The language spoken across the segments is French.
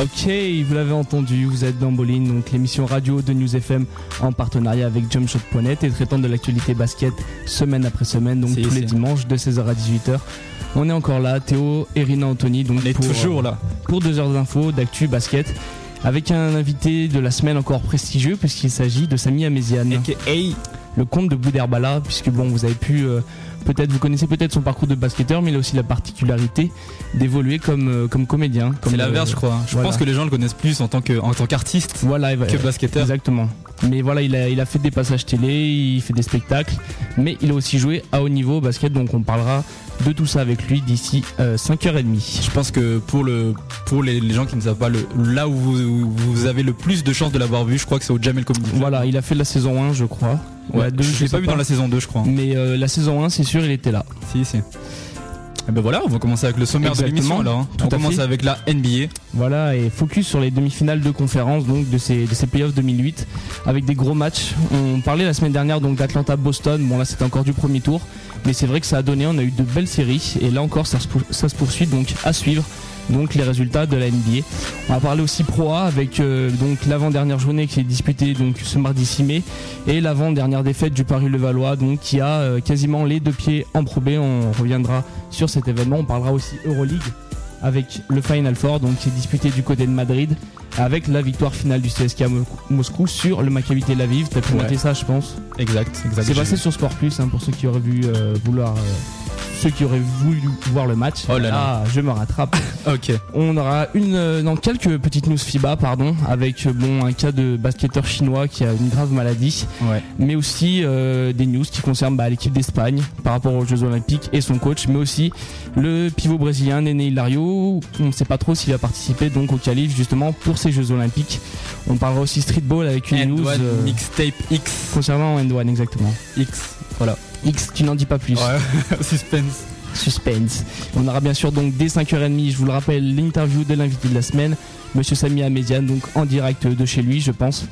Ok, vous l'avez entendu, vous êtes dans Bolin, donc l'émission radio de News FM en partenariat avec jumpshot.net et traitant de l'actualité basket semaine après semaine, donc tous les dimanches de 16h à 18h. On est encore là, Théo, Erina, Anthony, donc On est pour, toujours euh, là. pour deux heures d'infos, d'actu basket, avec un invité de la semaine encore prestigieux puisqu'il s'agit de Samy Améziane, le comte de Boudherbala, puisque bon, vous avez pu euh, peut-être, vous connaissez peut-être son parcours de basketteur, mais il a aussi la particularité d'évoluer comme euh, comme comédien. comme, C'est l'inverse, euh, je crois. Je voilà. pense que les gens le connaissent plus en tant que en tant qu'artiste Voilà, que basketteur. Exactement. Mais voilà, il a, il a fait des passages télé, il fait des spectacles, mais il a aussi joué à haut niveau au basket, donc on parlera de tout ça avec lui d'ici euh, 5h30. Je pense que pour le pour les, les gens qui ne savent pas le là où vous, où vous avez le plus de chances de l'avoir vu, je crois que c'est au Jamel Comedy Club. Voilà, il a fait la saison 1, je crois. Ouais, La deux, je l'ai sais pas vu dans la saison 2, je crois. Mais euh, la saison 1, c'est sûr, il était là. Si, si. Et ben voilà, on va commencer avec le sommaire Exactement. de l'émission alors. hein. Tout on commence fait. avec la NBA. Voilà, et focus sur les demi-finales de conférence donc de ces, de ces playoffs 2008 avec des gros matchs. On parlait la semaine dernière donc d'Atlanta-Boston. Bon là c'était encore du premier tour, mais c'est vrai que ça a donné, on a eu de belles séries et là encore ça se, ça se poursuit donc à suivre. Donc les résultats de la NBA. On va parler aussi Pro A avec euh, donc l'avant-dernière journée qui est disputée donc ce mardi 6 mai et l'avant-dernière défaite du Paris-Levallois donc qui a euh, quasiment les deux pieds en Pro B. On reviendra sur cet événement. On parlera aussi Euroleague avec le Final Four donc qui est disputé du côté de Madrid avec la victoire finale du CSKA Mo- Moscou sur le Maccabi Tel Aviv. T'as pu Ouais. noter ça je pense. Exact, exact. C'est passé sur Sport Plus hein, pour ceux qui auraient vu euh, vouloir ceux qui auraient voulu voir le match. Oh là là. Ah, je me rattrape. Ok. On aura une euh, dans quelques petites news FIBA pardon avec euh, bon un cas de basketteur chinois qui a une grave maladie Ouais. mais aussi euh, des news qui concernent bah, l'équipe d'Espagne par rapport aux Jeux Olympiques et son coach, mais aussi le pivot brésilien Néné Hilario. On ne sait pas trop s'il va participer donc au qualif justement pour ces Jeux Olympiques. On parlera aussi streetball avec une And news one euh, mixtape X. concernant End One exactement. X. Voilà. X, tu n'en dis pas plus. Ouais. Suspense. Suspense. On aura bien sûr donc dès 5h30, je vous le rappelle, l'interview de l'invité de la semaine, Monsieur Sami Améziane, donc en direct de chez lui, je pense.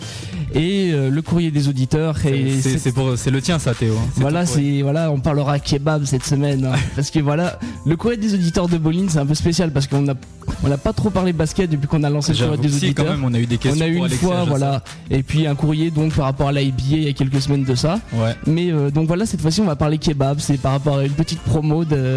Et euh, le courrier des auditeurs. C'est- cette- le tien ça Théo. hein. Voilà, c'est voilà, on parlera kebab cette semaine hein. parce que voilà, le courrier des auditeurs de Bolin, c'est un peu spécial parce qu'on a on n'a pas trop parlé basket depuis qu'on a lancé le courrier des si, quand auditeurs. même on a eu des questions on a eu une Alexia fois, voilà, et puis un courrier donc par rapport à la NBA il y a quelques semaines de ça. Ouais. Mais euh, donc voilà, cette fois-ci on va parler kebab, c'est par rapport à une petite promo de-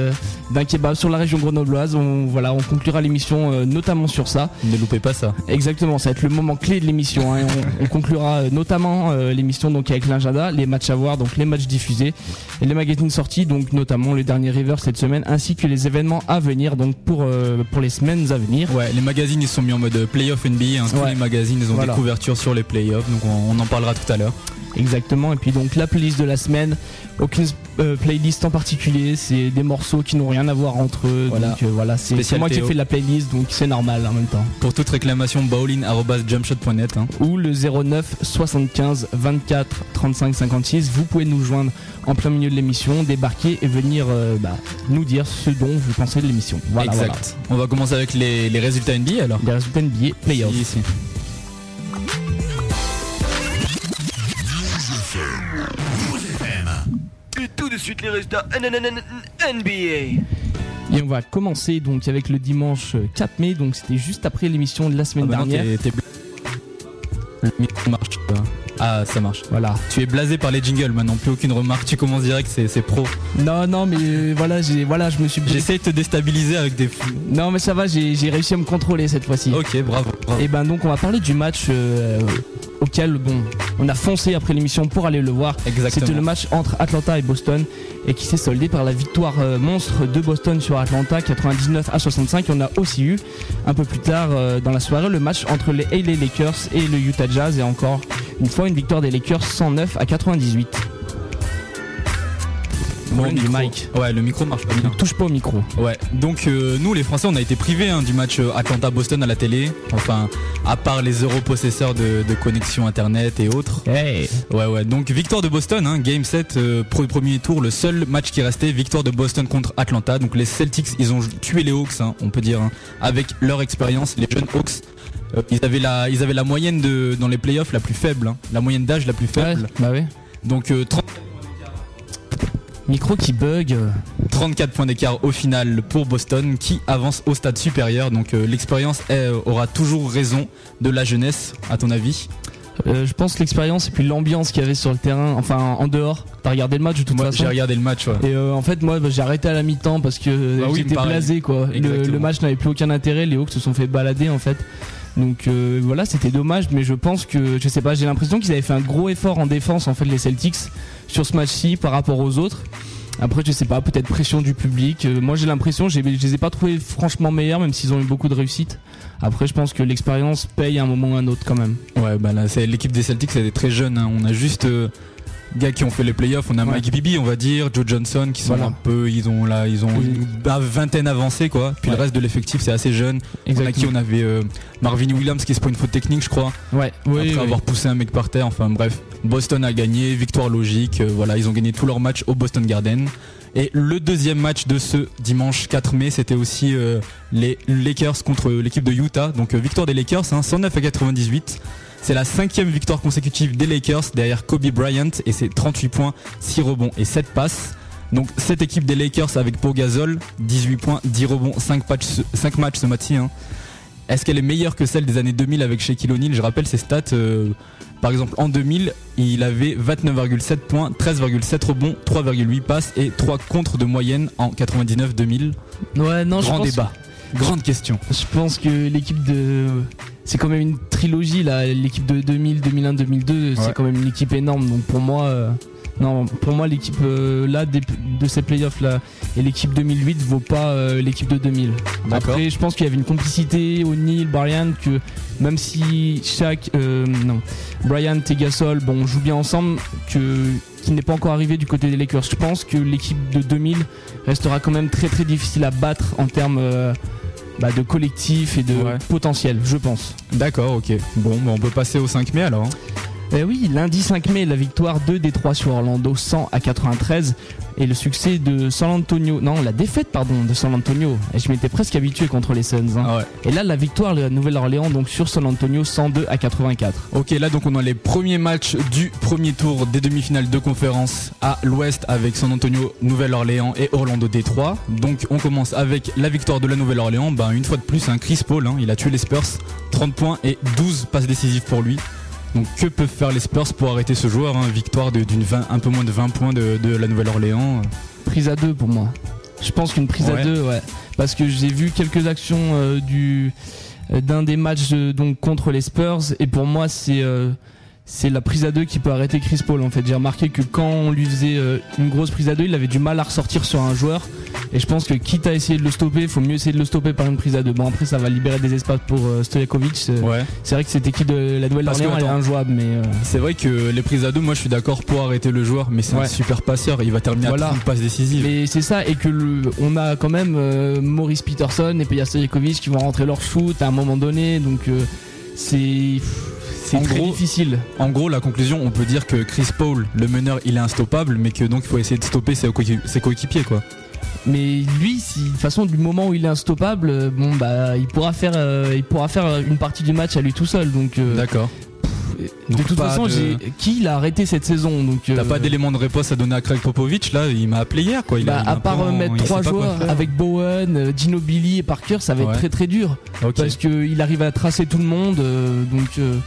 d'un kebab sur la région grenobloise. On voilà, on conclura l'émission euh, notamment sur ça. Ne loupez pas ça. Exactement, ça va être le moment clé de l'émission. hein, on, on conclura euh, notamment euh, l'émission donc avec l'agenda, les matchs à voir, donc les matchs diffusés, et les magazines sortis, donc notamment le dernier River cette semaine, ainsi que les événements à venir, donc pour euh, pour les semaines à venir. Ouais, les magazines ils sont mis en mode playoff NBA. hein. Tous Ouais. les magazines ils ont Voilà. des couvertures sur les playoffs, donc on, on en parlera tout à l'heure. Exactement. Et puis donc la playlist de la semaine, aucune euh, playlist en particulier, c'est des morceaux qui n'ont rien à voir entre eux. Voilà. Donc euh, voilà, c'est moi qui ai fait la playlist, donc c'est normal en même temps. Pour toute réclamation, bowling@jumpshot.net. Hein. ou le 09 75 24 35 56. Vous pouvez nous joindre en plein milieu de l'émission, débarquer et venir euh, bah, nous dire ce dont vous pensez de l'émission. Voilà, exact. On va commencer avec les, les résultats NBA alors. Les résultats NBA playoff. Si, si. Et tout de suite les résultats NBA. Et on va commencer donc avec le dimanche euh, 4 mai. Donc c'était juste après l'émission de la Ah semaine non, dernière. Le micro marche. pas. Ah, ça marche. Voilà. Tu es blasé par les jingles maintenant, plus aucune remarque. Tu commences direct, c'est c'est pro. Non, non, mais voilà, j'ai, voilà, je me suis. J'essaie de te déstabiliser avec des. Non, mais ça va, j'ai, j'ai réussi à me contrôler cette fois-ci. Ok, bravo. bravo. Et ben donc on va parler du match euh, auquel bon on a foncé après l'émission pour aller le voir. Exactement. C'était le match entre Atlanta et Boston et qui s'est soldé par la victoire euh, monstre de Boston sur Atlanta 99 à 65. On a aussi eu un peu plus tard euh, dans la soirée le match entre les LA Lakers et le Utah Jazz et encore une fois une victoire des Lakers 109 à 98. Problème du micro. mic. Ouais, le micro marche pas bien. Touche pas au micro. Ouais, donc euh, nous les Français on a été privés hein, du match euh, Atlanta-Boston à la télé, enfin à part les europossesseurs de, de connexion internet et autres. Hey. Ouais ouais, donc victoire de Boston, hein, Game 7, euh, premier tour, le seul match qui restait, victoire de Boston contre Atlanta. Donc les Celtics ils ont tué les Hawks, hein, on peut dire, avec leur expérience, les jeunes Hawks. euh, ils avaient la, ils avaient la moyenne de dans les playoffs la plus faible, la moyenne d'âge la plus Ouais, faible. bah ouais. Donc euh, 30 Micro qui bug. 34 points d'écart au final pour Boston qui avance au stade supérieur. Donc euh, l'expérience aura toujours raison de la jeunesse, à ton avis? Euh, je pense que l'expérience et puis l'ambiance qu'il y avait sur le terrain, enfin en dehors. T'as regardé le match de toute Moi, façon j'ai regardé le match. ouais. Et euh, en fait, moi, bah, j'ai arrêté à la mi-temps parce que Bah oui, j'étais blasé, quoi. Le, match n'avait plus aucun intérêt. Les Hawks se sont fait balader, en fait. Donc euh, voilà, c'était dommage, mais je pense que, je sais pas, j'ai l'impression qu'ils avaient fait un gros effort en défense, en fait, les Celtics, sur ce match-ci par rapport aux autres. Après, je sais pas, peut-être pression du public. Euh, moi, j'ai l'impression, je les ai pas trouvés franchement meilleurs, même s'ils ont eu beaucoup de réussite. Après, je pense que l'expérience paye à un moment ou à un autre quand même. Ouais, bah là, c'est l'équipe des Celtics, elle est très jeune. hein. On a juste euh, gars qui ont fait les playoffs. On a Ouais. Mike Bibby, on va dire, Joe Johnson, qui sont Voilà. un peu, ils ont là, ils ont une vingtaine avancée, quoi. Puis Ouais. le reste de l'effectif, c'est assez jeune. On a qui On avait euh, Marvin Williams qui se prend une faute technique, je crois, Ouais, oui, après oui. avoir poussé un mec par terre. Enfin bref, Boston a gagné, victoire logique. euh, voilà, ils ont gagné tous leurs matchs au Boston Garden. Et le deuxième match de ce dimanche 4 mai, c'était aussi euh, les Lakers contre l'équipe de Utah. Donc victoire des Lakers, hein, 109 à 98. C'est la cinquième victoire consécutive des Lakers derrière Kobe Bryant et c'est 38 points, 6 rebonds et 7 passes. Donc cette équipe des Lakers avec Pau Gasol, 18 points, 10 rebonds, 5 matchs, 5 matchs ce match-ci. hein. Est-ce qu'elle est meilleure que celle des années 2000 avec Shaquille O'Neal? Je rappelle ses stats. euh, par exemple, en 2000, il avait 29,7 points, 13,7 rebonds, 3,8 passes et 3 contres de moyenne en 99-2000. Ouais, non, je pense, débat. Grande question. je pense que l'équipe de. C'est quand même une trilogie là, l'équipe de 2000, 2001, 2002, Ouais. c'est quand même une équipe énorme. Donc pour moi, euh, non, pour moi l'équipe euh, là des- de ces playoffs là et l'équipe 2008 vaut pas euh, l'équipe de 2000. D'accord. Après, je pense qu'il y avait une complicité O'Neal, Bryant que même si Shaq, euh, non, Bryant et Gasol, bon, jouent bien ensemble, que qui n'est pas encore arrivé du côté des Lakers. Je pense que l'équipe de 2000 restera quand même très très difficile à battre en termes bah, de collectif et de Ouais. potentiel, je pense. D'accord, ok. Bon, bah, on peut passer au 5 mai alors. hein. Eh oui, lundi 5 mai, la victoire 2 Détroit sur Orlando 100 à 93 et le succès de San Antonio, non, la défaite pardon de San Antonio. Et je m'étais presque habitué contre les Suns. hein. Ah ouais. Et là, la victoire de la Nouvelle-Orléans donc sur San Antonio 102 à 84. Ok, là donc on a les premiers matchs du premier tour des demi-finales de conférence à l'ouest avec San Antonio, Nouvelle-Orléans et Orlando Détroit. Donc on commence avec la victoire de la Nouvelle-Orléans. Ben, une fois de plus, un Chris Paul, hein, il a tué les Spurs, 30 points et 12 passes décisives pour lui. Donc que peuvent faire les Spurs pour arrêter ce joueur hein Victoire d'une 20 un peu moins de 20 points de, de la Nouvelle-Orléans. Prise à deux pour moi. Je pense qu'une prise Ouais. à deux, ouais. Parce que j'ai vu quelques actions euh, du euh, d'un des matchs euh, donc contre les Spurs et pour moi c'est euh, c'est la prise à deux qui peut arrêter Chris Paul en fait. J'ai remarqué que quand on lui faisait euh, une grosse prise à deux, il avait du mal à ressortir sur un joueur et je pense que quitte à essayer de le stopper, il faut mieux essayer de le stopper par une prise à deux. Bon après ça va libérer des espaces pour euh, Stojakovic. C'est Ouais. c'est vrai que cette équipe de la Parce que, Nouvelle-Orléans elle est injouable mais euh, C'est vrai que les prises à deux, moi je suis d'accord pour arrêter le joueur, mais c'est un super passeur. Il va terminer Voilà. à 30 passes décisives. Mais c'est ça, et que le- on a quand même euh, Maurice Peterson et Peja Stojakovic qui vont rentrer leur shoot à un moment donné, donc euh, c'est c'est très gros- difficile. En gros, la conclusion, on peut dire que Chris Paul, le meneur, il est instoppable, mais que donc il faut essayer de stopper ses, coéqui- ses coéquipiers, quoi. Mais lui, si, de toute façon, du moment où il est instoppable, euh, bon bah il pourra faire, euh, il pourra faire une partie du match à lui tout seul. Donc euh, D'accord. de Donc toute façon, de- qui l'a arrêté cette saison, donc T'as euh, pas d'élément de réponse à donner à Craig Popovich, là, il m'a appelé hier, quoi. Il a- bah, il est à part en- euh, mettre il trois joueurs avec Bowen, euh, Ginobili et Parker, ça va Ouais. être très très dur. Parce qu'il arrive à tracer tout le monde euh, donc euh,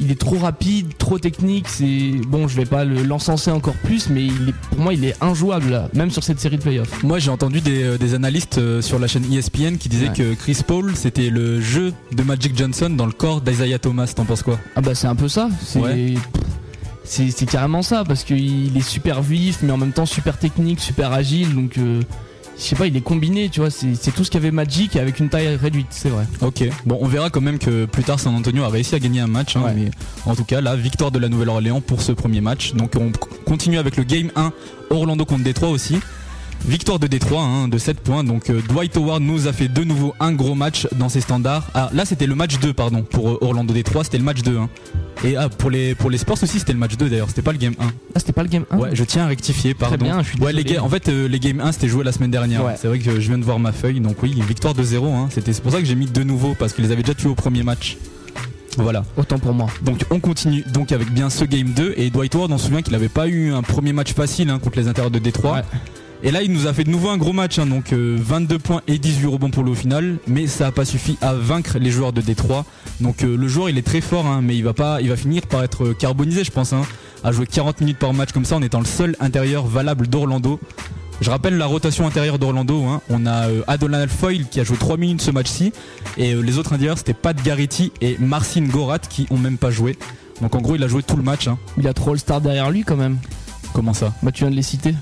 il est trop rapide trop technique c'est bon je vais pas le- l'encenser encore plus mais il est, pour moi il est injouable là, même sur cette série de playoffs Moi, j'ai entendu des, euh, des analystes euh, sur la chaîne ESPN qui disaient Ouais. que Chris Paul, c'était le jeu de Magic Johnson dans le corps d'Isaiah Thomas. T'en penses quoi? Ah bah c'est un peu ça c'est Ouais. c'est c'est carrément ça parce qu'il est super vif mais en même temps super technique super agile donc euh, je sais pas il est combiné tu vois c'est tout ce qu'avait Magic avec une taille réduite c'est vrai Ok. Bon, on verra quand même que plus tard, San Antonio a réussi à gagner un match. hein, Ouais. mais en tout cas, la victoire de la Nouvelle-Orléans pour ce premier match. Donc, on continue avec le Game 1, Orlando contre Détroit aussi. Victoire de Détroit hein, de 7 points. Donc, euh, Dwight Howard nous a fait de nouveau un gros match dans ses standards. Ah, là, c'était le match 2, pardon, pour euh, Orlando Détroit. C'était le match 2. hein. Et ah, pour les, pour les Sports aussi, c'était le match 2 d'ailleurs. C'était pas le Game 1. ah c'était pas le game 1 Ouais, je tiens à rectifier, pardon. bien, je suis ouais, les en fait, euh, les Game 1 c'était joué la semaine dernière. Ouais. C'est vrai que je viens de voir ma feuille. Donc, oui, victoire de 0. Hein. C'était, c'est pour ça que j'ai mis de nouveau parce qu'ils les avaient déjà tués au premier match. Voilà. autant pour moi Donc on continue donc avec bien ce game 2 et Dwight Howard on se souvient qu'il n'avait pas eu un premier match facile hein, contre les intérieurs de Détroit. Ouais. Et là, il nous a fait de nouveau un gros match, hein, donc euh, 22 points et 18 rebonds pour au final, mais ça n'a pas suffi à vaincre les joueurs de Détroit. Donc euh, le joueur, il est très fort, hein, mais il va pas, il va finir par être carbonisé, je pense, hein, à jouer 40 minutes par match comme ça en étant le seul intérieur valable d'Orlando. Je rappelle la rotation intérieure d'Orlando. hein. On a euh, Adonal Foyle qui a joué 3 minutes ce match-ci. Et euh, les autres intérieurs, c'était Pat Garrity et Marcin Gorat qui ont même pas joué. Donc en gros, il a joué tout le match. hein. Il a trop All-Star derrière lui quand même. Comment ça? Bah, tu viens de les citer.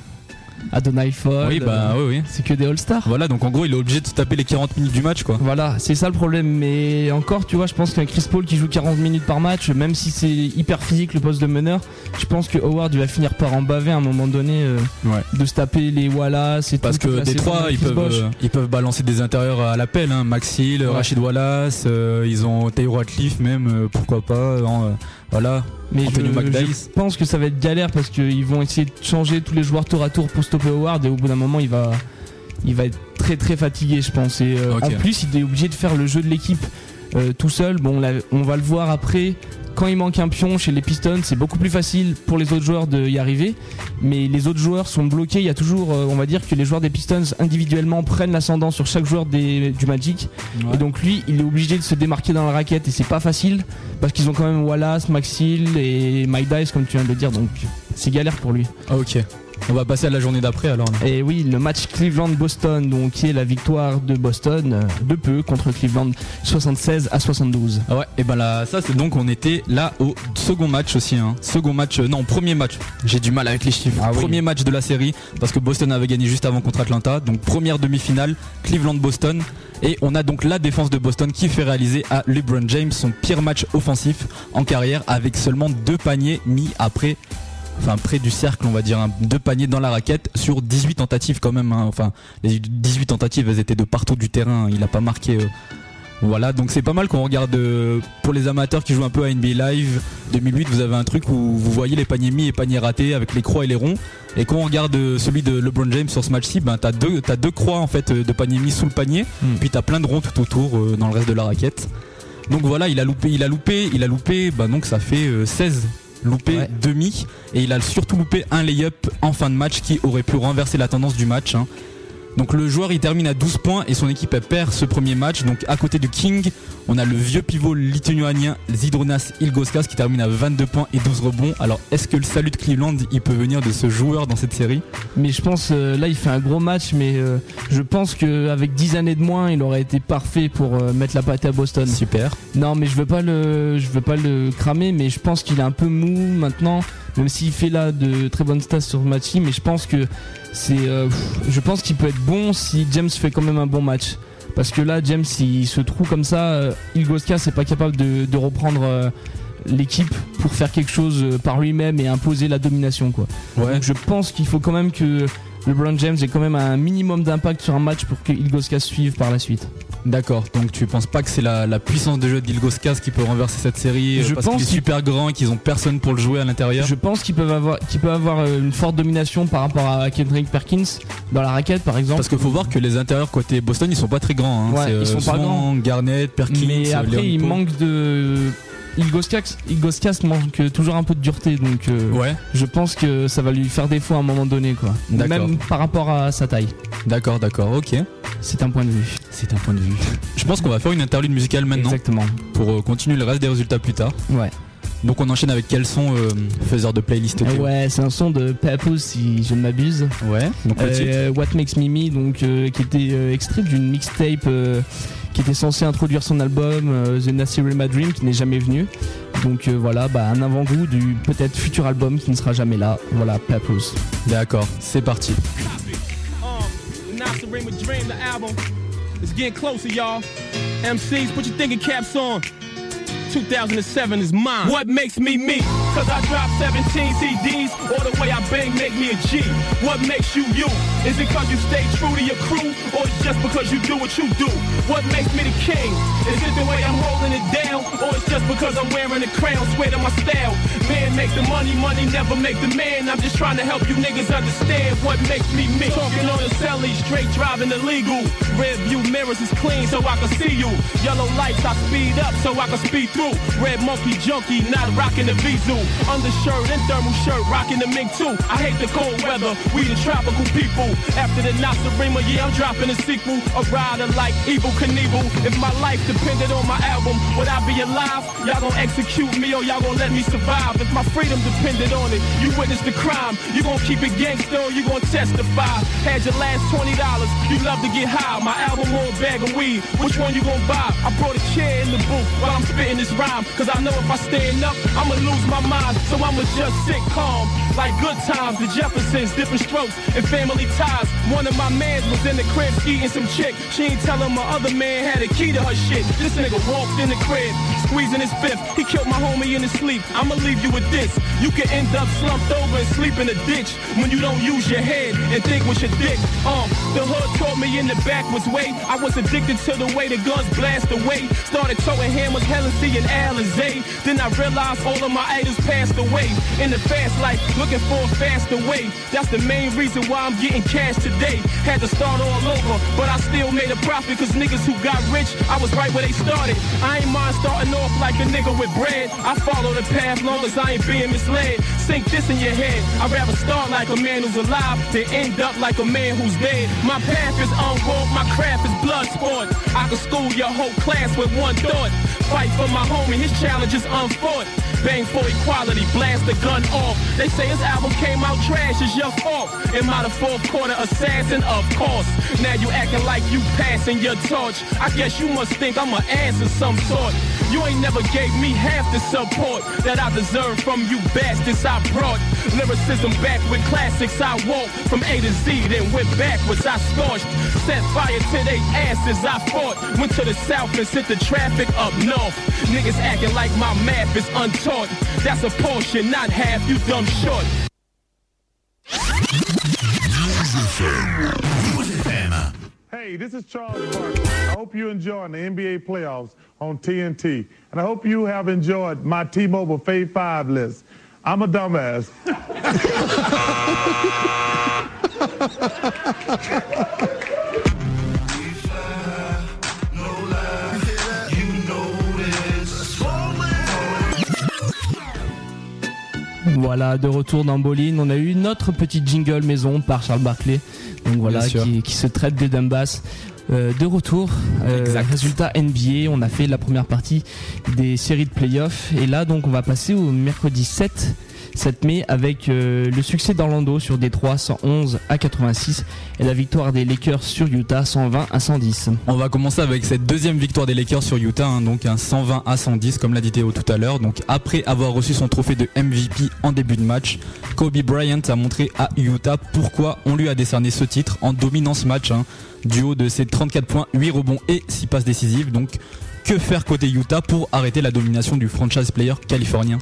Adonai Foyle. Oui, bah oui, oui. C'est que des All-Stars. Voilà, donc en gros, il est obligé de se taper les 40 minutes du match, quoi. Voilà, c'est ça le problème. Mais encore, tu vois, je pense qu'un Chris Paul qui joue 40 minutes par match, même si c'est hyper physique le poste de meneur, je pense que Howard va finir par en baver à un moment donné euh, Ouais. de se taper les Wallace et Parce tout. que Détroit, devant ils peuvent, euh, ils peuvent balancer des intérieurs à l'appel. Hein. Maxil, Ouais. Rachid Wallace, euh, ils ont Taylor Ratcliffe même, euh, pourquoi pas. Voilà. Mais je, pense que ça va être galère parce qu'ils vont essayer de changer tous les joueurs tour à tour pour stopper Howard et au bout d'un moment il va, il va être très très fatigué je pense. Et euh, en plus il est obligé de faire le jeu de l'équipe euh, tout seul. Bon, on, va le voir après. Quand il manque un pion chez les Pistons, c'est beaucoup plus facile pour les autres joueurs de y arriver. Mais les autres joueurs sont bloqués. Il y a toujours, euh, on va dire que les joueurs des Pistons individuellement prennent l'ascendant sur chaque joueur des- du Magic. Et donc lui, il est obligé de se démarquer dans la raquette et c'est pas facile parce qu'ils ont quand même Wallace, Maxil et Mike Dice comme tu viens de le dire. Donc c'est galère pour lui. Ah, ok. On va passer à la journée d'après alors. Et oui, le match Cleveland-Boston, donc qui est la victoire de Boston euh, de peu contre Cleveland 76 à 72. Ah ouais, et ben là, ça c'est donc on était là au second match aussi. Hein. Second match, euh, non, premier match. J'ai du mal avec les chiffres. Ah oui. premier match de la série parce que Boston avait gagné juste avant contre Atlanta. Donc première demi-finale, Cleveland-Boston. Et on a donc la défense de Boston qui fait réaliser à LeBron James son pire match offensif en carrière avec seulement deux paniers mis après. Enfin près du cercle on va dire, hein. deux paniers dans la raquette sur 18 tentatives quand même. hein. Enfin les 18 tentatives elles étaient de partout du terrain, il a pas marqué euh, voilà, donc c'est pas mal qu'on regarde euh, pour les amateurs qui jouent un peu à NBA Live 2008, vous avez un truc où vous voyez les paniers mis et paniers ratés avec les croix et les ronds. Et quand on regarde euh, celui de LeBron James sur ce match-ci, ben t'as deux, t'as deux croix en fait de paniers mis sous le panier, Hmm. puis t'as plein de ronds tout autour euh, dans le reste de la raquette. Donc voilà, il a loupé, il a loupé, il a loupé, bah donc ça fait euh, 16 loupé Ouais. demi et il a surtout loupé un lay-up en fin de match qui aurait pu renverser la tendance du match. hein. Donc le joueur il termine à 12 points et son équipe elle perd ce premier match. Donc à côté du King, on a le vieux pivot lituanien Zidronas Ilgauskas qui termine à 22 points et 12 rebonds. Alors est-ce que le salut de Cleveland il peut venir de ce joueur dans cette série? Mais je pense, euh, là il fait un gros match, mais euh, je pense qu'avec 10 années de moins, il aurait été parfait pour euh, mettre la pâte à Boston. Super. Non, mais je veux pas le, je veux pas le cramer, mais je pense qu'il est un peu mou maintenant, même s'il fait là de très bonnes stats sur ce match mais je pense que c'est, euh, je pense qu'il peut être bon si James fait quand même un bon match. Parce que là, James, il se trouve comme ça, euh, Ilgoska, c'est pas capable de, de reprendre euh, l'équipe pour faire quelque chose euh, par lui-même et imposer la domination, quoi. Ouais. Donc je pense qu'il faut quand même que LeBron James ait quand même un minimum d'impact sur un match pour que Ilgoska suive par la suite. D'accord. Donc tu penses pas que c'est la, la puissance de jeu d'Ilgauskas qui peut renverser cette série euh, Je parce pense qu'il est qu'il- super grand et qu'ils ont personne pour le jouer à l'intérieur? Je pense qu'ils peuvent avoir, euh, une forte domination par rapport à Kendrick Perkins dans la raquette par exemple. Parce qu'il faut voir que les intérieurs côté Boston ils sont pas très grands. Hein. Ouais, ils sont pas grands. Garnett, Perkins. mais euh, après il manque de Ilgoskas, Ilgoskas manque toujours un peu de dureté donc euh, Ouais. je pense que ça va lui faire défaut à un moment donné quoi. Même par rapport à sa taille. D'accord, d'accord. Ok. C'est un point de vue. C'est un point de vue. Je pense qu'on va faire une interlude musicale maintenant Exactement. pour euh, continuer le reste des résultats plus tard. Ouais. Donc on enchaîne avec quel son euh, faiseur de playlist ouais, c'est un son de Papoose si je ne m'abuse. Ouais. Donc. Euh, What Makes Me, donc euh, qui était extrait d'une mixtape qui était censé introduire son album euh, The Nasirima Dream qui n'est jamais venu. Donc euh, voilà, bah, un avant-goût du peut-être futur album qui ne sera jamais là. Voilà, Papoose. D'accord, c'est parti. Um, Dream, the album, is getting closer, y'all. MCs, put your thinking caps on? 2007 is mine. What makes me me? Cause I dropped 17 CDs, or the way I bang make me a G. What makes you you? Is it cause you stay true to your crew, or it's just because you do what you do? What makes me the king? Is it the way I'm holding it down, or it's just because I'm wearing a crown? Swear to my style. Man make the money, money never make the man. I'm just trying to help you niggas understand what makes me me. Talking on the celly, straight driving illegal. Rear view mirrors is clean so I can see you. Yellow lights, I speed up so I can speed through. Red monkey junkie, not rocking the Vizu. Undershirt and thermal shirt, rocking the mink too. I hate the cold weather, we the tropical people. After the Nasarima, yeah, I'm dropping a sequel. A rider like Evil Knievel. If my life depended on my album, would I be alive? Y'all gon' execute me or y'all gon' let me survive? If my freedom depended on it, you witnessed the crime. You gon' keep it gangster or you gon' testify? Had your last $20, you love to get high. My album or a bag of weed, which one you gon' buy? I brought a chair in the booth while I'm spitting this rhyme. Cause I know if I stand up, I'ma lose my mind. So I'ma just sit calm. Like good times, the Jeffersons, different strokes, and family ties. One of my mans was in the crib eating some chick. She ain't telling my other man had a key to her shit. This nigga walked in the crib, squeezing his fifth. He killed my homie in his sleep. I'ma leave you with this. You can end up slumped over and sleep in a ditch when you don't use your head and think with your dick. Um, the hood taught me in the backwards way. I was addicted to the way the guns blast away. Started throwing hammers, Hennessy and Alizé. Then I realized all of my idols passed away. In the fast life, looking for a faster way. That's the main reason why I'm getting cash today. Had to start all over, but I still made a profit. Cause niggas who got rich, I was right where they started. I ain't mind starting off like a nigga with bread. I follow the path long as I ain't being misled. Sink this in your head. I'd rather start like a man who's alive than end up like a man who's dead. My path is unwoke, my craft is blood sport. I can school your whole class with one thought. Fight for my homie, his challenge is unfought. Bang for equality, blast the gun off. They say his album came out trash, it's your fault. Am I the fourth quarter assassin? Of course. Now you acting like you passing your torch. I guess you must think I'm an ass of some sort. You ain't never gave me half the support that I deserve from you bastards I brought. Lyricism back with classics I walked from A to Z, then went backwards I scorched. Set fire to they asses I fought. Went to the south and sent the traffic up north. Niggas acting like my math is untaught. That's a portion, not half, you dumb short. Hey, this is Charles Barkley. I hope you're enjoying the NBA playoffs on TNT. And I hope you have enjoyed my T-Mobile Fave 5 list. I'm a dumbass. Voilà, de retour dans Bolin, on a eu notre petit jingle maison par Charles Barclay. Donc voilà, qui, qui se traite de Dumbas. Euh, de retour, euh, Exact. résultat NBA, on a fait la première partie des séries de playoffs et là donc on va passer au mercredi 7, 7 mai avec euh, le succès d'Orlando sur Détroit 111 à 86 et la victoire des Lakers sur Utah 120 à 110. On va commencer avec cette deuxième victoire des Lakers sur Utah, hein, donc un 120 à 110 comme l'a dit Théo tout à l'heure. Donc après avoir reçu son trophée de MVP en début de match, Kobe Bryant a montré à Utah pourquoi on lui a décerné ce titre en dominant ce match, hein, du haut de ses 34 points, 8 rebonds et 6 passes décisives. Donc que faire côté Utah pour arrêter la domination du franchise player californien?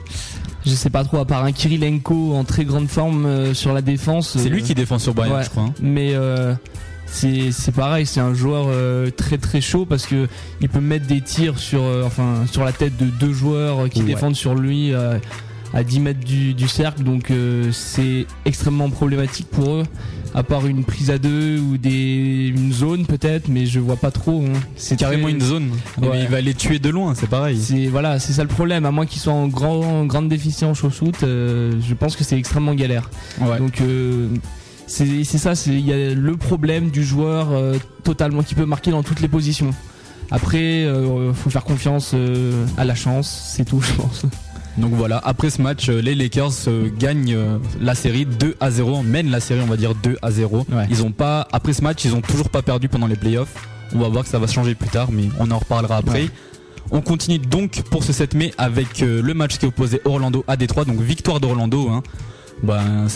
Je sais pas trop, à part un Kirilenko en très grande forme euh, sur la défense. C'est euh, lui qui défend sur ouais. je crois. hein. mais euh, c'est c'est pareil, c'est un joueur euh, très très chaud parce que il peut mettre des tirs sur euh, enfin sur la tête de deux joueurs euh, qui Ouais. défendent sur lui euh, à 10 mètres du, du cercle, donc euh, c'est extrêmement problématique pour eux. À part une prise à deux ou des une zone peut-être, mais je vois pas trop. hein. C'est Carrément très- une zone. Mais il va les tuer de loin, c'est pareil. C'est voilà, c'est ça le problème. À moins qu'ils soient en grand, grande déficience au shoot, euh, je pense que c'est extrêmement galère. Ouais. Donc euh, c'est ça, c'est il y a le problème du joueur totalement qui peut marquer dans toutes les positions. Après, faut faire confiance à la chance, c'est tout, je pense. Donc voilà, après ce match, euh, les Lakers euh, gagnent euh, la série 2 à 0, mènent la série on va dire 2 à 0. Ouais. Ils ont pas après ce match, ils ont toujours pas perdu pendant les playoffs. On va voir que ça va changer plus tard, mais on en reparlera après. Ouais. On continue donc pour ce 7 mai avec le match qui opposait Orlando à Détroit, donc victoire d'Orlando. Hein. Ben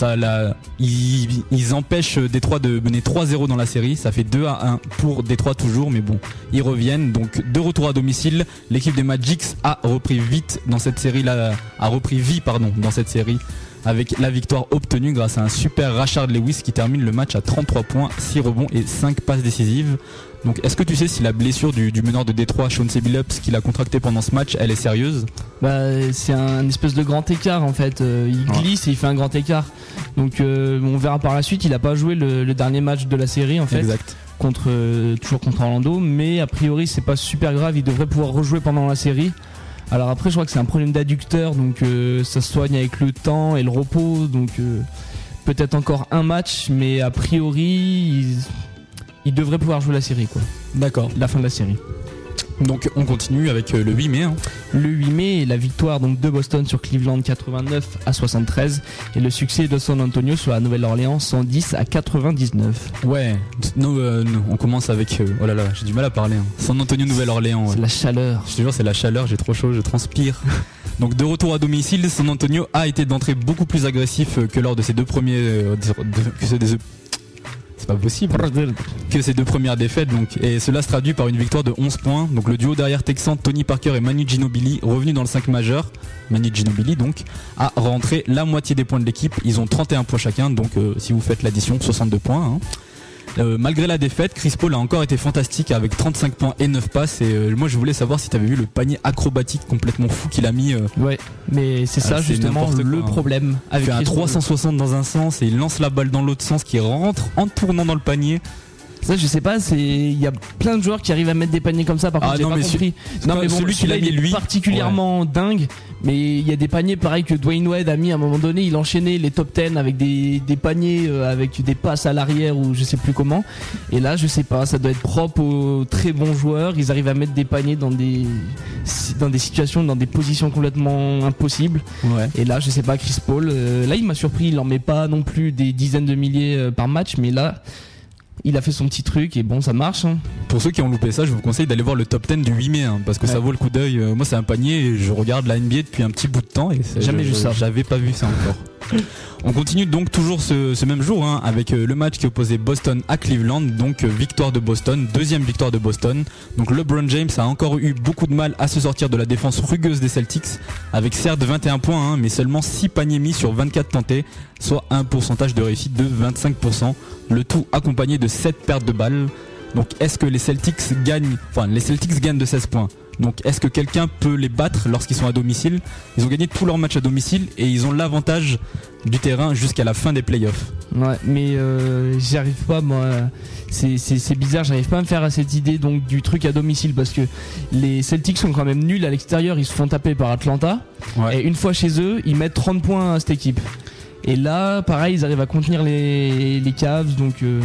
ils, empêchent Détroit de mener 3-0 dans la série. Ça fait 2 à 1 pour Détroit toujours, mais bon, ils reviennent. Donc de retour à domicile, l'équipe des Magics a repris vite dans cette série là, a repris vie pardon dans cette série avec la victoire obtenue grâce à un super Rashard Lewis qui termine le match à 33 points, 6 rebonds et 5 passes décisives. Donc est-ce que tu sais si la blessure du, du meneur de Détroit, Sean Billups, qu'il a contracté pendant ce match, elle est sérieuse? Bah, c'est un espèce de grand écart en fait. Euh, il Ouais. glisse et il fait un grand écart. Donc euh, on verra par la suite. Il a pas joué le, le dernier match de la série en fait. Exact. contre euh, toujours contre Orlando mais a priori c'est pas super grave il devrait pouvoir rejouer pendant la série Alors après, je crois que c'est un problème d'adducteur, donc euh, ça se soigne avec le temps et le repos, donc peut-être encore un match, mais a priori, il, il devrait pouvoir jouer la série, quoi. D'accord. La fin de la série. Donc on continue avec euh, le 8 mai. hein. Le 8 mai, la victoire donc de Boston sur Cleveland 89 à 73 et le succès de San Antonio sur la Nouvelle-Orléans 110 à 99. Ouais, nous, euh, on commence avec. euh, oh là là, j'ai du mal à parler. hein. San Antonio, Nouvelle-Orléans. ouais. C'est la chaleur. Je te jure, c'est la chaleur, j'ai trop chaud, je transpire. Donc de retour à domicile, San Antonio a été d'entrée beaucoup plus agressif que lors de ses deux premiers, euh, de- que c'est pas possible, que ses deux premières défaites. Donc et cela se traduit par une victoire de 11 points. Donc le duo derrière texan Tony Parker et Manu Ginobili, revenu dans le 5 majeur, Manu Ginobili donc a rentré la moitié des points de l'équipe. Ils ont 31 points chacun, donc euh, si vous faites l'addition, 62 points. hein. Euh, malgré la défaite, Chris Paul a encore été fantastique avec 35 points et 9 passes. Et euh, moi, je voulais savoir si tu avais vu le panier acrobatique complètement fou qu'il a mis. euh, Ouais, mais c'est ça Ah, c'est justement le quoi, hein. problème il avec fait un Chris Paul. 360 dans un sens et il lance la balle dans l'autre sens qui rentre en tournant dans le panier. Ça, je sais pas, c'est il y a plein de joueurs qui arrivent à mettre des paniers comme ça. Par Ah contre, j'ai non, pas mais compris. Non, mais bon, celui qui l'a celui-là, mis, il est lui, particulièrement dingue. Mais il y a des paniers pareils que Dwayne Wade a mis à un moment donné. Il enchaînait les top 10 avec des, des paniers euh, avec des passes à l'arrière ou je sais plus comment. Et là, je sais pas, ça doit être propre aux très bons joueurs. Ils arrivent à mettre des paniers dans des dans des situations, dans des positions complètement impossibles. Ouais. Et là, je sais pas, Chris Paul, euh, là, il m'a surpris. Il en met pas non plus des dizaines de milliers euh, par match, mais là, il a fait son petit truc et bon, ça marche. hein. Pour ceux qui ont loupé ça, je vous conseille d'aller voir le top 10 du 8 mai hein, parce que ça vaut le coup d'œil. Euh, Moi, c'est un panier et je regarde la NBA depuis un petit bout de temps et Jamais je- vu ça. J'avais pas vu ça encore. On continue donc toujours ce, ce même jour hein, avec euh, le match qui opposait Boston à Cleveland, donc euh, victoire de Boston, deuxième victoire de Boston. Donc LeBron James a encore eu beaucoup de mal à se sortir de la défense rugueuse des Celtics, avec certes 21 points, mais seulement 6 paniers mis sur 24 tentés, soit un pourcentage de réussite de 25%, le tout accompagné de 7 pertes de balles. Donc est-ce que les Celtics gagnent, enfin les Celtics gagnent de 16 points? Donc est-ce que quelqu'un peut les battre lorsqu'ils sont à domicile? Ils ont gagné tous leurs matchs à domicile et ils ont l'avantage du terrain jusqu'à la fin des playoffs. Ouais, mais euh, j'y arrive pas, moi. C'est- C'est c'est bizarre, j'arrive pas à me faire à cette idée donc du truc à domicile parce que les Celtics sont quand même nuls à l'extérieur. Ils se font taper par Atlanta. Et une fois chez eux, ils mettent 30 points à cette équipe. Et là, pareil, ils arrivent à contenir les, les Cavs. Donc, euh,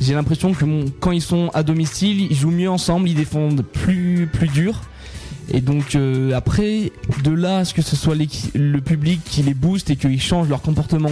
j'ai l'impression que quand ils sont à domicile, ils jouent mieux ensemble, ils défendent plus, plus dur. Et donc, euh, après, de là à ce que ce soit le public qui les booste et qu'ils changent leur comportement.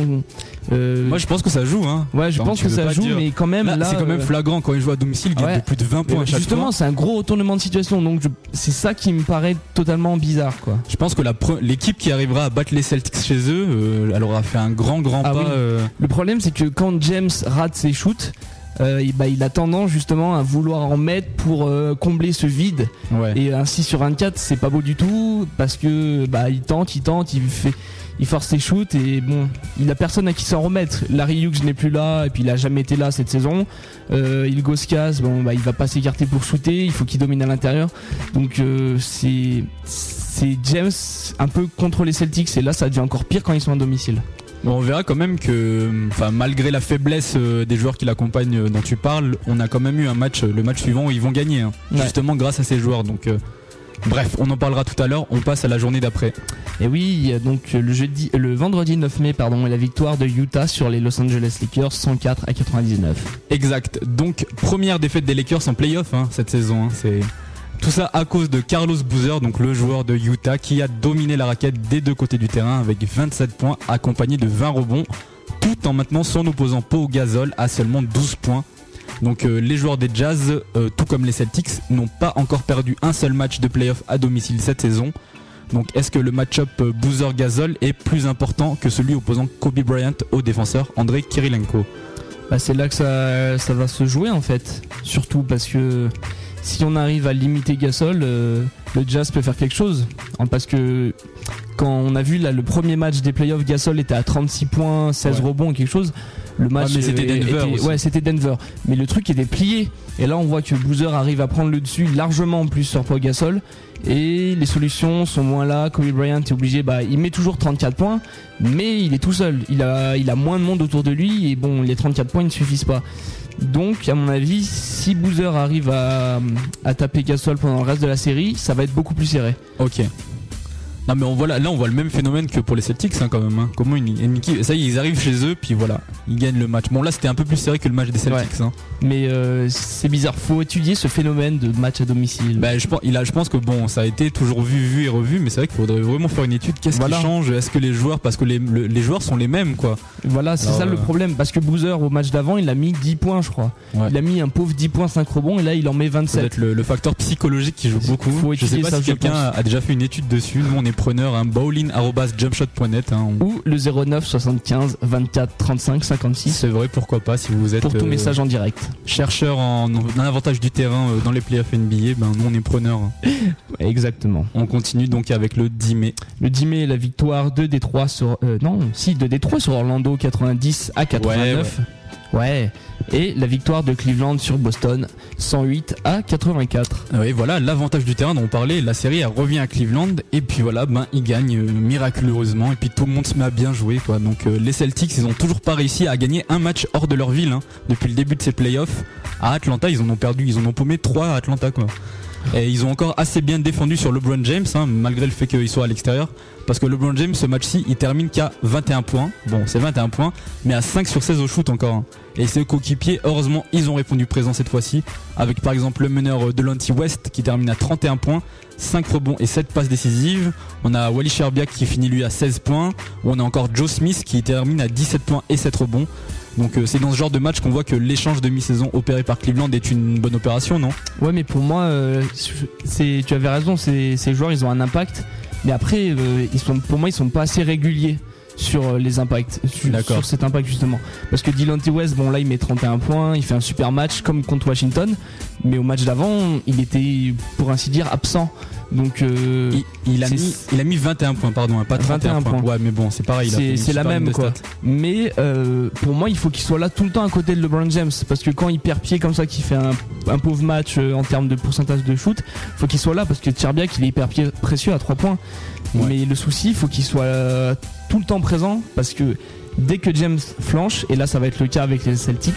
euh, Moi je pense que ça joue. Hein. ouais, je Enfin, pense que ça joue, dire- mais quand même, Là, là. c'est quand même euh, flagrant quand ils jouent à domicile, ils gagnent ouais. de plus de 20 points à chaque justement, c'est un gros retournement de situation. Donc, je- c'est ça qui me paraît totalement bizarre, quoi. Je pense que pre- l'équipe qui arrivera à battre les Celtics chez eux, euh, elle aura fait un grand grand Ah pas. oui. Le problème, c'est que quand James rate ses shoots, euh, il, bah, il a tendance justement à vouloir en mettre pour euh, combler ce vide. ouais. Et un 6 sur 24, c'est pas beau du tout parce que bah, il tente, il tente, il fait. Il force ses shoots et bon, il a personne à qui s'en remettre. Larry Hughes n'est plus là et puis il a jamais été là cette saison. Euh, il Goscas, bon bah il va pas s'écarter pour shooter, il faut qu'il domine à l'intérieur. Donc c'est c'est James un peu contre les Celtics et là ça devient encore pire quand ils sont à domicile. Bon, on verra quand même que, enfin, malgré la faiblesse euh, des joueurs qui l'accompagnent euh, dont tu parles, on a quand même eu un match, euh, le match suivant où ils vont gagner, hein, Ouais. justement grâce à ces joueurs. Donc, euh, bref, on en parlera tout à l'heure. On passe à la journée d'après. Et oui, donc le jeudi, le vendredi 9 mai, pardon, la victoire de Utah sur les Los Angeles Lakers 104 à 99. Exact. Donc, première défaite des Lakers en playoff hein, cette saison. hein. C'est tout ça à cause de Carlos Boozer, donc le joueur de Utah, qui a dominé la raquette des deux côtés du terrain avec 27 points, accompagné de 20 rebonds, tout en maintenant son opposant Pau Gasol à seulement 12 points. Donc euh, les joueurs des Jazz, euh, tout comme les Celtics, n'ont pas encore perdu un seul match de playoff à domicile cette saison. Donc est-ce que le match-up euh, Boozer-Gasol est plus important que celui opposant Kobe Bryant au défenseur André Kirilenko? Bah, c'est là que ça, ça va se jouer en fait. Surtout parce que si on arrive à limiter Gasol, euh, le Jazz peut faire quelque chose. Hein, Parce que quand on a vu là le premier match des playoffs, Gasol était à 36 points, 16 Ouais. rebonds, quelque chose. Le match mais c'était Denver était- aussi. ouais, c'était Denver. Mais le truc était plié. Et là, on voit que Boozer arrive à prendre le dessus largement en plus sur Paul Gasol. Et les solutions sont moins là. Kobe Bryant est obligé, bah, il met toujours 34 points, mais il est tout seul. Il a, il a moins de monde autour de lui et bon, les 34 points ne suffisent pas. Donc, à mon avis, si Boozer arrive à, taper Gasol pendant le reste de la série, ça va être beaucoup plus serré. Ok. Non mais on voit là, là on voit le même phénomène que pour les Celtics hein, quand même. hein. Comment une, une équipe- ça y est, ils arrivent chez eux puis voilà, ils gagnent le match. Bon là c'était un peu plus serré que le match des Celtics. hein. Mais euh, c'est bizarre, faut étudier ce phénomène de match à domicile. Bah, je pense, il a, je pense que bon, ça a été toujours vu, vu et revu, mais c'est vrai qu'il faudrait vraiment faire une étude. Qu'est-ce Voilà. qui change? Est-ce que les joueurs, parce que les, le- les joueurs sont les mêmes, quoi? voilà, c'est ça le euh, problème. Parce que Boozer, au match d'avant, il a mis 10 points, je crois. Ouais. Il a mis un pauvre 10 points, 5 rebonds, et là, il en met Ça doit 27. être le, le facteur psychologique qui joue beaucoup. Faut je sais étudier pas ça, si quelqu'un a, a déjà fait une étude dessus. Nous, on est preneur, hein, bowling@jumpshot.net. Hein, on- Ou le 09 75 24 35 56 C'est vrai, pourquoi pas, si vous êtes pour tout euh, message en direct. chercheur en, en avantage du terrain euh, dans les playoffs NBA, ben nous on est preneur. Exactement. On continue donc avec le 10 mai. Le 10 mai, la victoire de Détroit sur. euh, non, si, de Détroit sur Orlando 90 à 89. Ouais, Et la victoire de Cleveland sur Boston 108 à 84. Ah Oui, voilà l'avantage du terrain dont on parlait. La série elle revient à Cleveland et puis voilà, ben ils gagnent euh, miraculeusement et puis tout le monde se met à bien jouer quoi. Donc euh, les Celtics, ils ont toujours pas réussi à gagner un match hors de leur ville hein, depuis le début de ces playoffs. À Atlanta, ils en ont perdu, ils en ont paumé 3 à Atlanta quoi. Et ils ont encore assez bien défendu sur LeBron James, hein, malgré le fait qu'il soit à l'extérieur. Parce que LeBron James, ce match-ci, il termine qu'à 21 points. Bon, c'est 21 points, mais à 5 sur 16 au shoot encore. hein. Et ses coéquipiers, heureusement, ils ont répondu présent cette fois-ci. Avec par exemple le meneur de l'anti West qui termine à 31 points, 5 rebonds et 7 passes décisives. On a Wally Sherbiak qui finit lui à 16 points. On a encore Joe Smith qui termine à 17 points et 7 rebonds. Donc euh, c'est dans ce genre de match qu'on voit que l'échange de mi-saison opéré par Cleveland est une bonne opération, non? Ouais, mais pour moi, euh, tu avais raison, ces joueurs, ils ont un impact. Mais après, euh, ils sont, pour moi, ils sont pas assez réguliers sur euh, les impacts, sur, cet impact justement. Parce que Dylan T. West, bon là, il met 31 points, il fait un super match comme contre Washington. Mais au match d'avant, il était, pour ainsi dire, absent. Donc, euh, il, il a mis, il a mis 21 points, pardon, hein, pas 31 21 points. points. Ouais, mais bon, c'est pareil. c'est, la même quoi. Mais euh, pour moi, il faut qu'il soit là tout le temps à côté de LeBron James. Parce que quand il perd pied comme ça, qu'il fait un, un pauvre match euh, en termes de pourcentage de shoot, faut qu'il soit là parce que Tcherbiak il est hyper pied- précieux à 3 points. Ouais. Mais le souci, il faut qu'il soit euh, tout le temps présent parce que dès que James flanche, et là ça va être le cas avec les Celtics,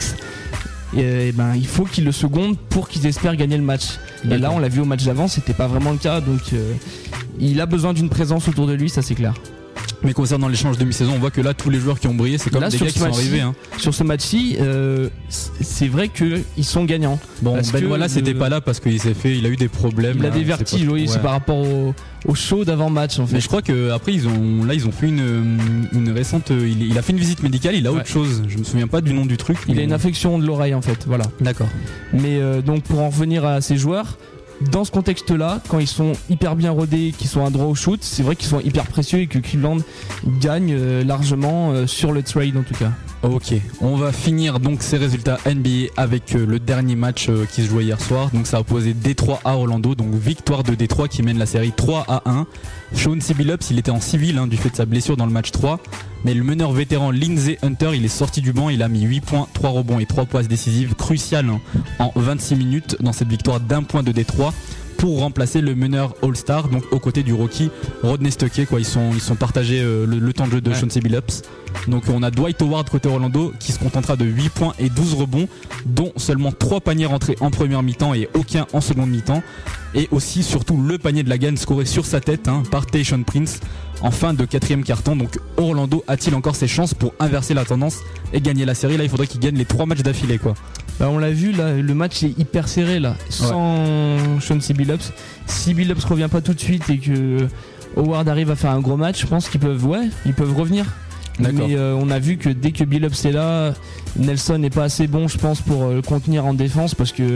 et, ben, il faut qu'il le seconde pour qu'ils espèrent gagner le match. Et là, on l'a vu au match d'avant, c'était pas vraiment le cas. Donc euh, il a besoin d'une présence autour de lui, ça c'est clair. Mais concernant l'échange de mi-saison, on voit que là, tous les joueurs qui ont brillé, c'est comme Là, des gars qui sont arrivés. Hein. Sur ce match-ci, euh, c'est vrai qu'ils sont gagnants. Bon, Parce Ben voilà, c'était pas là parce qu'il s'est fait, il a eu des problèmes. Il a des vertiges, oui, ouais. c'est par rapport au, au show d'avant-match en fait. Mais je crois que après ils ont là ils ont fait une, une récente il, il a fait une visite médicale il a Ouais. autre chose je me souviens pas du nom du truc Il mais- a une infection de l'oreille en fait, voilà. d'accord Mais euh, donc pour en revenir à ces joueurs, dans ce contexte-là, quand ils sont hyper bien rodés, qu'ils sont un droit au shoot, c'est vrai qu'ils sont hyper précieux et que Cleveland gagne euh, largement euh, sur le trade en tout cas. Ok, on va finir donc ces résultats NBA avec euh, le dernier match qui se jouait hier soir. Donc ça a opposé Détroit à Orlando, donc victoire de Détroit qui mène la série 3 à 1. Sean Billups, il était en civil hein, du fait de sa blessure dans le match 3. Mais le meneur vétéran Lindsay Hunter, il est sorti du banc, il a mis 8 points, 3 rebonds et 3 passes décisives. Cruciales hein, en 26 minutes dans cette victoire d'un point de Détroit pour remplacer le meneur All-Star, donc aux côtés du rookie Rodney Stuckey. Quoi. Ils, sont, ils sont partagés euh, le, le temps de jeu de Ouais. Sean Billups. Donc on a Dwight Howard côté Orlando qui se contentera de 8 points et 12 rebonds, dont seulement 3 paniers rentrés en première mi-temps et aucun en seconde mi-temps. Et aussi surtout le panier de la gagne scoré sur sa tête hein, par Tayshaun Prince en fin de quatrième carton. Donc Orlando a-t-il encore ses chances pour inverser la tendance et gagner la série? Là il faudrait qu'il gagne les 3 matchs d'affilée quoi. Bah, on l'a vu, là, le match est hyper serré là, sans Sean C. Billups. Si Billups revient pas tout de suite et que Howard arrive à faire un gros match, je pense qu'ils peuvent, ouais, ils peuvent revenir. Mais euh, on a vu que dès que Billups est là, Nelson n'est pas assez bon, je pense, pour euh, le contenir en défense parce que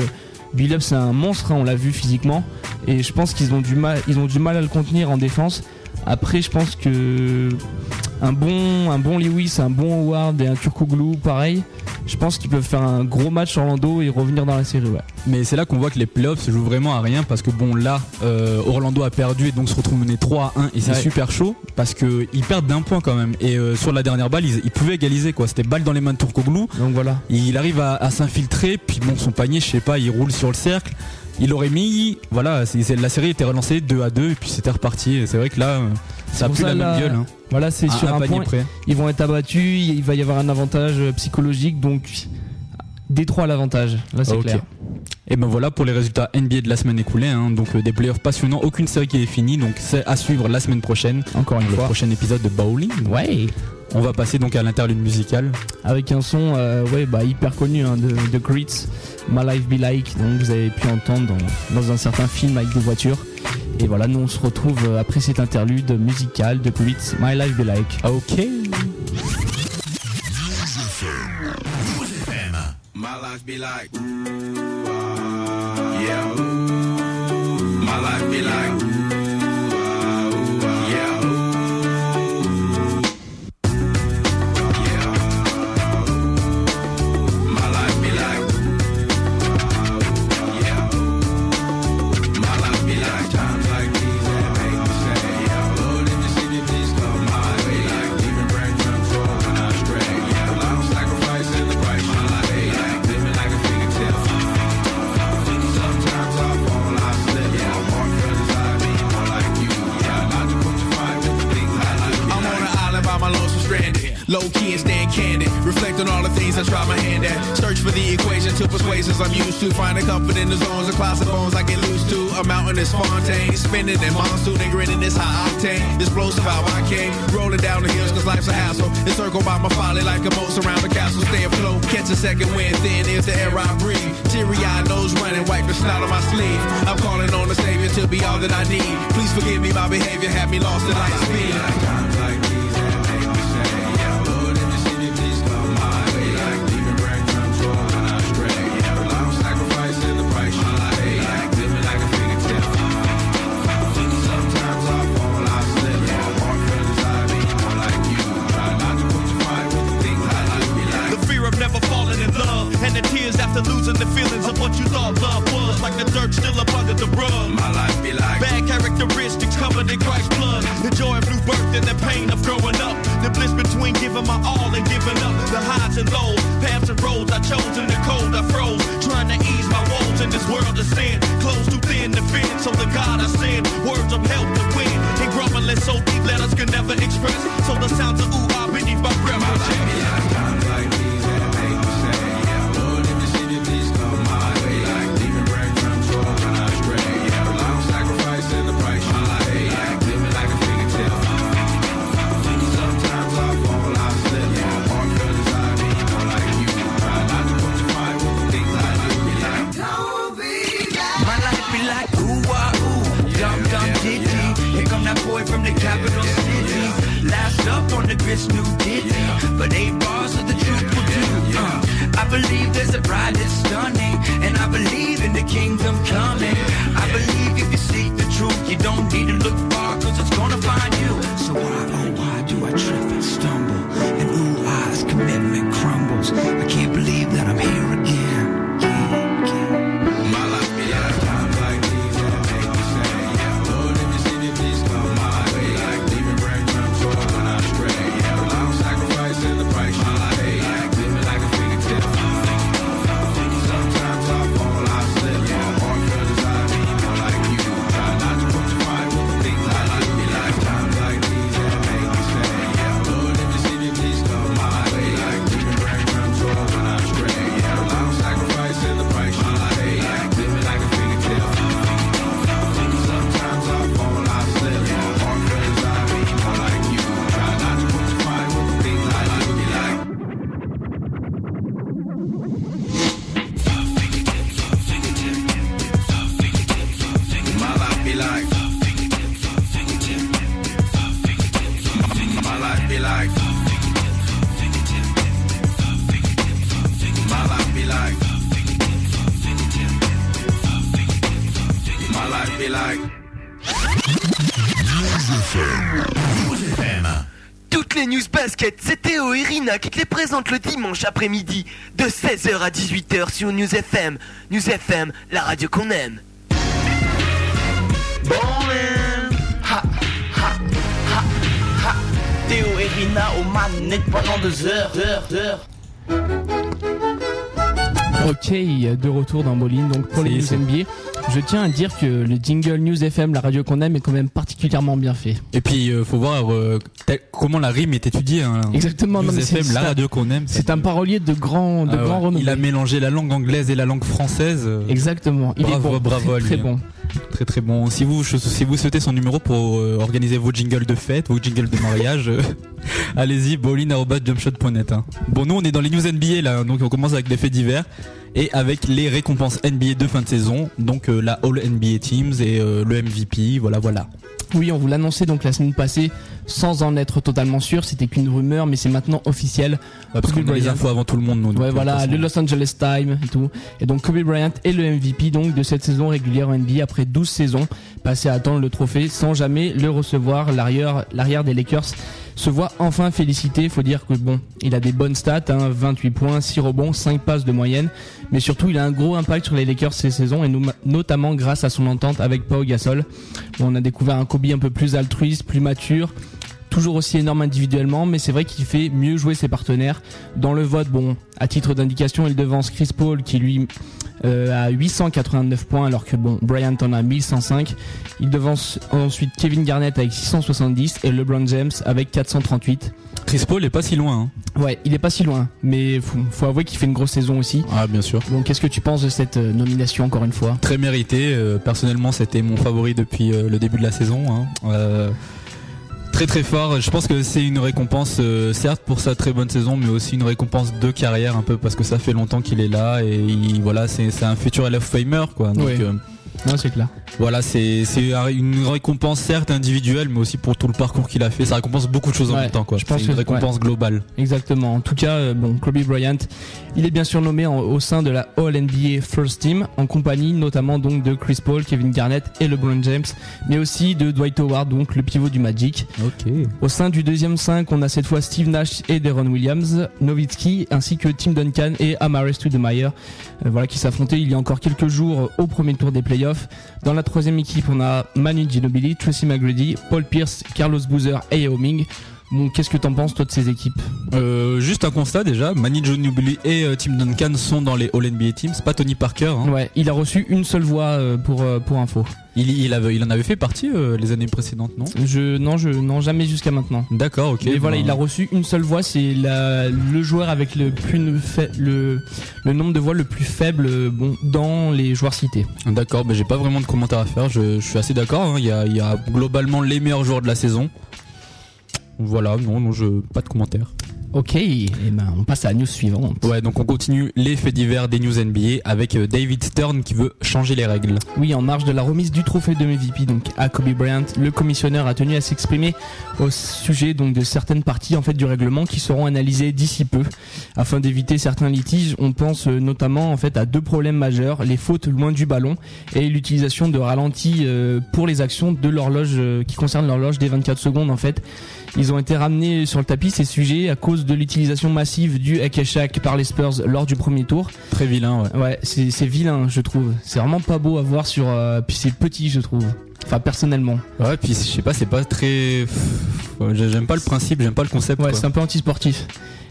Billups c'est un monstre, hein, on l'a vu physiquement, et je pense qu'ils ont du mal, ils ont du mal à le contenir en défense. Après, je pense que un bon, un bon Lewis, un bon Howard et un Turkoglu, pareil. Je pense qu'ils peuvent faire un gros match Orlando et revenir dans la série. Ouais. Mais c'est là qu'on voit que les playoffs se jouent vraiment à rien parce que bon là euh, Orlando a perdu et donc se retrouve mené 3 à 1 et c'est Ouais. super chaud parce que ils perdent d'un point quand même et euh, sur la dernière balle ils, ils pouvaient égaliser quoi c'était balle dans les mains de Turkoglu Donc voilà. il arrive à, à s'infiltrer puis bon son panier je sais pas il roule sur le cercle il aurait mis voilà la série était relancée 2 à 2 et puis c'était reparti et c'est vrai que là ça a plus ça, la même gueule hein. Voilà, c'est sur un point. près Ils vont être abattus, il va y avoir un avantage psychologique, donc Détroit à l'avantage, là c'est clair. Et ben voilà pour les résultats NBA de la semaine écoulée. hein. Donc euh, des playoffs passionnants, aucune série qui est finie. Donc c'est à suivre la semaine prochaine. Encore une Le fois. prochain épisode de Bowling. Ouais. On va passer donc à l'interlude musicale. Avec un son euh, ouais, bah, hyper connu hein, de, de Grits, My Life Be Like, donc vous avez pu entendre dans, dans un certain film avec des voitures. Et voilà, nous on se retrouve euh, après cet interlude musical de Grits, My Life Be Like. Ok. My life be like, ooh, ah, yeah, ooh. My life be like, Low key and staying candid. Reflect on all the things I try my hand at. Search for the equation to persuasions I'm used to. Finding comfort in the zones of bones I get loose to. A mountain is Fontaine. Spinning in monsoon and grinning this high octane. Explosive how I came. Rolling down the hills cause life's a hassle. Encircled by my folly like a moat around the castle. Stay afloat. Catch a second wind. Thin is the air I breathe. Teary eyed nose running. Wipe the snot on my sleeve. I'm calling on the savior to be all that I need. Please forgive me my behavior. Had me lost in light speed. After losing the feelings of what you thought love was Like the dirt still up under the rug. My life be like. Bad characteristics covered in Christ's blood. The joy of new birth and the pain of growing up. The bliss between giving my all and giving up. The highs and lows, paths and roads I chose in the cold I froze. Trying to ease my woes in this world of sin. Close too thin to fit So the God I send. Words of help to win. And grumbling so deep letters can never express. So the sounds of ooh ah beneath my breath. My life be like Rina qui te les présentent le dimanche après-midi de 16h à 18h sur News FM. News FM, la radio qu'on aime. Théo et Rina au manette pendant deux heures, heures, heures. Ok, de retour dans Bolin, donc pour les news NBA. Je tiens à dire que le jingle News FM, la radio qu'on aime, est quand même particulièrement bien fait. Et puis euh, faut voir euh, comment la rime est étudiée. Hein. Exactement, non, c'est- FM, la c'est un- radio qu'on aime. C'est un parolier de grand, de Ah ouais. grand renom. Il a mélangé la langue anglaise et la langue française. euh, Exactement. Il Bravo, est bon. bravo à très, très lui. bon. Très très bon. Si vous si vous souhaitez son numéro pour euh, organiser vos jingles de fête, vos jingles de mariage, euh, allez-y bowling@jumpshot.net. Hein. Bon, nous on est dans les news NBA là, donc on commence avec les faits divers et avec les récompenses NBA de fin de saison, donc euh, la All NBA Teams et euh, le MVP, voilà voilà. Oui, on vous l'annonçait donc la semaine passée, sans en être totalement sûr. C'était qu'une rumeur, mais c'est maintenant officiel. Ouais, parce qu'on a les infos avant tout le monde. Nous, Ouais, euh, voilà, le. Los Angeles Times et tout. Et donc Kobe Bryant est le MVP donc de cette saison régulière en NBA après 12 saisons passées à attendre le trophée sans jamais le recevoir. L'arrière, l'arrière des Lakers se voit enfin félicité. Faut dire que bon, il a des bonnes stats, hein, 28 points, 6 rebonds, 5 passes de moyenne. Mais surtout, il a un gros impact sur les Lakers ces saisons et no- notamment grâce à son entente avec Pau Gasol. On a découvert un Kobe un peu plus altruiste, plus mature toujours aussi énorme individuellement, mais c'est vrai qu'il fait mieux jouer ses partenaires. Dans le vote, bon, à titre d'indication, il devance Chris Paul qui lui euh, a 889 points, alors que bon, Bryant en a 1105. Il devance ensuite Kevin Garnett avec 670 et LeBron James avec 438. Chris Paul est pas si loin. Hein. Ouais, il est pas si loin, mais faut, faut avouer qu'il fait une grosse saison aussi. Ah bien sûr. Bon, qu'est-ce que tu penses de cette euh, nomination encore une fois? Très mérité. euh, personnellement, c'était mon favori depuis le début de la saison. hein. Très très fort. Je pense que c'est une récompense, euh, certes pour sa très bonne saison, mais aussi une récompense de carrière un peu parce que ça fait longtemps qu'il est là et il- voilà, c'est c'est un futur of Famer quoi. Donc euh, Non, c'est clair. voilà, c'est c'est un- une récompense certes individuelle, mais aussi pour tout le parcours qu'il a fait. Ça récompense beaucoup de choses en même temps quoi. je pense C'est une que- récompense globale. Exactement. En tout cas, euh, bon, Kobe Bryant, il est bien sûr nommé en- au sein de la All NBA First Team, en compagnie notamment donc de Chris Paul, Kevin Garnett et LeBron James, mais aussi de Dwight Howard, donc le pivot du Magic. Ok. Au sein du deuxième 5, on a cette fois Steve Nash et Deron Williams, Nowitzki, ainsi que Tim Duncan et Amaris Stoudemire, euh, voilà, qui s'affrontaient il y a encore quelques jours au premier tour des playoffs. Dans la troisième équipe, on a Manu Ginobili, Tracy McGrady, Paul Pierce, Carlos Boozer et Yao Ming. Bon, qu'est-ce que t'en penses toi de ces équipes Euh, juste un constat déjà, Manny Ginobili et euh, Tim Duncan sont dans les All NBA Teams, pas Tony Parker. hein. Ouais, il a reçu une seule voix euh, pour euh, pour info. Il, il, avait, il en avait fait partie les années précédentes, non? Je non, je non jamais jusqu'à maintenant. D'accord, ok. Mais voilà, ben, il a reçu une seule voix, c'est le joueur avec le plus le le nombre de voix le plus faible bon dans les joueurs cités. D'accord, mais j'ai pas vraiment de commentaires à faire. Je, je suis assez d'accord. hein. Il, y a, il y a globalement les meilleurs joueurs de la saison. Voilà, non, non, je pas de commentaires. OK, et ben on passe à la news suivante. Ouais, donc on continue les faits divers des news NBA avec euh, David Stern qui veut changer les règles. Oui, en marge de la remise du trophée de MVP donc à Kobe Bryant, le commissionneur a tenu à s'exprimer au sujet donc de certaines parties en fait du règlement qui seront analysées d'ici peu afin d'éviter certains litiges. On pense euh, notamment en fait à deux problèmes majeurs les fautes loin du ballon et l'utilisation de ralentis euh, pour les actions de l'horloge qui concernent l'horloge des 24 secondes en fait. Ils ont été ramenés sur le tapis ces sujets à cause de l'utilisation massive du hack par les Spurs lors du premier tour. Très vilain, ouais. Ouais, c'est vilain, je trouve. C'est vraiment pas beau à voir sur. euh, puis c'est petit, je trouve. Enfin, personnellement. Ouais, puis je sais pas, c'est pas très. J'aime pas le principe, j'aime pas le concept. Ouais, c'est un peu antisportif.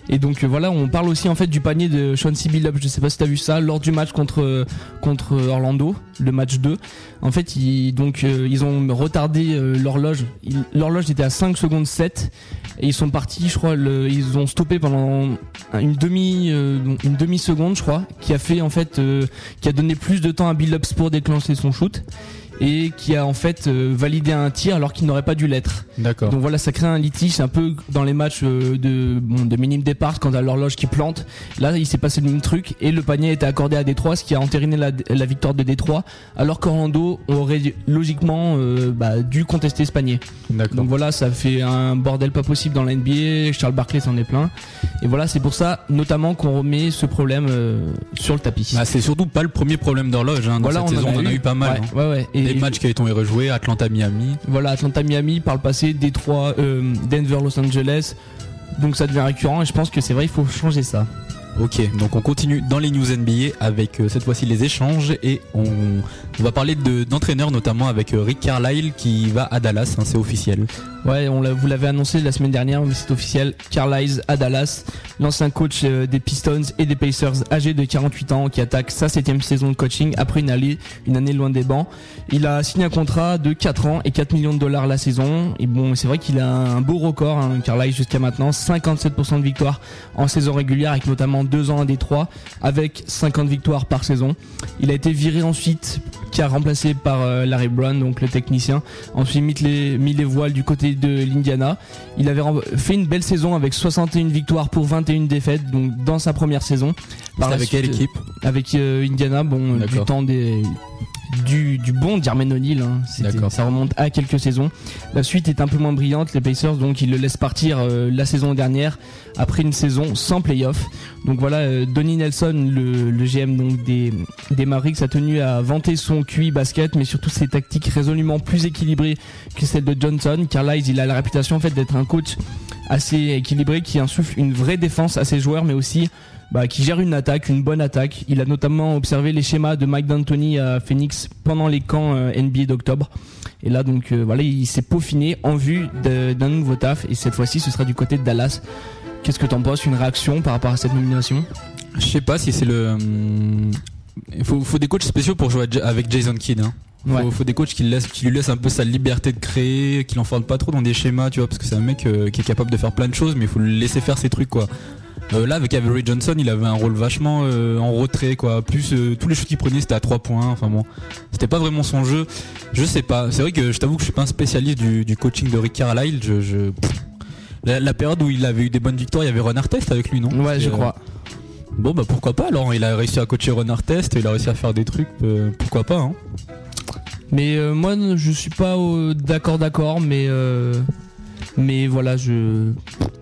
Et donc euh, voilà, on parle aussi en fait du panier de Sean C. Billups. Je sais pas si t'as vu ça lors du match contre euh, contre Orlando, le match 2. En fait, ils donc euh, ils ont retardé l'horloge. L'horloge était à 5 secondes 7 et ils sont partis, je crois, le, ils ont stoppé pendant une demi une demi seconde, je crois, qui a fait en fait qui a donné plus de temps à Billups pour déclencher son shoot et qui a en fait euh, validé un tir alors qu'il n'aurait pas dû l'être. D'accord. Donc voilà, ça crée un litige, c'est un peu dans les matchs euh, de, bon, de minime départ quand t'as l'horloge qui plante. Là, il s'est passé le même truc et le panier a été accordé à Détroit, ce qui a entériné la, la victoire de Détroit, alors qu'Orlando aurait logiquement euh, bah, dû contester ce panier. D'accord. Donc voilà, ça fait un bordel pas possible dans la NBA. Charles Barkley s'en est plein. Et voilà, c'est pour ça notamment qu'on remet ce problème euh, sur le tapis. Bah, c'est surtout pas le premier problème d'horloge. Hein. Dans voilà, cette saison, on en a eu pas mal. Ouais, hein. ouais, ouais. Et Les matchs qui ont été rejoués, Atlanta-Miami. voilà, Atlanta, Miami, par le passé, Détroit, euh, Denver, Los Angeles. Donc ça devient récurrent et je pense que c'est vrai, il faut changer ça. Ok, donc on continue dans les news NBA avec euh, cette fois-ci les échanges et on, va parler de- d'entraîneurs notamment avec euh, Rick Carlisle qui va à Dallas, hein, c'est officiel. Ouais, on vous l'avez annoncé la semaine dernière, mais c'est officiel. Carlisle à Dallas, l'ancien coach euh, des Pistons et des Pacers, âgé de 48 ans, qui attaque sa septième saison de coaching après une année, une année loin des bancs. Il a signé un contrat de 4 ans et 4 millions de dollars la saison. Et bon, c'est vrai qu'il a un beau record, hein, Carlisle jusqu'à maintenant, 57% de victoires en saison régulière, avec notamment 2 ans à Détroit, avec 50 victoires par saison. Il a été viré ensuite, qui a remplacé par euh, Larry Brown, donc le technicien. Ensuite, mis les, mis les voiles du côté de l'Indiana. Il avait fait une belle saison avec 61 victoires pour 21 défaites, donc dans sa première saison. Par avec quelle équipe? Avec euh, Indiana, bon, du temps des du, du bon Jermaine O'Neal, hein. Ça remonte à quelques saisons. La suite est un peu moins brillante, les Pacers, donc ils le laissent partir euh, la saison dernière après une saison sans playoff. Donc voilà, euh, Donnie Nelson, le, GM donc des, des a tenu à vanter son QI basket, mais surtout ses tactiques résolument plus équilibrées que celles de Johnson. Carlisle, il a la réputation en d'être un coach assez équilibré qui insuffle une vraie défense à ses joueurs, mais aussi bah, qui gère une attaque, une bonne attaque. Il a notamment observé les schémas de Mike D'Antoni à Phoenix pendant les camps euh, NBA d'octobre. Et là, donc, euh, voilà, il s'est peaufiné en vue d'un nouveau taf. Et cette fois-ci, ce sera du côté de Dallas. Qu'est-ce que t'en penses Une réaction par rapport à cette nomination? Je sais pas si c'est le. hum, Il faut, faut des coachs spéciaux pour jouer avec Jason Kidd. Hein. Faut, Ouais. faut des coachs qui, le laissent, qui lui laissent un peu sa liberté de créer, qui l'enferment pas trop dans des schémas, tu vois, parce que c'est un mec euh, qui est capable de faire plein de choses, mais il faut le laisser faire ses trucs, quoi. Euh, là, avec Avery Johnson, il avait un rôle vachement euh, en retrait, quoi. Plus tous les choses qu'il prenait, c'était à 3 points. Enfin bon, c'était pas vraiment son jeu. Je sais pas. C'est vrai que je t'avoue que je suis pas un spécialiste du, du coaching de Rick Carlisle. Je, je- pff. La, la période où il avait eu des bonnes victoires, il y avait Ron Artest avec lui, non Ouais, je euh, crois. Bon bah pourquoi pas alors il a réussi à coacher Ron Artest, il a réussi à faire des trucs, euh, pourquoi pas hein. Mais euh, moi, je suis pas d'accord, d'accord, mais euh, mais voilà, je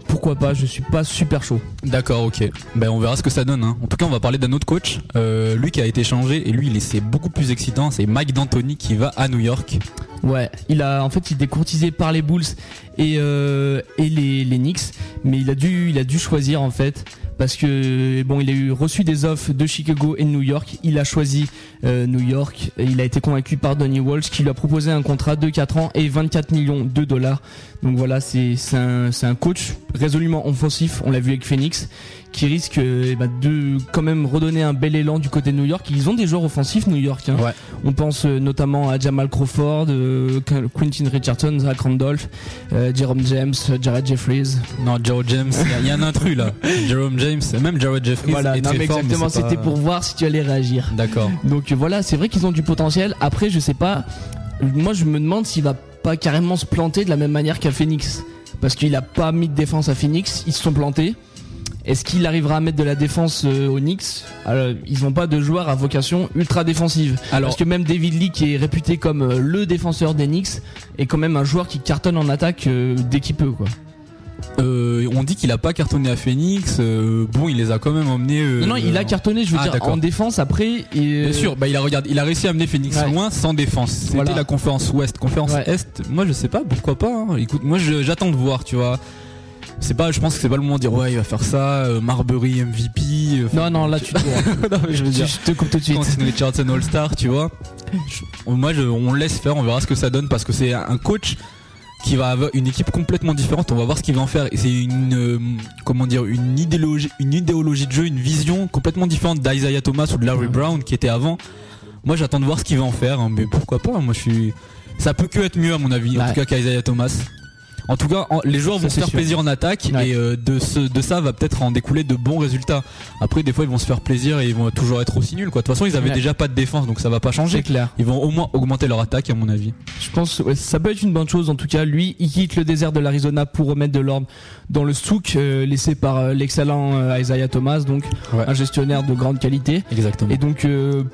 pourquoi pas, je suis pas super chaud. D'accord ok, ben on verra ce que ça donne hein. En tout cas on va parler d'un autre coach, euh, lui qui a été changé et lui il est c'est beaucoup plus excitant, c'est Mike D'Antoni qui va à New York. Ouais, il a en fait il était courtisé par les Bulls et euh, et les, les Knicks, mais il a dû il a dû choisir en fait parce que bon il a eu reçu des offres de Chicago et de New York, il a choisi euh, New York, il a été convaincu par Donny Walsh qui lui a proposé un contrat de 4 ans et 24 millions de dollars. Donc voilà, c'est un c'est un coach résolument offensif, on l'a vu avec Phoenix qui risque euh, eh ben, de quand même redonner un bel élan du côté de New York. Ils ont des joueurs offensifs New York. hein. Ouais. On pense euh, notamment à Jamal Crawford, euh, Quentin Richardson, Zach Randolph, euh, Jerome James, Jared Jeffries. Non Jared James, il y a- il y, a un intrus là. Jerome James, même Jared Jeffries Voilà, est non, très mais fort, mais exactement, pas- c'était pour voir si tu allais réagir. D'accord. Donc voilà, c'est vrai qu'ils ont du potentiel. Après, je sais pas. Moi, je me demande s'il va pas carrément se planter de la même manière qu'à Phoenix, parce qu'il a pas mis de défense à Phoenix. Ils se sont plantés. Est-ce qu'il arrivera à mettre de la défense euh, aux Knicks? Alors, Ils n'ont pas de joueurs à vocation ultra défensive. Alors Parce que même David Lee, qui est réputé comme euh, le défenseur des Knicks, est quand même un joueur qui cartonne en attaque euh, dès qu'il peut. Quoi. euh, on dit qu'il a pas cartonné à Phoenix, euh, bon il les a quand même emmenés. euh, non, non, il a cartonné, je veux ah, dire, en défense après. Et, Bien sûr, bah il a regardé, il a réussi à amener Phoenix Ouais. loin sans défense. C'était Voilà. la conférence Ouest, conférence Ouais. Est. Moi je sais pas, pourquoi pas. hein. Écoute, moi j'attends de voir, tu vois. C'est pas, je pense que c'est pas le moment de dire ouais il va faire ça, euh, Marbury MVP. euh, Non, non, là tu te non, mais je veux dire, Je te coupe tout de suite. Richardson All Star, tu vois. Je- moi je, on laisse faire, on verra ce que ça donne parce que c'est un coach qui va avoir une équipe complètement différente. On va voir ce qu'il va en faire. Et c'est une, euh, comment dire, une idéologie, une idéologie de jeu, une vision complètement différente d'Isaiah Thomas ou de Larry Brown qui était avant. Moi, j'attends de voir ce qu'il va en faire. hein, mais pourquoi pas Moi, je suis. Ça peut que être mieux à mon avis, en tout cas qu'Isaiah Thomas. En tout cas, en- les joueurs Ça, vont se faire sûr. plaisir en attaque Ouais. et euh, de, ce, de ça va peut-être en découler de bons résultats. Après, des fois, ils vont se faire plaisir et ils vont toujours être aussi nuls. Quoi. De toute façon, ils avaient Ouais. déjà pas de défense, donc ça va pas changer. Clair. Ils vont au moins augmenter leur attaque, à mon avis. Je pense ouais, ça peut être une bonne chose en tout cas. Lui, il quitte le désert de l'Arizona pour remettre de l'ordre dans le souk euh, laissé par euh, l'excellent euh, Isaiah Thomas, donc Ouais. un gestionnaire de grande qualité. Exactement. Et donc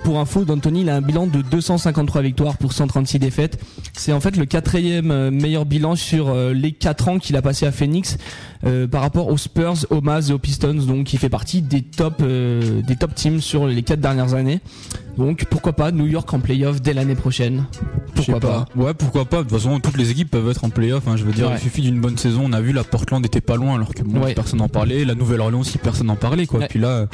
pour info, D'Antoni il a un bilan de 253 victoires pour 136 défaites. C'est en fait le quatrième meilleur bilan sur les 4 ans qu'il a passé à Phoenix par rapport aux Spurs, aux Mavs et aux Pistons. Donc il fait partie des top des top teams sur les 4 dernières années. Donc pourquoi pas New York en playoff dès l'année prochaine? Pourquoi pas, Ouais, pourquoi pas. De toute façon, toutes les équipes peuvent être en playoff. Hein, je veux dire, Ouais. il suffit d'une bonne saison. On a vu la Portland était pas loin alors que Ouais. personne n'en parlait. La Nouvelle-Orléans aussi, personne n'en parlait. Quoi. Ouais. Puis là, euh,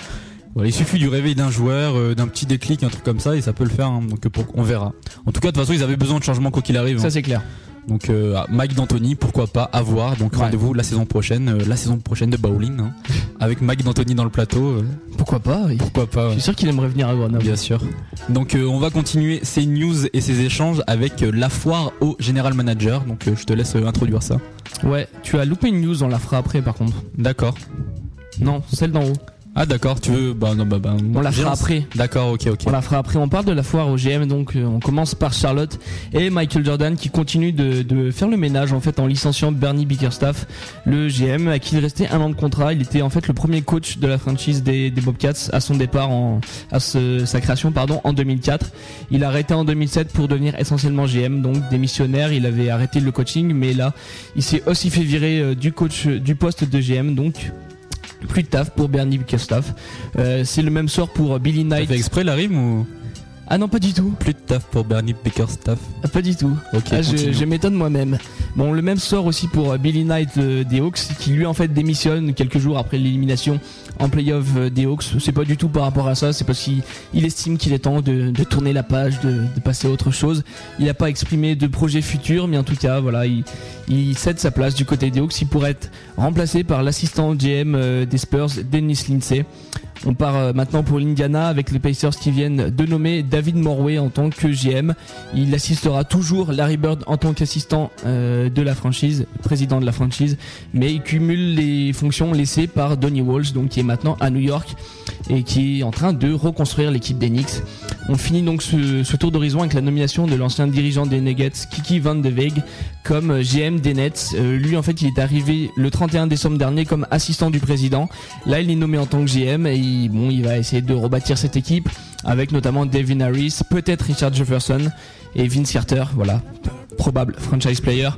voilà, il suffit du réveil d'un joueur, euh, d'un petit déclic, un truc comme ça, et ça peut le faire. hein. donc euh, pour- on verra. En tout cas, de toute façon, ils avaient besoin de changement quoi qu'il arrive. hein. Ça c'est clair. Donc euh, ah, Mike D'Antoni, pourquoi pas avoir. Donc Ouais. rendez-vous la saison prochaine, euh, la saison prochaine de Bowling, hein, avec Mike D'Antoni dans le plateau. euh, Pourquoi pas oui. pourquoi pas. Je suis sûr qu'il aimerait venir à Grenoble. Bien sûr. Donc on va continuer ces news et ces échanges avec la foire au General Manager. Donc je te laisse introduire ça. Ouais, tu as loupé une news, on la fera après par contre. D'accord. Non, celle d'en haut. Ah d'accord, tu veux bah non bah, bah On la fera après. D'accord, OK OK. On la fera après. On parle de la foire au GM, donc euh, on commence par Charlotte et Michael Jordan qui continue de, de faire le ménage en fait en licenciant Bernie Bickerstaff, le GM, à qui il restait un an de contrat. Il était en fait le premier coach de la franchise des, des Bobcats à son départ en à ce- sa création pardon en 2004. Il a arrêté en 2007 pour devenir essentiellement GM, donc démissionnaire. Il avait arrêté le coaching, mais là il s'est aussi fait virer euh, du coach du poste de GM, donc plus de taf pour Bernie Bickerstaff. Euh, c'est le même sort pour Billy T'as Knight. fait exprès la rime ou Ah non, pas du tout. plus de taf pour Bernie Bickerstaff Ah, Pas du tout. OK, Ah, je m'étonne moi-même. Bon, le même sort aussi pour euh, Billy Knight euh, des Hawks, qui lui en fait démissionne quelques jours après l'élimination en playoff euh, des Hawks. C'est pas du tout par rapport à ça, c'est parce qu'il il estime qu'il est temps de, de tourner la page, de, de passer à autre chose. Il n'a pas exprimé de projet futur, mais en tout cas, voilà, il, il cède sa place du côté des Hawks. Il pourrait être remplacé par l'assistant GM euh, des Spurs, Dennis Lindsay. On part euh, maintenant pour l'Indiana avec les Pacers qui viennent de nommer David Morway en tant que GM. Il assistera toujours Larry Bird en tant qu'assistant euh, de la franchise, président de la franchise, mais il cumule les fonctions laissées par Donny Walsh, donc qui est maintenant à New York et qui est en train de reconstruire l'équipe des Knicks. On finit donc ce, tour d'horizon avec la nomination de l'ancien dirigeant des Nuggets, Kiki Van de Veeg, comme GM des Nets. Euh, lui, en fait, il est arrivé le 31 décembre dernier comme assistant du président. Là, il est nommé en tant que GM bon, il va essayer de rebâtir cette équipe avec notamment Devin Harris, peut-être Richard Jefferson et Vince Carter, probable franchise player.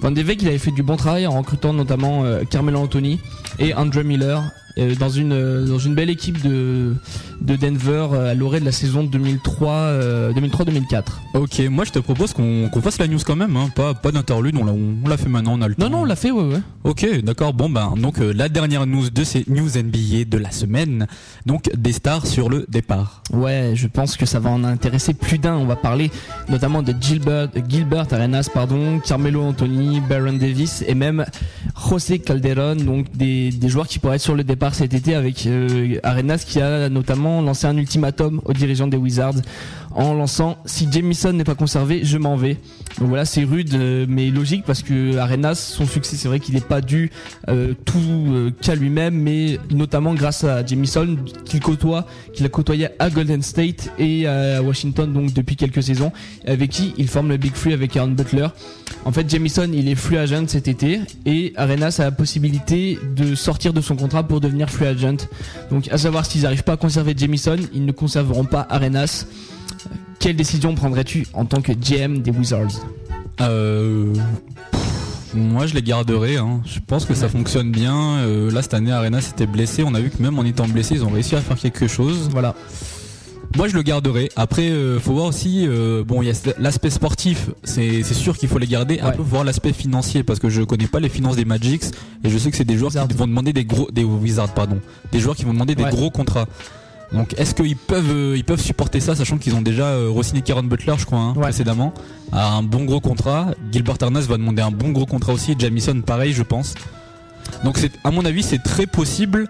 Van de il avait fait du bon travail en recrutant notamment euh, Carmelo Anthony et Andre Miller euh, dans une euh, dans une belle équipe de de Denver à l'orée de la saison 2003 euh, 2003-2004. OK, moi je te propose qu'on qu'on fasse la news quand même hein, pas pas d'interlude, on l'a on l'a fait maintenant, on a le Non temps. non, on l'a fait ouais ouais. Ok, d'accord. Bon ben donc euh, la dernière news de ces news NBA de la semaine, donc des stars sur le départ. Ouais, je pense que ça va en intéresser plus d'un. On va parler notamment de Gilbert, Gilbert Arenas, pardon, Carmelo Anthony, Baron Davis et même José Calderon, donc des, joueurs qui pourraient être sur le départ cet été avec euh, Arenas qui a notamment lancé un ultimatum aux dirigeants des Wizards en lançant si Jamison n'est pas conservé, je m'en vais. Donc voilà, c'est rude euh, mais logique parce que Arenas, son succès, c'est vrai qu'il n'est pas dû euh, tout euh, qu'à lui-même, mais notamment grâce à Jamison qu'il côtoie, qu'il a côtoyé à Golden State et à Washington donc depuis quelques saisons, avec qui il forme le Big Free avec Aaron Butler. En fait, Jamison, il est free agent cet été et Arenas a la possibilité de sortir de son contrat pour devenir free agent. Donc, à savoir s'ils n'arrivent pas à conserver Jamison, ils ne conserveront pas Arenas. Quelle décision prendrais-tu en tant que GM des Wizards Euh, pff, moi je les garderai. Hein. Je pense que ça fonctionne bien. Euh, là cette année Arena s'était blessé. On a vu que même en étant blessé ils ont réussi à faire quelque chose. Voilà. Moi je le garderai. Après euh, faut voir aussi. euh, bon il y a l'aspect sportif. C'est sûr qu'il faut les garder. Un Ouais. peu voir l'aspect financier parce que je connais pas les finances des Magics et je sais que c'est des joueurs qui vont demander des gros des Wizards pardon. Des joueurs qui vont demander des gros contrats. Donc est-ce qu'ils peuvent euh, ils peuvent supporter ça sachant qu'ils ont déjà euh, re-signé Karen Butler je crois hein, Ouais. précédemment à un bon gros contrat. Gilbert Arenas va demander un bon gros contrat aussi. Jamison pareil je pense. Donc c'est à mon avis c'est très possible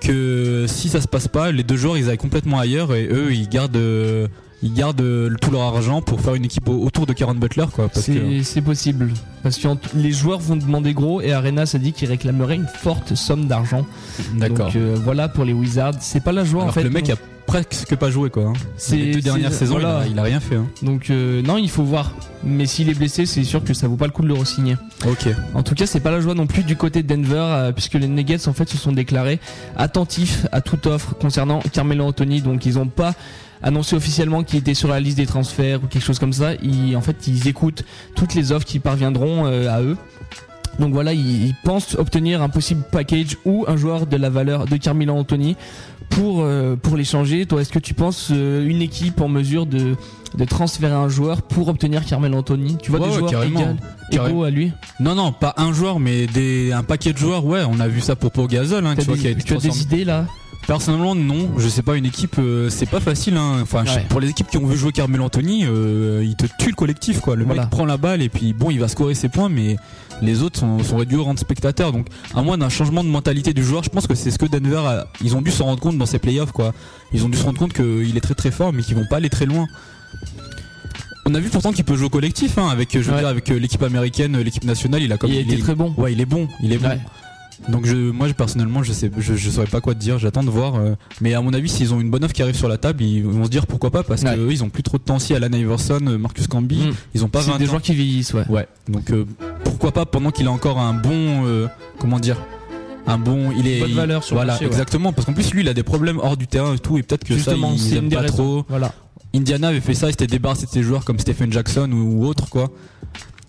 que si ça se passe pas les deux joueurs ils aillent complètement ailleurs et eux ils gardent euh, ils gardent euh, tout leur argent pour faire une équipe au- autour de Karen Butler quoi parce que C'est possible. Parce que en t- les joueurs vont demander gros et Arenas a dit qu'il réclamerait une forte somme d'argent. d'accord. Donc euh, voilà pour les Wizards. C'est pas la joie Alors en fait. que le mec non. a presque pas joué quoi. hein. C'est- les deux dernières saisons il, voilà. a, il a rien fait. hein. Donc euh, non, il faut voir. Mais s'il est blessé, c'est sûr que ça vaut pas le coup de le re-signer. Ok. En tout cas, c'est pas la joie non plus du côté de Denver, euh, puisque les Nuggets en fait se sont déclarés attentifs à toute offre concernant Carmelo Anthony. Donc ils ont pas annoncé officiellement qu'il était sur la liste des transferts ou quelque chose comme ça. Ils, en fait, ils écoutent toutes les offres qui parviendront euh, à eux. Donc voilà, il, il pense obtenir un possible package ou un joueur de la valeur de Carmelo Anthony pour euh, pour l'échanger. Toi, est-ce que tu penses euh, une équipe en mesure de de transférer un joueur pour obtenir Carmelo Anthony? Tu vois Ouais, des ouais, joueurs carrément. égal- égaux à lui? Non, non, pas un joueur, mais des, un paquet de joueurs. Ouais, on a vu ça pour Pau Gasol, hein, tu vois, des- qui a été tu as des idées là? Personnellement, non. Je sais pas, une équipe, euh, c'est pas facile. Hein. Enfin, Ouais. pour les équipes qui ont vu jouer Carmelo Anthony, euh, il te tue le collectif, quoi. Le Voilà. mec prend la balle et puis bon, il va scorer ses points, mais les autres sont, sont réduits au rang de spectateurs. Donc, à moins d'un changement de mentalité du joueur, je pense que c'est ce que Denver, a- ils ont dû se rendre compte dans ces playoffs, quoi. Ils ont dû se rendre compte qu'il est très très fort, mais qu'ils vont pas aller très loin. On a vu pourtant qu'il peut jouer au collectif, hein, avec, je veux Ouais. dire, avec euh, l'équipe américaine, l'équipe nationale, il a comme Il été est- très bon. Ouais, il est bon, il est bon. Donc je, moi je- personnellement je sais, je, je saurais pas quoi te dire. J'attends de voir. euh, mais à mon avis, s'ils ont une bonne offre qui arrive sur la table, ils vont se dire pourquoi pas parce Ouais. que eux, ils ont plus trop de temps si Alan Iverson, euh, Marcus Camby, Mm. ils ont pas C'est 20 des ans. joueurs qui vieillissent, ouais. Ouais. Donc euh, pourquoi pas pendant qu'il a encore un bon, euh, comment dire, un bon, il est Bonne il- valeur sur le voilà marché, ouais. exactement parce qu'en plus lui il a des problèmes hors du terrain et tout et peut-être que Justement, ça il aime pas raisons. trop. Voilà. Indiana avait fait ça, ils s'étaient débarrassés de ses joueurs comme Stephen Jackson ou, ou autre quoi.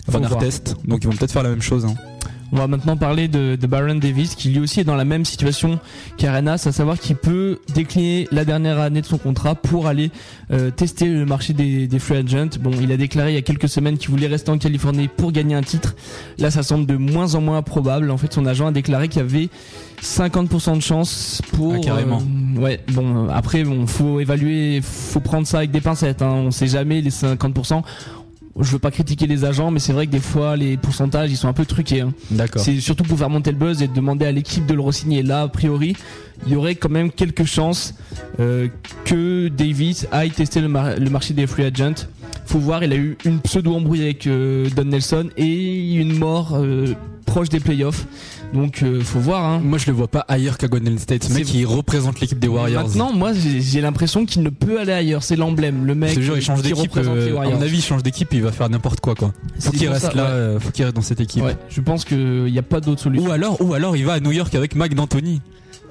Van voir. Artest. Donc ils vont peut-être faire la même chose. Hein. On va maintenant parler de, de Baron Davis qui lui aussi est dans la même situation qu'Arenas, à savoir qu'il peut décliner la dernière année de son contrat pour aller euh, tester le marché des, des free agents. Bon, il a déclaré il y a quelques semaines qu'il voulait rester en Californie pour gagner un titre. Là, ça semble de moins en moins probable. En fait, son agent a déclaré qu'il y avait 50% de chance pour. Ah, carrément. euh, ouais. Bon, euh, après, bon, faut évaluer, faut prendre ça avec des pincettes. Hein. On sait jamais les 50%. Je veux pas critiquer les agents, mais c'est vrai que des fois les pourcentages ils sont un peu truqués. hein. D'accord. C'est surtout pour faire monter le buzz et demander à l'équipe de le re-signer. Là, a priori, il y aurait quand même quelques chances euh, que Davis aille tester le, mar- le marché des free agents. Faut voir, il a eu une pseudo embrouille avec euh, Don Nelson et une mort euh, proche des playoffs. Donc, euh, faut voir. Hein. Moi je le vois pas ailleurs qu'à Golden State. Ce mec qui représente l'équipe des Warriors. Maintenant, moi, j'ai l'impression qu'il ne peut aller ailleurs. C'est l'emblème. Le mec jure, il change qui d'équipe. euh, à mon avis, il change d'équipe, il va faire n'importe quoi, quoi. Faut qu'il reste ça, là, ouais. euh, faut qu'il reste dans cette équipe. Ouais, je pense qu'il n'y a pas d'autre solution. Ou alors, ou alors, il va à New York avec Mac D'Antoni.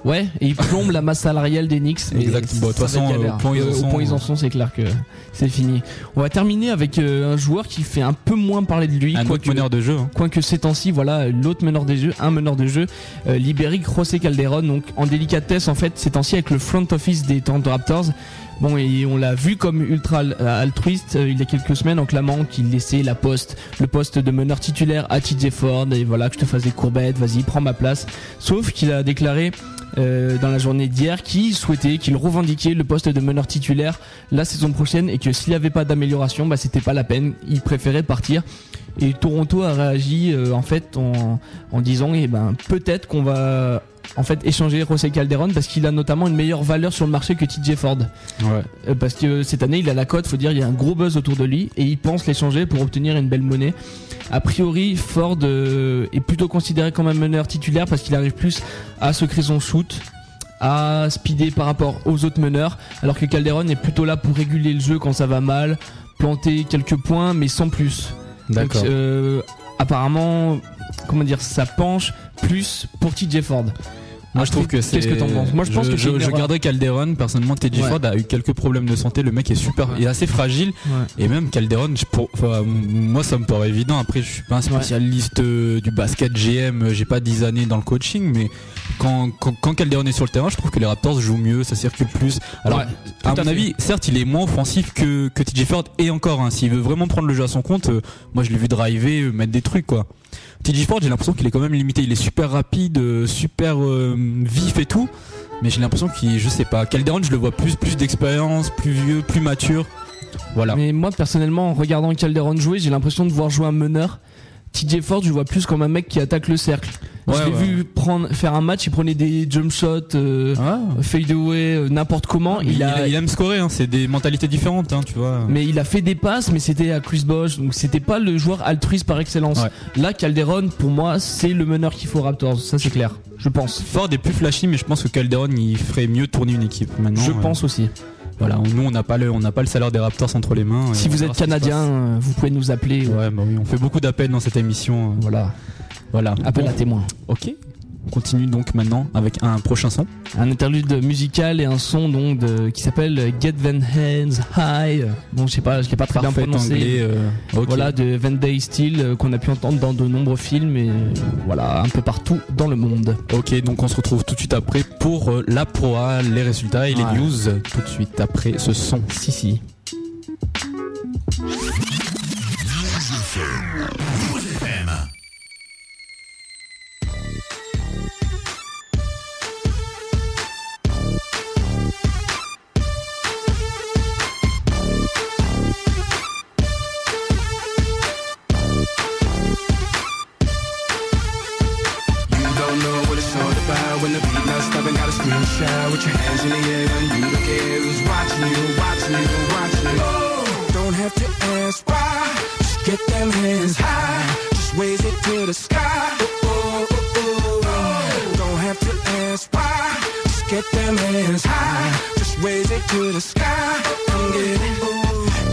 Ouais, et ils plombent la masse salariale des Knicks. mais Exact. Bon, de toute façon, au point ils en Euh, sont, au point ils en sont, c'est clair que c'est fini. On va terminer avec euh, un joueur qui fait un peu moins parler de lui. Un autre quoique- meneur de jeu. hein. Quoique ces temps-ci, voilà, l'autre meneur des jeux, un meneur de jeu, euh, Liberic José Calderon, donc en délicatesse en fait, ces temps-ci avec le front office des Toronto Raptors. Bon, et on l'a vu comme ultra al- altruiste euh, il y a quelques semaines en clamant qu'il laissait la poste, le poste de meneur titulaire à TJ Ford, et voilà, que je te fasse des courbettes, vas-y, prends ma place. Sauf qu'il a déclaré euh, dans la journée d'hier qu'il souhaitait, qu'il revendiquait le poste de meneur titulaire la saison prochaine et que s'il n'y avait pas d'amélioration, bah c'était pas la peine, il préférait partir. Et Toronto a réagi euh, en fait en, en disant eh ben peut-être qu'on va en fait échanger José Calderon parce qu'il a notamment une meilleure valeur sur le marché que TJ Ford. Ouais. Euh, parce que cette année il a la cote, faut dire il y a un gros buzz autour de lui et il pense l'échanger pour obtenir une belle monnaie. A priori Ford euh, est plutôt considéré comme un meneur titulaire parce qu'il arrive plus à se créer son shoot à speeder par rapport aux autres meneurs alors que Calderon est plutôt là pour réguler le jeu quand ça va mal planter quelques points mais sans plus D'accord. donc, euh, apparemment, comment dire, ça penche plus pour TJ Ford. Moi je trouve que c'est. Qu'est-ce que t'en penses? Moi, je pense que je, garderais Calderon. Personnellement, Ouais. Ford a eu quelques problèmes de santé. Le mec est super, Ouais. il est assez fragile. Ouais. Et même Calderon, je- pour- enfin, moi ça me paraît évident. Après, je suis pas un spécialiste euh, du basket GM. euh, J'ai pas 10 années dans le coaching, mais quand, quand, quand Calderon est sur le terrain, je trouve que les Raptors jouent mieux, ça circule plus. Alors, Ouais, à à mon fait. avis, certes, il est moins offensif que, que TJ Ford. Et encore, hein, s'il veut vraiment prendre le jeu à son compte, euh, moi je l'ai vu driver, euh, mettre des trucs quoi. TJ Ford, j'ai l'impression qu'il est quand même limité. Il est super rapide, euh, super euh, vif et tout. Mais j'ai l'impression qu'il, je sais pas, Calderon, je le vois plus, plus d'expérience, plus vieux, plus mature. Voilà. Mais moi, personnellement, en regardant Calderon jouer, j'ai l'impression de voir jouer un meneur. TJ Ford, je le vois plus comme un mec qui attaque le cercle. Ouais, je l'ai ouais. vu prendre, faire un match, il prenait des jump shots, euh, fade away, euh, n'importe comment. il, il a, il aime scorer, hein, c'est des mentalités différentes, hein, tu vois. Mais il a fait des passes, mais c'était à Chris Bosh, donc c'était pas le joueur altruiste par excellence. Ouais. Là, Calderon, pour moi, c'est le meneur qu'il faut Raptors, ça c'est clair. Je pense. Ford est plus flashy, mais je pense que Calderon il ferait mieux tourner une équipe maintenant. je pense aussi. Voilà, nous on n'a pas le, on n'a pas le salaire des Raptors entre les mains. Si vous êtes canadien, euh, vous pouvez nous appeler. Ouais, bah oui, on fait beaucoup d'appels dans cette émission. euh, Voilà. Voilà. Appel Bon, à témoin. Ok. On continue donc maintenant avec un prochain son. Un interlude musical et un son donc de- qui s'appelle Get Van Hands High. Bon, je sais pas, je l'ai pas très bien prononcé. anglais. euh. Voilà, de Van Day Steel euh, qu'on a pu entendre dans de nombreux films et euh, voilà, un peu partout dans le monde. Ok, donc on se retrouve tout de suite après pour la proa, les résultats et Ouais. les news. Tout de suite après ce son. Si, si. Shout with your hands in the air and you don't care who's watching you, watching you, watching you. Don't have to ask why. Just get them hands high. Just raise it to the sky. Oh, oh, oh, oh. Don't have to ask why. Just get them hands high. Just raise it to the sky. I'm getting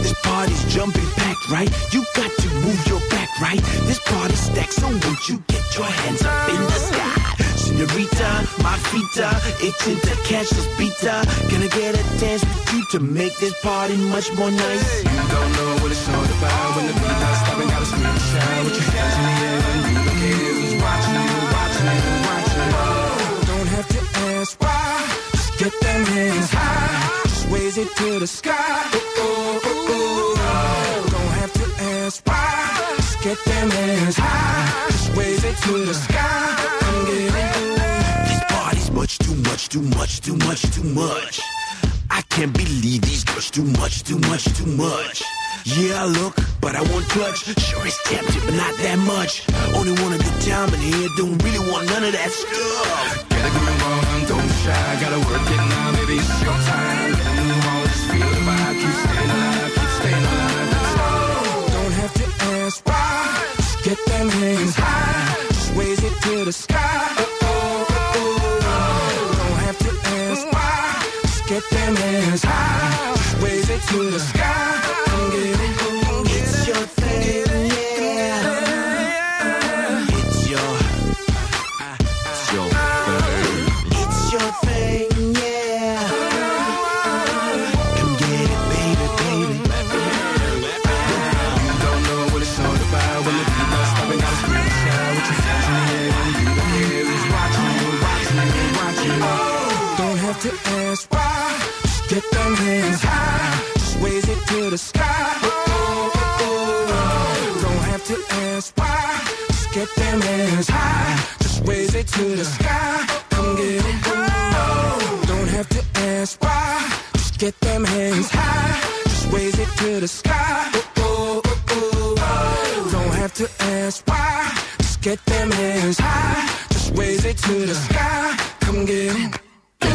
This party's jumping back, right? You got to move your back, right? This party stacks, so won't you get your hands up in the sky? Senorita, my feet are itching to catch this beater. Gonna get a dance with you to make this party much more nice. You don't know what it's all about when the beat not stopping. Gotta scream and shout with your hands in the air and you don't care who's watching you, watching you, watching you. Don't have to ask why. Just get them hands high. Just raise it to the sky. Oh, oh, oh, oh. Don't have to ask why. Just get them hands high. Just raise it to the sky. I'm getting This party's much too much, too much, too much, too much. I can't believe these girls too much, too much, too much. Yeah, I look, but I won't touch. Sure, it's tempting, but not that much. Only want a good time in here, don't really want none of that stuff. Get a groove on, don't shy. Gotta work it now, baby. It's your time. Ask why. Get them hands high. Just raise it to the sky. Don't have to ask why. Just get them hands high. Raise it to the sky. I'm getting It's Get them hands high. Just raise it to the sky. Oh, oh, oh, oh. Don't have to ask why. Just get them hands high. Just raise it to the sky. I'm getting oh. Don't have to ask why. Just get them hands high. Just raise it to the sky. Oh, oh, oh, oh. Don't have to ask why. Just get them hands high. Just raise it to the sky. Come get it. Get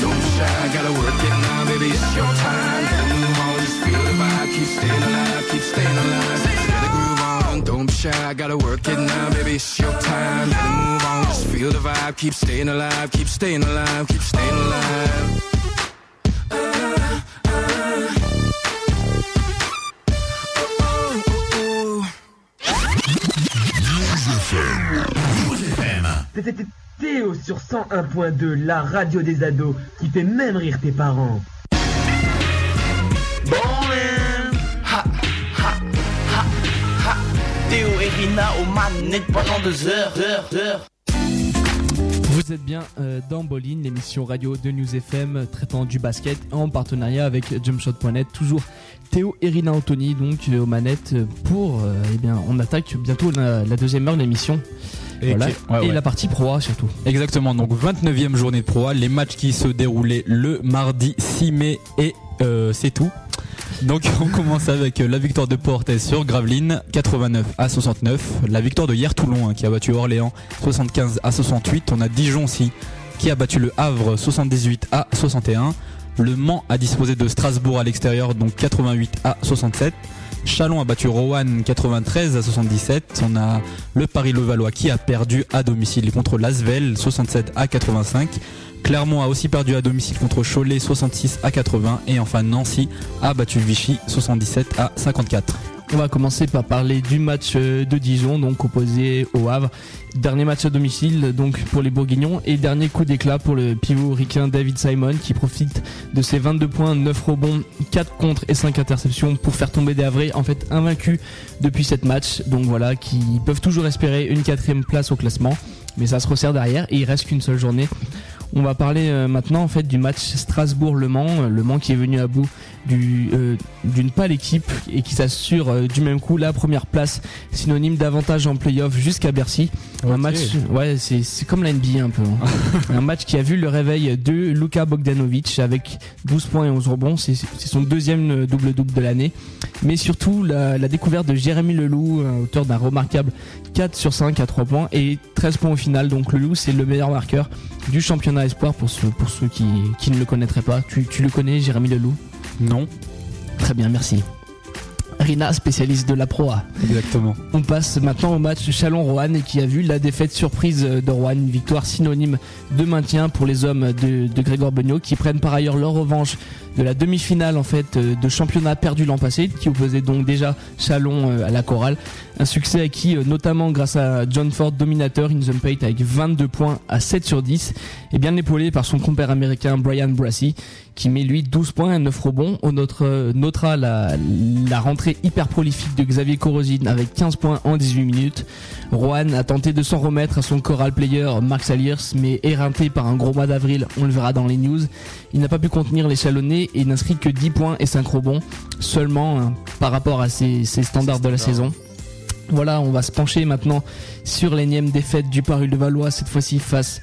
don't shy. Gotta work it now, baby. It's your time. Move on, just feel the vibe. Keep staying alive, keep staying alive. Don't be shy. Gotta work it now, baby. It's your time. Move on, just feel the vibe. Keep staying alive, keep staying alive, keep staying alive. C'était Théo sur 101.2, la radio des ados, qui fait même rire tes parents. Ha. Théo et Rina au manette pendant deux heures, heures, heures. Vous êtes bien euh, dans Bolin, l'émission radio de News FM euh, traitant du basket en partenariat avec jumpshot.net. Toujours Théo et Rina Anthony donc euh, aux manettes pour euh, eh bien on attaque bientôt la, la deuxième heure de l'émission. Et Voilà. qui- ouais, et ouais. la partie pro A surtout. Exactement, donc 29e journée de Pro A, les matchs qui se déroulaient le mardi 6 mai et euh, c'est tout. Donc on commence avec euh, la victoire de Portes sur Gravelines 89 à 69, la victoire de hier Toulon hein, qui a battu Orléans 75 à 68, on a Dijon aussi qui a battu le Havre 78 à 61, le Mans a disposé de Strasbourg à l'extérieur donc 88 à 67. Chalon a battu Roanne 93 à 77. On a le Paris-Levallois qui a perdu à domicile contre Lasvel 67 à 85. Clermont a aussi perdu à domicile contre Cholet 66 à 80 et enfin Nancy a battu Vichy 77 à 54. On va commencer par parler du match euh, de Dijon, donc opposé au Havre. Dernier match à domicile, donc pour les Bourguignons, et dernier coup d'éclat pour le pivot ricain David Simon, qui profite de ses 22 points, 9 rebonds, 4 contre et 5 interceptions pour faire tomber des Havrais, en fait invaincus depuis cette match. Donc voilà, qui peuvent toujours espérer une quatrième place au classement, mais ça se resserre derrière et il reste qu'une seule journée. On va parler euh, maintenant en fait du match Strasbourg-Le Mans, euh, Le Mans qui est venu à bout du, euh, d'une pâle équipe et qui s'assure euh, du même coup la première place, synonyme d'avantage en playoff jusqu'à Bercy. Un match, ouais, c'est, comme la NBA un peu. hein. un match qui a vu le réveil de Luka Bogdanovic avec 12 points et 11 rebonds. C'est, son deuxième euh, double-double de l'année. Mais surtout la, la découverte de Jérémy Leloup, euh, auteur d'un remarquable 4 sur 5 à 3 points et 13 points au final. Donc Leloup, c'est le meilleur marqueur du championnat espoir pour ceux, pour ceux qui, qui ne le connaîtraient pas. Tu, tu le connais, Jérémy Leloup? Non, Très bien, merci. Rina, spécialiste de la Pro A. exactement. On passe maintenant au match Chalon-Roanne qui a vu la défaite surprise de Roanne, une victoire synonyme de maintien pour les hommes de, de Grégoire Beugnot qui prennent par ailleurs leur revanche de la demi-finale en fait euh, de championnat perdu l'an passé qui opposait donc déjà Chalon euh, à la chorale. Un succès acquis euh, notamment grâce à John Ford dominateur in the paint avec 22 points à 7 sur 10 et bien épaulé par son compère américain Brian Brassey qui met lui 12 points et 9 rebonds. On notre, euh, notera la, la rentrée hyper prolifique de Xavier Corosine avec 15 points en 18 minutes. Rohan a tenté de s'en remettre à son choral player Marc Saliers, mais éreinté par un gros mois d'avril, on le verra dans les news. Il n'a pas pu contenir les chalonnés et n'inscrit que 10 points et 5 rebonds seulement hein, par rapport à ses, ses standards de la saison. Voilà, on va se pencher maintenant sur l'énième défaite du Paris de Valois, cette fois-ci face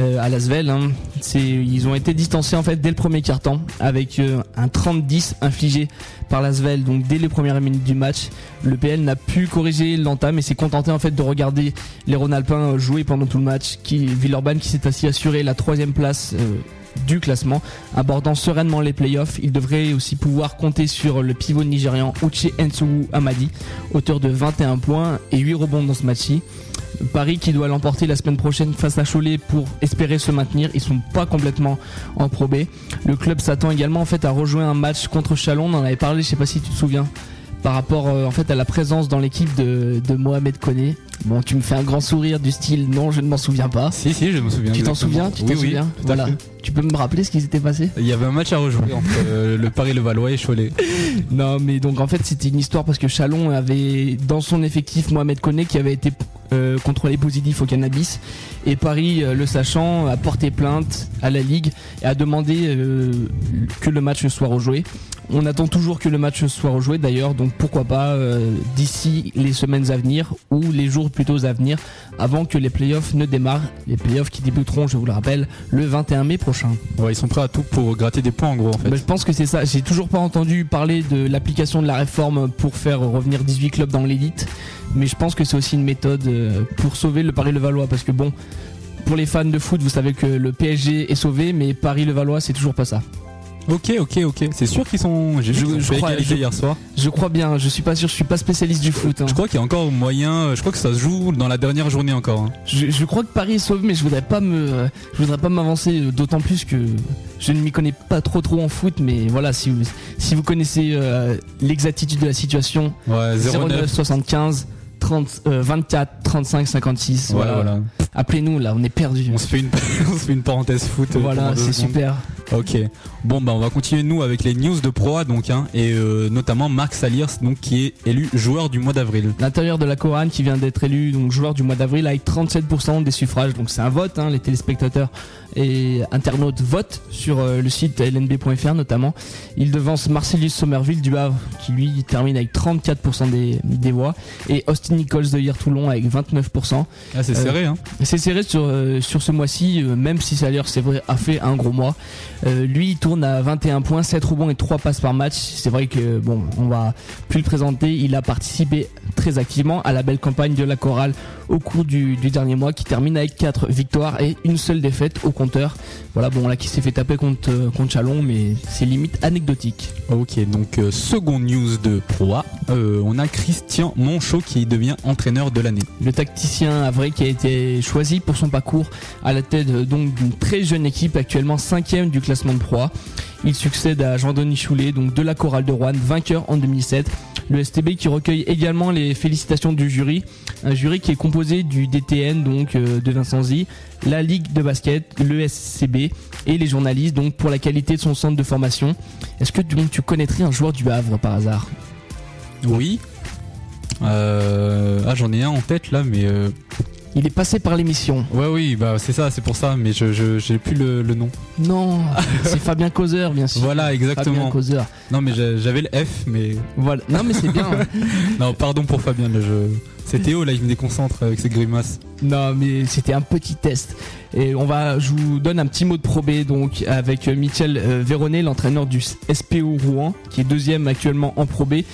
euh, à Lasvel. Hein. Ils ont été distancés en fait dès le premier quart-temps avec euh, un 30-10 infligé par Lasvel. Donc dès les premières minutes du match, le PL n'a pu corriger l'entame et s'est contenté en fait de regarder les Rhône-Alpins jouer pendant tout le match. Villeurbanne qui s'est ainsi assuré la troisième place. euh, du classement, abordant sereinement les playoffs. Il devrait aussi pouvoir compter sur le pivot nigérian Uche Nsuwu Amadi, auteur de 21 points et 8 rebonds dans ce match-ci. Paris qui doit l'emporter la semaine prochaine face à Cholet pour espérer se maintenir. Ils sont pas complètement en Pro B. Le club s'attend également en fait à rejoindre un match contre Chalon. On en avait parlé, je sais pas si tu te souviens, par rapport euh, en fait à la présence dans l'équipe de, de Mohamed Koné. Bon, tu me fais un grand sourire du style non, je ne m'en souviens pas. Si, si, je me souviens. Tu t'en souviens Tu t'en Oui, oui, souviens Voilà. fait. Tu peux me rappeler ce qui s'était passé? Il y avait un match à rejouer entre euh, le Paris le Valois et Cholet. Non, mais donc en fait c'était une histoire parce que Chalon avait dans son effectif Mohamed Koné qui avait été euh, contrôlé positif au cannabis et Paris, euh, le sachant, a porté plainte à la ligue et a demandé que le match soit rejoué. On attend toujours que le match soit rejoué d'ailleurs, donc pourquoi pas d'ici les semaines à venir ou les jours plutôt à venir avant que les playoffs ne démarrent. Les playoffs qui débuteront, je vous le rappelle, le 21 mai prochain. Ouais, ils sont prêts à tout pour gratter des points en gros en fait. Bah, je pense que c'est ça. J'ai toujours pas entendu parler de l'application de la réforme pour faire revenir 18 clubs dans l'élite. Mais je pense que c'est aussi une méthode euh, pour sauver le Paris-Levallois. Parce que bon, pour les fans de foot, vous savez que le PSG est sauvé, mais Paris-Levallois, c'est toujours pas ça. Ok, ok, ok. C'est sûr qu'ils sont. J'ai vu qu'ils ont je fait crois- égalité je- hier soir. Je crois bien, je suis pas sûr, je suis pas spécialiste du foot. hein. Je crois qu'il y a encore moyen. euh, Je crois que ça se joue dans la dernière journée encore. hein. Je, je crois que Paris est sauvé, mais je voudrais pas me, je voudrais pas m'avancer, euh, d'autant plus que je ne m'y connais pas trop trop en foot, mais voilà, si vous, si vous connaissez euh, l'exactitude de la situation, Ouais, 09 0-9. 75 30, euh, 24 35 56. Voilà, voilà. voilà. Appelez-nous là, on est perdu. On se fait une, on se fait une parenthèse foot. euh, Voilà, c'est super. Ok. Bon bah on va continuer nous avec les news de Pro A donc hein, et euh, notamment Marc Saliers donc qui est élu joueur du mois d'avril. L'intérieur de la Coran qui vient d'être élu donc joueur du mois d'avril avec 37% des suffrages. Donc c'est un vote, hein, les téléspectateurs et internautes votent sur euh, le site lnb.fr notamment. Il devance Marcelius Somerville du Havre qui lui termine avec 34% des, des voix et Austin Nichols de Hier-Toulon avec 29%. Ah c'est Euh, serré hein. C'est serré sur, euh, sur ce mois-ci, euh, même si Saliers c'est vrai a fait un gros mois. Euh, lui il tourne à 21 points, 7 rebonds et 3 passes par match. C'est vrai que bon, on va plus le présenter. Il a participé très activement à la belle campagne de la chorale au cours du, du dernier mois qui termine avec 4 victoires et une seule défaite au compteur. Voilà, bon là qui s'est fait taper contre, euh, contre Chalon, mais c'est limite anecdotique. Ok, donc euh, seconde news de Pro A, euh, on a Christian Monchot qui devient entraîneur de l'année. Le tacticien Avré qui a été choisi pour son parcours à la tête euh, donc d'une très jeune équipe actuellement cinquième du classement de Pro A. Il succède à Jean-Denis Choulet, donc de la chorale de Rouen, vainqueur en 2007. Le STB qui recueille également les félicitations du jury, un jury qui est composé du DTN donc euh, de Vincenzi, la Ligue de basket, le SCB et les journalistes donc pour la qualité de son centre de formation. Est-ce que donc, tu connaîtrais un joueur du Havre par hasard? Oui. Euh, ah j'en ai un en tête là, mais euh, Il est passé par l'émission. ouais oui, bah c'est ça, c'est pour ça, mais je je- j'ai plus le, le nom. Non, c'est Fabien Causeur bien sûr. Voilà, Fabien exactement. Causeur. Non mais j'a- j'avais le F, mais Voilà. Non mais c'est bien. non pardon pour Fabien, là, je... c'est Théo là, il me déconcentre avec ses grimaces. Non, mais c'était un petit test. Et on va, je vous donne un petit mot de probé donc avec euh, Michel euh, Véronnet, l'entraîneur du SPO Rouen, qui est deuxième actuellement en probé,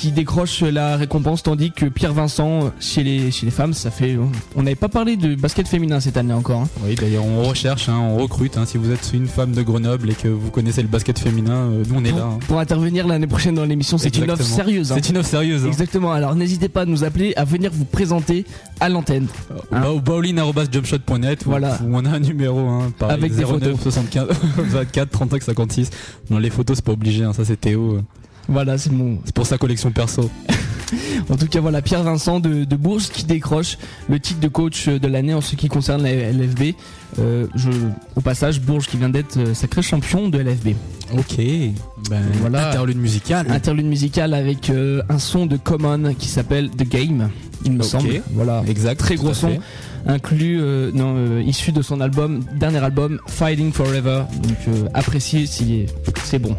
qui décroche la récompense, tandis que Pierre Vincent euh, chez les chez les femmes, ça fait, on n'avait pas parlé de basket féminin cette année encore. hein. Oui, d'ailleurs on recherche, hein, on recrute. hein, si vous êtes une femme de Grenoble et que vous connaissez le basket féminin, euh, nous on est là. Pour intervenir l'année prochaine dans l'émission, c'est une offre sérieuse. C'est une offre sérieuse. Exactement. Alors n'hésitez pas à nous appeler, à venir vous présenter à l'antenne. Bah, au bowling.jumpshot.net Voilà. où, on a un numéro pareil, Avec des 09 photos. 75 24 35 56 non les photos c'est pas obligé ça c'est Théo euh, Voilà, c'est mon, c'est pour sa collection perso En tout cas, voilà, Pierre Vincent de, de Bourges qui décroche le titre de coach de l'année en ce qui concerne la LFB. Euh, je, au passage, Bourges qui vient d'être euh, sacré champion de LFB. ok ben, Voilà. interlude musical Interlude musical avec euh, un son de Common qui s'appelle The Game, il me semble. Voilà, exact très gros son, fait. inclus, euh, non, issu de son album, dernier album, Fighting Forever. Donc, appréciez si c'est bon.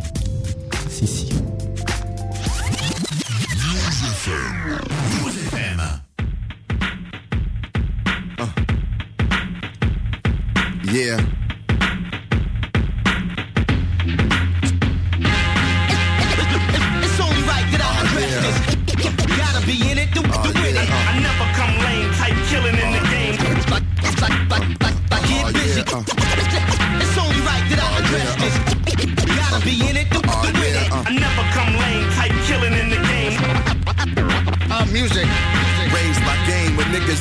si si Yeah.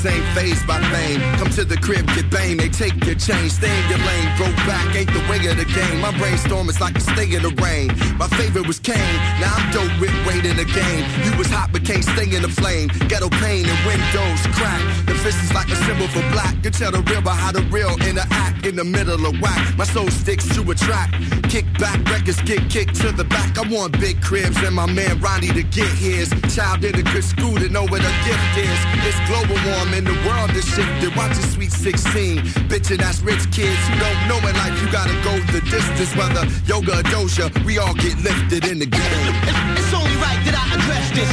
Niggas ain't phased by fame. Come to the crib, get bang, they take your change. stay in your lane, grow back, ain't the way of the game. My brainstorm is like a stay in the rain. My favorite was Kane, now I'm dope with weight in the game. You was hot but can't stay in the flame. Ghetto pain and windows crack. The fist is like a symbol for black. You tell the real by how the real interact in the middle of whack. My soul sticks to a track. Kick back, records get kicked to the back. I want big cribs and my man Ronnie to get his. Child in a good school to know what a gift is. It's global warming, the world is shifted. Watch a sweet 16. Bitchin' that's rich kids who don't know in life. You gotta go the distance, whether yoga or doja. We all get lifted in the game. It's only right that I address this.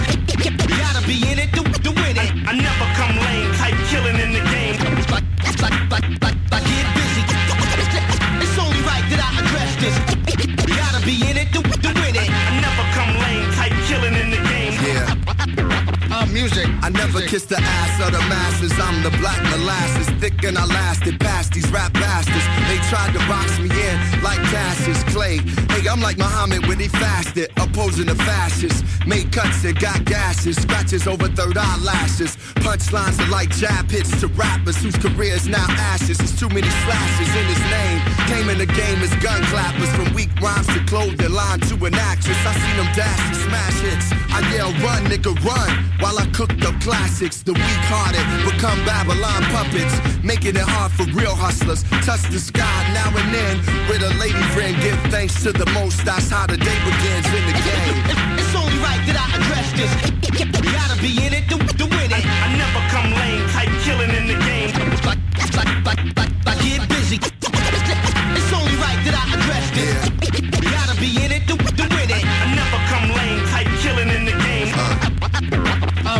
Gotta be in it to, to win it. I, never come lame, type killing in the game. Like, like, like, like, like get busy. It's only right that I address this. Gotta be in it to, music. I never kissed the ass of the masses. I'm the black molasses, thick and I lasted past these rap bastards. They tried to box me in like Cassius Clay. Hey, I'm like Muhammad when he fasted, opposing the fascists. Made cuts and got gashes, scratches over third eyelashes. Punchlines are like jab hits to rappers whose careers now ashes. There's too many slashes in his name. Came in the game as gun clappers, from weak rhymes to clothing line to an actress. I seen them dash and smash hits. I yell, run, nigga, run, while I cooked up classics. The weak-hearted become Babylon puppets, making it hard for real hustlers. Touch the sky now and then with a lady friend. Give thanks to the most. That's how the day begins in the game. It's only right that I address this. Gotta be in it to, to win it. I, never come lame, type killing in the game.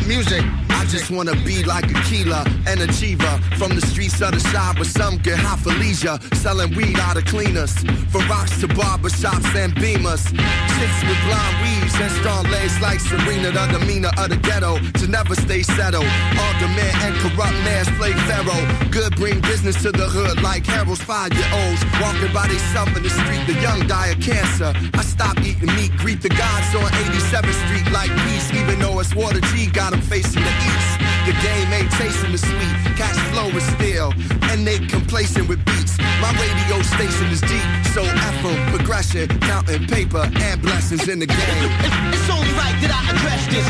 Music. Just wanna be like a killer, an achiever from the streets of the shop where some get high for leisure, selling weed out of cleaners, from rocks to barbershops and beamers. Chicks with blonde weaves and strong legs like Serena, the demeanor of the ghetto to never stay settled. All demand and corrupt men slave Pharaoh. Good Bring business to the hood like Harold's five-year-olds. Walking by themselves in the street, the young die of cancer. I stop eating meat, greet the gods on 87th Street like peace, even though it's Water G got them facing the east. The game ain't chasing the sweet, cash flow is still, and they complacent with beats. My radio station is deep, so Afro progression, counting paper and blessings in the game. It's only right that I address this.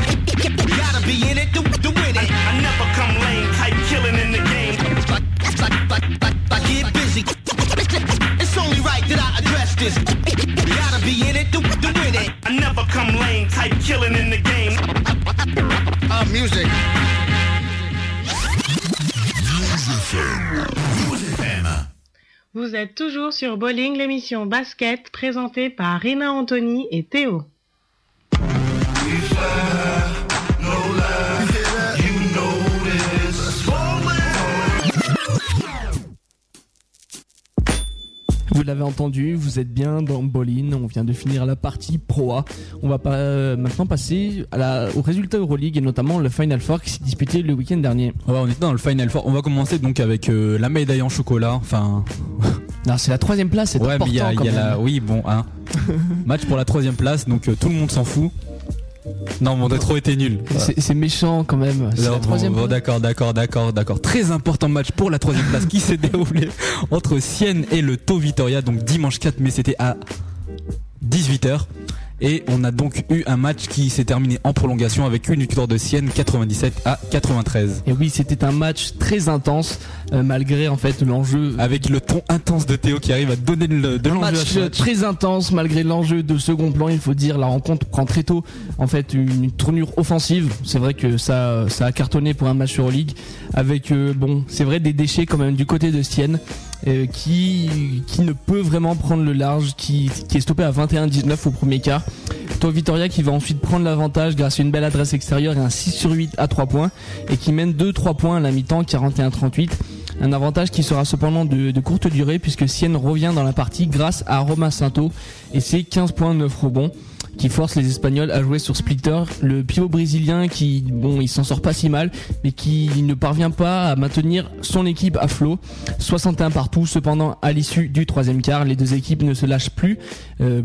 Gotta be in it to, to win it. I, never come lame, type killing in the game. I get busy. It's only right that I address this. Gotta be in it to, to win it. I never come lame, type killing in the game. Vous êtes toujours sur Bowling, l'émission basket présentée par Rina Anthony et Théo. Vous l'avez entendu, vous êtes bien dans Bolin. On vient de finir la partie Pro A. On va pas, euh, maintenant passer à la, au résultat Euroleague et notamment le Final Four qui s'est disputé le week-end dernier. Ouais, on est dans le Final Four. On va commencer donc avec euh, la médaille en chocolat. Enfin, Non, c'est la troisième place, c'est ouais, important il y a, quand il y a même. la, oui, bon, hein. match pour la troisième place, donc euh, tout le monde s'en fout. Non, mon trop été nul. C'est c'est méchant quand même. C'est la troisième bon, d'accord, d'accord, d'accord, d'accord. Très important match pour la troisième place qui s'est déroulé entre Sienne et le Tau Vitoria, donc dimanche 4 mai, c'était à 18h. Et on a donc eu un match qui s'est terminé en prolongation avec une victoire de Sienne 97 à 93. Et oui, c'était un match très intense euh, malgré en fait l'enjeu. Avec le ton intense de Théo qui arrive à donner le- de l'enjeu match match. très intense malgré l'enjeu de second plan. Il faut dire la rencontre prend très tôt en fait une tournure offensive. C'est vrai que ça ça a cartonné pour un match Euroleague avec euh, bon c'est vrai des déchets quand même du côté de Sienne euh, qui qui ne peut vraiment prendre le large qui qui est stoppé à 21-19 au premier quart. Toi Vitoria qui va ensuite prendre l'avantage grâce à une belle adresse extérieure et un 6 sur 8 à 3 points et qui mène 2-3 points à la mi-temps 41-38. Un avantage qui sera cependant de, courte durée puisque Sienne revient dans la partie grâce à Romain Santo et ses 15 points 9 rebonds qui force les Espagnols à jouer sur Splitter, le pivot brésilien qui, bon, il s'en sort pas si mal, mais qui ne parvient pas à maintenir son équipe à flot. 61 partout, cependant, à l'issue du troisième quart, les deux équipes ne se lâchent plus. Euh,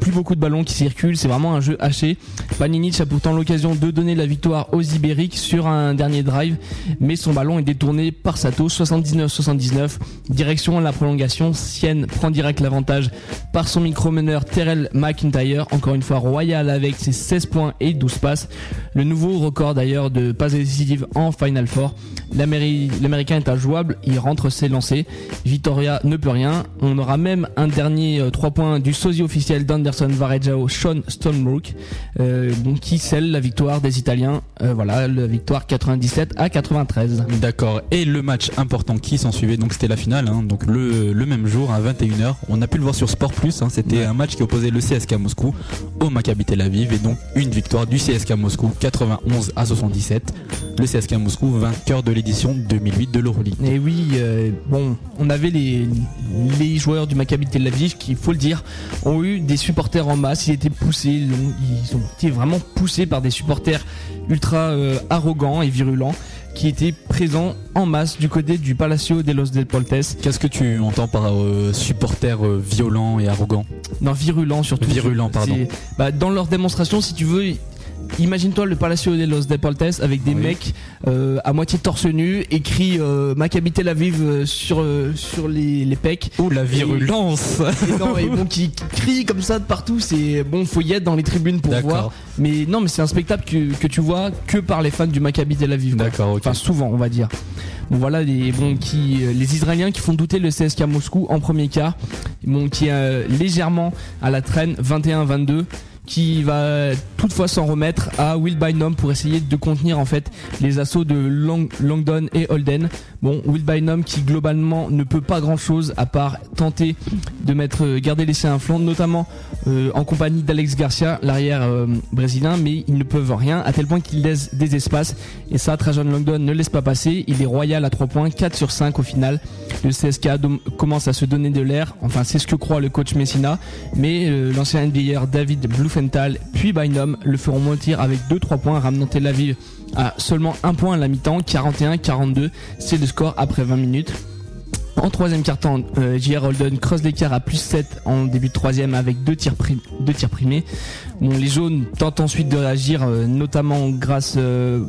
plus beaucoup de ballons qui circulent, c'est vraiment un jeu haché. Paninic a pourtant l'occasion de donner la victoire aux Ibériques sur un dernier drive, mais son ballon est détourné par Sato, 79-79. Direction la prolongation, Sienne prend direct l'avantage par son micro-meneur Terrell McIntyre, encore une fois royal avec ses 16 points et 12 passes. Le nouveau record d'ailleurs de passes décisives en Final Four. L'Améri- L'Américain est injouable, il rentre ses lancers. Vitoria ne peut rien. On aura même un dernier 3 points du sosie officiel d'Anderson Varejao, Sean Stonebrook, euh, donc qui scelle la victoire des Italiens. Euh, voilà, la victoire 97 à 93. D'accord. Et le match important qui s'en suivait, donc c'était la finale, hein, donc le, le même jour à 21h. On a pu le voir sur Sport Plus. hein, c'était un match qui opposait le CSK Moscou au Maccabi Tel Aviv et donc une victoire du CSK Moscou 91 à 77. Le CSK Moscou vainqueur de l'édition 2008 de l'Euroleague. Et oui, euh, bon, on avait les, les joueurs du Maccabi Tel Aviv qui, il faut le dire, ont eu des supporters en masse. Ils étaient poussés, ils ont, ils ont été vraiment poussés par des supporters ultra euh, arrogants et virulents qui étaient présents en masse du côté du Palacio de los Deportes. Qu'est-ce que tu entends par euh, supporters euh, violents et arrogants? Non, virulents surtout. Virulents, pardon. Bah, dans leur démonstration, si tu veux, imagine-toi le Palacio de los Deportes avec des Oui. mecs euh, à moitié torse nu, écrit euh, Maccabi Tel Aviv euh, sur euh, sur les, les pecs. Oh la virulence Et non, et bon, qui, qui crient comme ça de partout. C'est bon, faut y être dans les tribunes pour voir. Mais non, mais c'est un spectacle que, que tu vois que par les fans du Maccabi Tel Aviv. D'accord. Enfin, souvent, on va dire. Bon, voilà les bon qui euh, les Israéliens qui font douter le CSK Moscou en premier quart. Bon, qui est euh, légèrement à la traîne, 21-22 qui va toutefois s'en remettre à Will Bynum pour essayer de contenir en fait les assauts de Lang- Langdon et Holden. Bon, Will Bynum qui globalement ne peut pas grand chose à part tenter de mettre euh, garder laisser un flanc, notamment euh, en compagnie d'Alex Garcia, l'arrière euh, brésilien, mais ils ne peuvent rien à tel point qu'ils laissent des espaces et ça Trajan Langdon ne laisse pas passer. Il est royal à 3 points, 4 sur 5 au final. Le CSK commence à se donner de l'air, enfin c'est ce que croit le coach Messina, mais l'ancien NBAer David Bluefeld Puis Bynum le feront montir avec 2-3 points, ramenant Tel Aviv à seulement un point à la mi-temps, 41-42. C'est le score après 20 minutes. En troisième quart-temps, euh, J.R. Holden creuse l'écart à plus 7 en début de troisième avec deux tirs, primés. Bon, les jaunes tentent ensuite de réagir, euh, notamment grâce euh,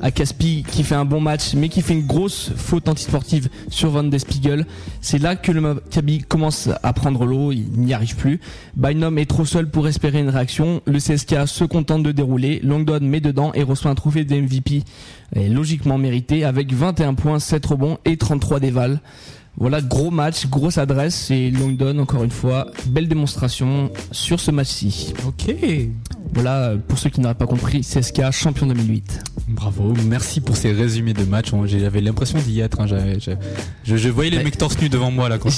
à Caspi qui fait un bon match, mais qui fait une grosse faute antisportive sur Van de Spiegel. C'est là que le Maccabi commence à prendre l'eau, il n'y arrive plus. Bynum est trop seul pour espérer une réaction. Le CSK se contente de dérouler. Longdon met dedans et reçoit un trophée de MVP et logiquement mérité avec 21 points, 7 rebonds et 33 dévals. Voilà, gros match, grosse adresse et Longdon encore une fois, belle démonstration sur ce match-ci. Ok. Voilà, pour ceux qui n'auraient pas compris, CSK champion 2008. Bravo, merci pour ces résumés de match. On- J'avais l'impression d'y être. hein. Je, je- je voyais les Ouais. mecs torse nus devant moi là. Quand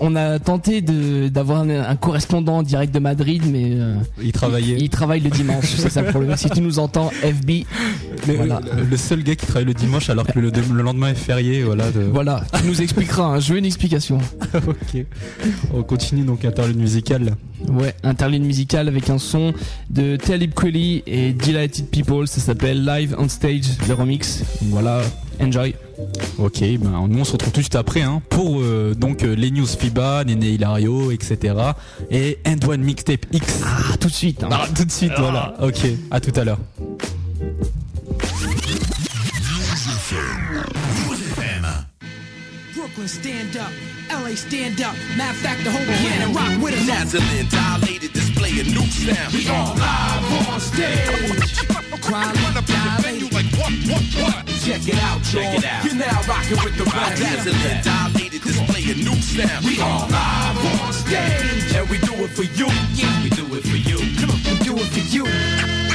on a tenté d'avoir un, un correspondant direct de Madrid, mais euh, il travaillait. il, il travaille le dimanche, c'est ça le problème. Si tu nous entends, FB, voilà. euh, le seul gars qui travaille le dimanche alors que le, le lendemain est férié, voilà. de- Voilà, tu nous expliqueras, hein, je veux une explication. ok. On continue donc interlude musical. Ouais, interlude musical avec un son de Talib Kweli et Delighted People, ça s'appelle Live on Stage, le remix. Voilà, enjoy. Ok, ben nous on se retrouve tout de suite après hein, pour euh, donc euh, les news FIBA, Néné Hilario, etc. Et End One Mixtape X. Ah, tout de suite. hein. Ah, tout de suite, voilà. Ok, à tout à l'heure. Brooklyn, stand up. LA, stand up. Matter of fact, the whole planet rock with us. Dazzling, dilated display, a new sound. We all live on stage. Crime dilated. like what, what, what? Check it out, y'all. Check it out. You're now rocking with the best. Dazzling, dilated display, a new sound. We all live on stage. and we do it for you. Yeah. We do it for you. Come on, we do it for you.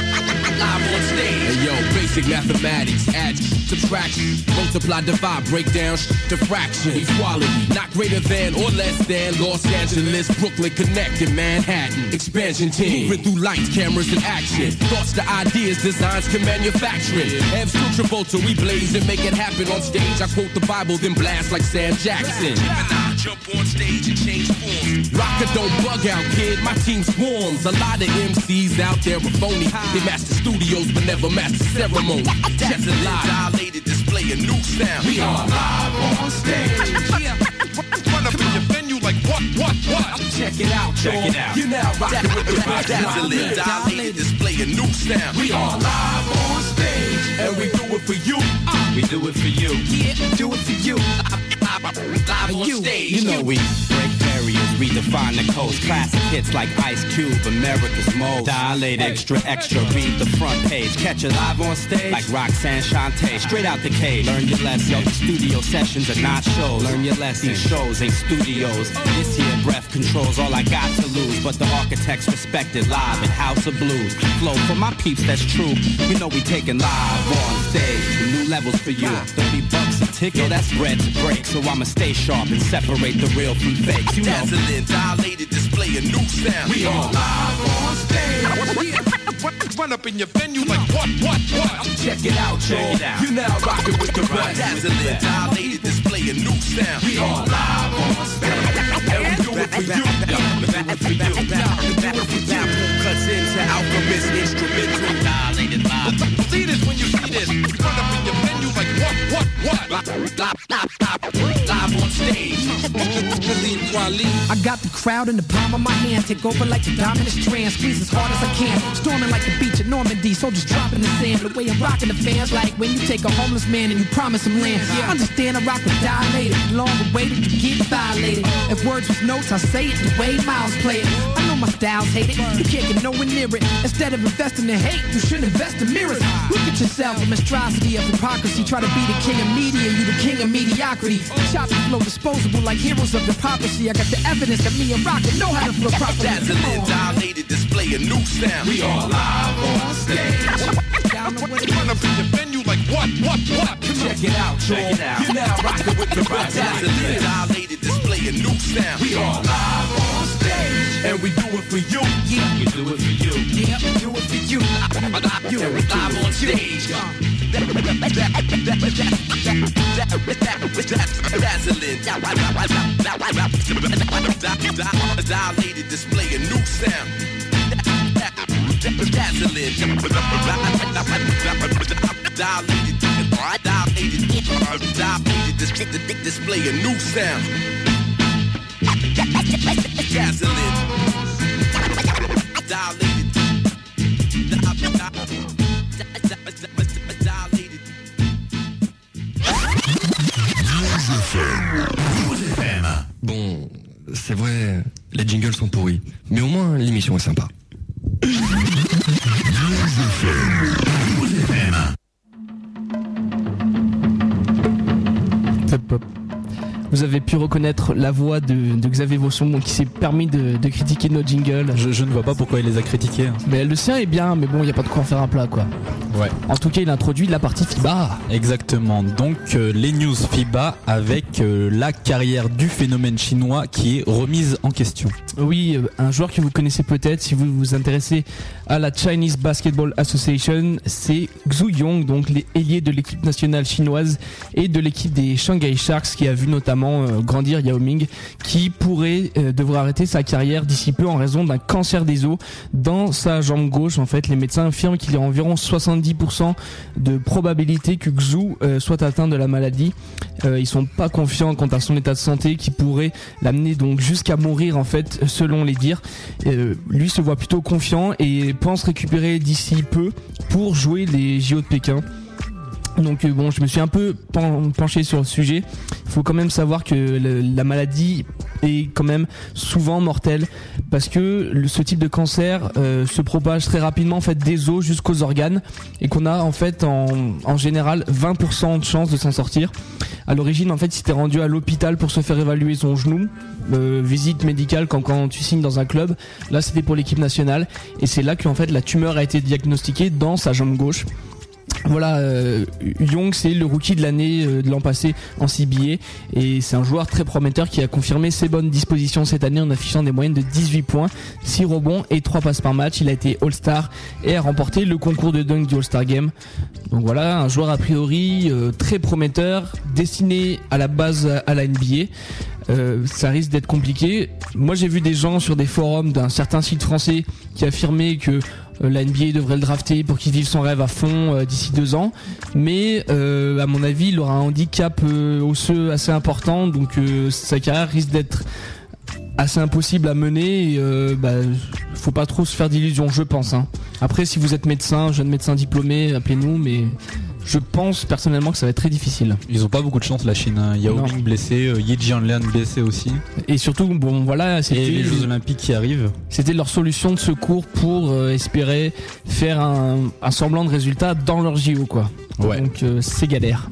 Live on stage. Hey yo, basic mathematics, add, subtraction, multiply, divide, break down, to fraction, equality, not greater than or less than Los Angeles, Brooklyn, connected, Manhattan, expansion team, moving through lights, cameras, and action, thoughts to ideas, designs can manufacturing, Evs to Travolta, we blaze and make it happen on stage. I quote the Bible, then blast like Sam Jackson. Jump on stage and change forms. Rocker don't bug out, kid. My team swarms. A lot of MCs out there are phony. They master studios but never master ceremony. That's a lie. Dilated display a new sound. We all live on stage. Run up in your venue like what, what, what? Check it out, Check it out. You're now rocking with the dilated display a new sound. We all live on stage. and we do it for you. We do it for you. Yeah, do it for you. Live on stage. You know we break barriers, redefine the coast. Classic hits like Ice Cube, America's most dilated. Extra, extra, read the front page. Catch it live on stage like Roxanne Shante. Straight out the cage. Learn your lesson. Yo, the studio sessions are not shows. Learn your lesson. These shows ain't studios. This here breath controls all I got to lose. But the architects respected live at House of Blues. Flow for my peeps, that's true. You know we taking live on stage. New levels for you. 30 bucks a ticket. Yo, that's bread to break. So I'ma stay sharp and separate the real from fakes. You. Dazzling, dilated display a new sound. We all live on stage. Run up in your venue like what, what, what? Check it out, y'all. Check it out. You're now rocking with the best. Dazzling, dilated display a new sound. We all live on stage. And we do it for you. We do it for you. We do it for you. Cuts into Alchemist instrumental. Dilated live. See this when you see this. Run up in your venue like what, what, what? Live on stage. I got the crowd in the palm of my hand. Take over like the dominant strand. Squeeze as hard as I can. Storming like the beach at Normandy. Soldiers dropping the sand. The way I'm rocking the fans. Like when you take a homeless man and you promise him land. Yeah. Understand I rock with dilated. Longer waited to get violated. If words was notes, I say it the way Miles play it. I know my style's hated. You can't get nowhere near it. Instead of investing in hate, you should invest in mirrors. Look at yourself. A monstrosity of hypocrisy. Try to be the king of media. You the king of mediocrity. Chop and flow disposable like heroes of hypocrisy. I got the evidence that me and Rocket know how to flow properly. Dazzling, dilated display a new sound. We all live on stage. Down the way. Run up in your venue like what, what, what? Check it out, y'all. Check it out. You're now rocking with the best. Dazzling, dilated display a new sound. We all live on stage. And we do it for you. Yeah. We do it for you. Yeah, we do it for you. You live on stage. Dazzling, dilated display a new sound. dazzling. Dilated, dilated, display a new sound. Bon, c'est vrai, les jingles sont pourris, mais au moins l'émission est sympa. Vous avez pu reconnaître la voix de, de Xavier Vosson qui s'est permis de, de critiquer nos jingles. Je, je ne vois pas pourquoi il les a critiqués. hein. Mais le sien est bien, mais bon, il n'y a pas de quoi en faire un plat quoi. Ouais. En tout cas, il introduit la partie FIBA. Exactement. Donc euh, les news FIBA avec euh, la carrière du phénomène chinois qui est remise en question. Oui, euh, un joueur que vous connaissez peut-être si vous vous intéressez à la Chinese Basketball Association, c'est Xu Yong, donc les ailiers de l'équipe nationale chinoise et de l'équipe des Shanghai Sharks qui a vu notamment euh, grandir Yao Ming, qui pourrait euh, devoir arrêter sa carrière d'ici peu en raison d'un cancer des os dans sa jambe gauche. En fait, les médecins affirment qu'il y a environ 70% de probabilité que Xu euh, soit atteint de la maladie. Ils sont pas confiants quant à son état de santé qui pourrait l'amener donc jusqu'à mourir en fait selon les dires. Lui se voit plutôt confiant et pense récupérer d'ici peu pour jouer les JO de Pékin. Donc euh, bon, je me suis un peu pen- penché sur le sujet. Il faut quand même savoir que la maladie est quand même souvent mortelle parce que ce type de cancer euh, se propage très rapidement en fait des os jusqu'aux organes et qu'on a en fait en, général 20% de chances de s'en sortir. À l'origine, en fait, s'était rendu à l'hôpital pour se faire évaluer son genou, euh, visite médicale quand, tu signes dans un club. Là, c'était pour l'équipe nationale et c'est là qu'en fait la tumeur a été diagnostiquée dans sa jambe gauche. Voilà, euh, Young c'est le rookie de l'année euh, de l'an passé en CBA et c'est un joueur très prometteur qui a confirmé ses bonnes dispositions cette année en affichant des moyennes de 18 points, 6 rebonds et 3 passes par match. Il a été All-Star et a remporté le concours de dunk du All-Star Game. Donc voilà, un joueur a priori euh, très prometteur, destiné à la base à- la NBA. Euh, ça risque d'être compliqué. Moi j'ai vu des gens sur des forums d'un certain site français qui affirmaient que la NBA devrait le drafter pour qu'il vive son rêve à fond euh, d'ici deux ans. Mais euh, à mon avis, il aura un handicap euh, osseux assez important, donc euh, sa carrière risque d'être assez impossible à mener. Et, euh, bah, faut pas trop se faire d'illusions, je pense. hein. Après, si vous êtes médecin, jeune médecin diplômé, appelez-nous, mais je pense personnellement que ça va être très difficile. Ils ont pas beaucoup de chance la Chine. Hein. Yao. Ming blessé, euh, Yi Jianlian blessé aussi. Et surtout, bon voilà, c'était les Jeux Olympiques qui arrivent. C'était leur solution de secours pour euh, espérer faire un, un semblant de résultat dans leur JO quoi. Ouais. Donc euh, c'est galère.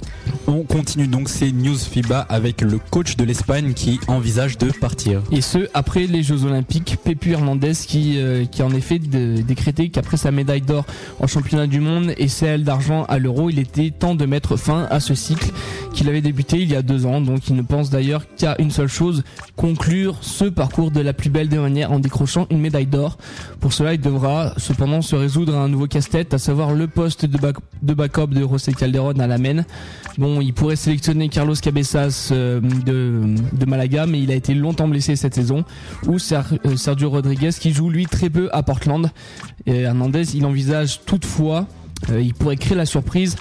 On continue donc ces news FIBA avec le coach de l'Espagne qui envisage de partir. Et ce après les Jeux Olympiques, Pepu Hernandez qui euh, qui a en effet décrété qu'après sa médaille d'or en championnat du monde et celle d'argent à l'Euro, il était temps de mettre fin à ce cycle qu'il avait débuté il y a deux ans. Donc il ne pense d'ailleurs qu'à une seule chose conclure ce parcours de la plus belle des manières en décrochant une médaille d'or. Pour cela, il devra cependant se résoudre à un nouveau casse-tête, à savoir le poste de, back- de backup de José Calderon à la main. Bon, il pourrait sélectionner Carlos Cabezas euh, de, de Malaga, mais il a été longtemps blessé cette saison. Ou euh, Sergio Rodriguez qui joue lui très peu à Portland. Et Hernandez, il envisage toutefois, euh, il pourrait créer la surprise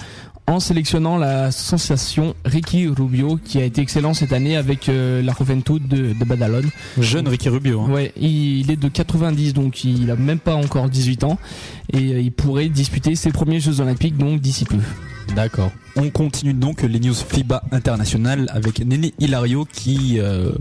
en sélectionnant la sensation Ricky Rubio qui a été excellent cette année avec euh, la Juventud de, de Badalone. Jeune Ricky Rubio. hein. Ouais, il, il est de 90 donc il a même pas encore 18 ans et euh, il pourrait disputer ses premiers Jeux Olympiques donc d'ici peu. D'accord. On continue donc les news FIBA internationales avec Néné Hilario qui euh,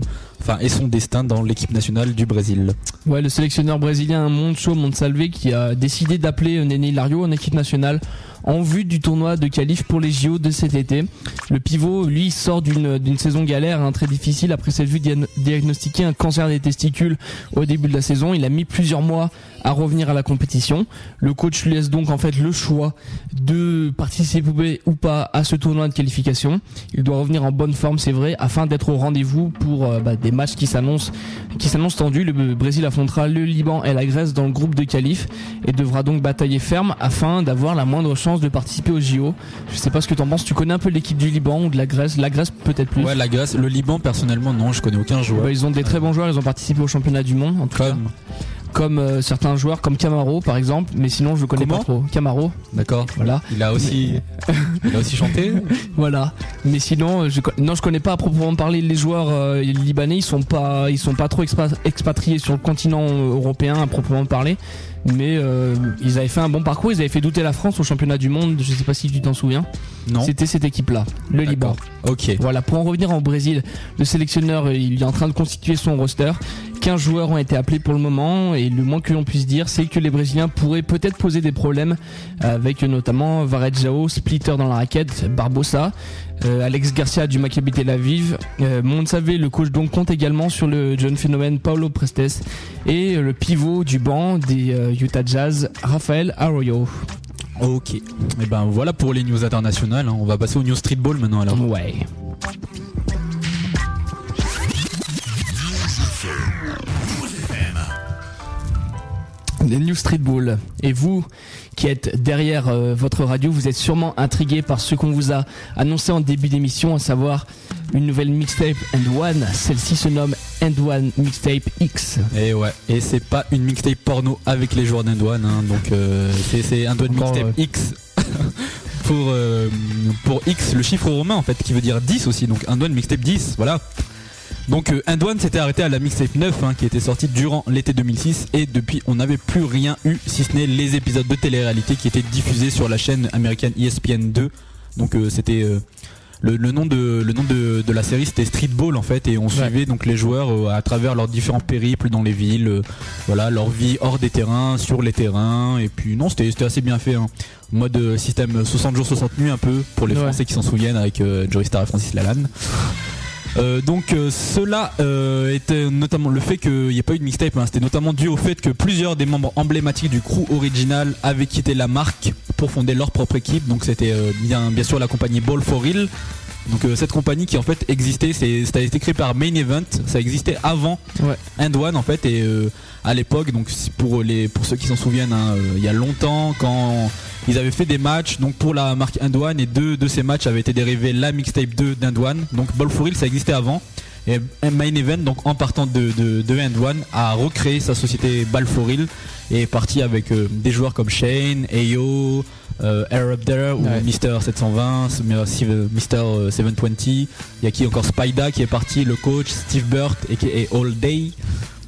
est son destin dans l'équipe nationale du Brésil. Ouais, le sélectionneur brésilien Moncho Monsalve qui a décidé d'appeler euh, Néné Hilario en équipe nationale en vue du tournoi de qualif pour les JO de cet été. Le pivot, lui, sort d'une saison galère, hein, très difficile, après s'être vu diagno- diagnostiquer un cancer des testicules au début de la saison. Il a mis plusieurs mois à revenir à la compétition. Le coach lui laisse donc en fait le choix de participer ou pas à ce tournoi de qualification. Il doit revenir en bonne forme, c'est vrai, afin d'être au rendez-vous pour euh, bah, des matchs qui s'annoncent qui s'annoncent tendus. Le Brésil affrontera le Liban et la Grèce dans le groupe de qualif et devra donc batailler ferme afin d'avoir la moindre chance de participer au JO. Je sais pas ce que t'en penses. Tu connais un peu l'équipe du Liban ou de la Grèce? La Grèce peut-être plus. Ouais, la Grèce, le Liban personnellement non, je connais aucun joueur. Bah, ils ont des très bons joueurs. Ils ont participé au championnat du monde en tout cas. Comme euh, certains joueurs comme Camaro par exemple, mais sinon je le connais Comment pas trop. Camaro. D'accord. Voilà. Il a aussi, il a aussi chanté. Voilà. Mais sinon, euh, je, non, je connais pas à proprement parler les joueurs euh, libanais. Ils sont pas, ils sont pas trop expa- expatriés sur le continent européen à proprement parler. Mais euh, ils avaient fait un bon parcours. Ils avaient fait douter la France au championnat du monde. Je sais pas si tu t'en souviens. Non. C'était cette équipe-là, le Liban. Ok. Voilà. Pour en revenir au Brésil, le sélectionneur, euh, il est en train de constituer son roster. 15 joueurs ont été appelés pour le moment et le moins que l'on puisse dire, c'est que les Brésiliens pourraient peut-être poser des problèmes avec euh, notamment Varejao, Splitter dans la raquette, Barbosa, euh, Alex Garcia du Maccabi Tel Aviv, euh, Monsavé, le coach donc compte également sur le jeune phénomène Paulo Prestes et euh, le pivot du banc des euh, Utah Jazz, Rafael Arroyo. Ok. Et ben voilà pour les news internationales. hein. On va passer au news streetball maintenant alors. Ouais. Les News Streetball. Et vous qui êtes derrière euh, votre radio, vous êtes sûrement intrigué par ce qu'on vous a annoncé en début d'émission, à savoir une nouvelle mixtape End One. Celle-ci se nomme End One Mixtape X. Et ouais. Et c'est pas une mixtape porno avec les joueurs d'Indouane. hein. Donc euh, c'est de Encore, mixtape ouais. X. pour, euh, pour X, le chiffre romain en fait, qui veut dire 10 aussi. Donc un doigt de mixtape 10. Voilà. Donc euh, Indouane s'était arrêté à la mixtape 9 hein, qui était sortie durant l'été 2006 et depuis on n'avait plus rien eu si ce n'est les épisodes de télé-réalité qui étaient diffusés sur la chaîne américaine ESPN 2. Donc euh, c'était euh, le, le nom de le nom de, de la série c'était Streetball en fait et on suivait donc les joueurs euh, à travers leurs différents périples dans les villes, euh, voilà leur vie hors des terrains, sur les terrains et puis non c'était c'était assez bien fait. Hein. Mode système 60 jours 60 nuits un peu pour les Ouais. Français qui s'en souviennent avec euh, Joey Star et Francis Lalanne. Euh, donc euh, cela euh, était notamment le fait qu'il n'y ait pas eu de mixtape, hein, c'était notamment dû au fait que plusieurs des membres emblématiques du crew original avaient quitté la marque pour fonder leur propre équipe. Donc c'était euh, bien, bien sûr la compagnie Ball for Real. Donc euh, cette compagnie qui en fait existait, c'est, ça a été créé par Main Event, ça existait avant Ouais. End One en fait et euh, à l'époque donc pour les pour ceux qui s'en souviennent hein, euh, il y a longtemps quand ils avaient fait des matchs donc pour la marque End One et deux de ces matchs avaient été dérivés la mixtape 2 d'End One. Donc Ball for Real ça existait avant. Et Main Event donc en partant de, de, de End One a recréé sa société Ball for Real et est parti avec des joueurs comme Shane, Ayo, Air Up There ou Ouais. Mister 720, mais aussi, euh, Mister euh, 720. Il y a qui encore Spida qui est parti, le coach, Steve Burt et All Day.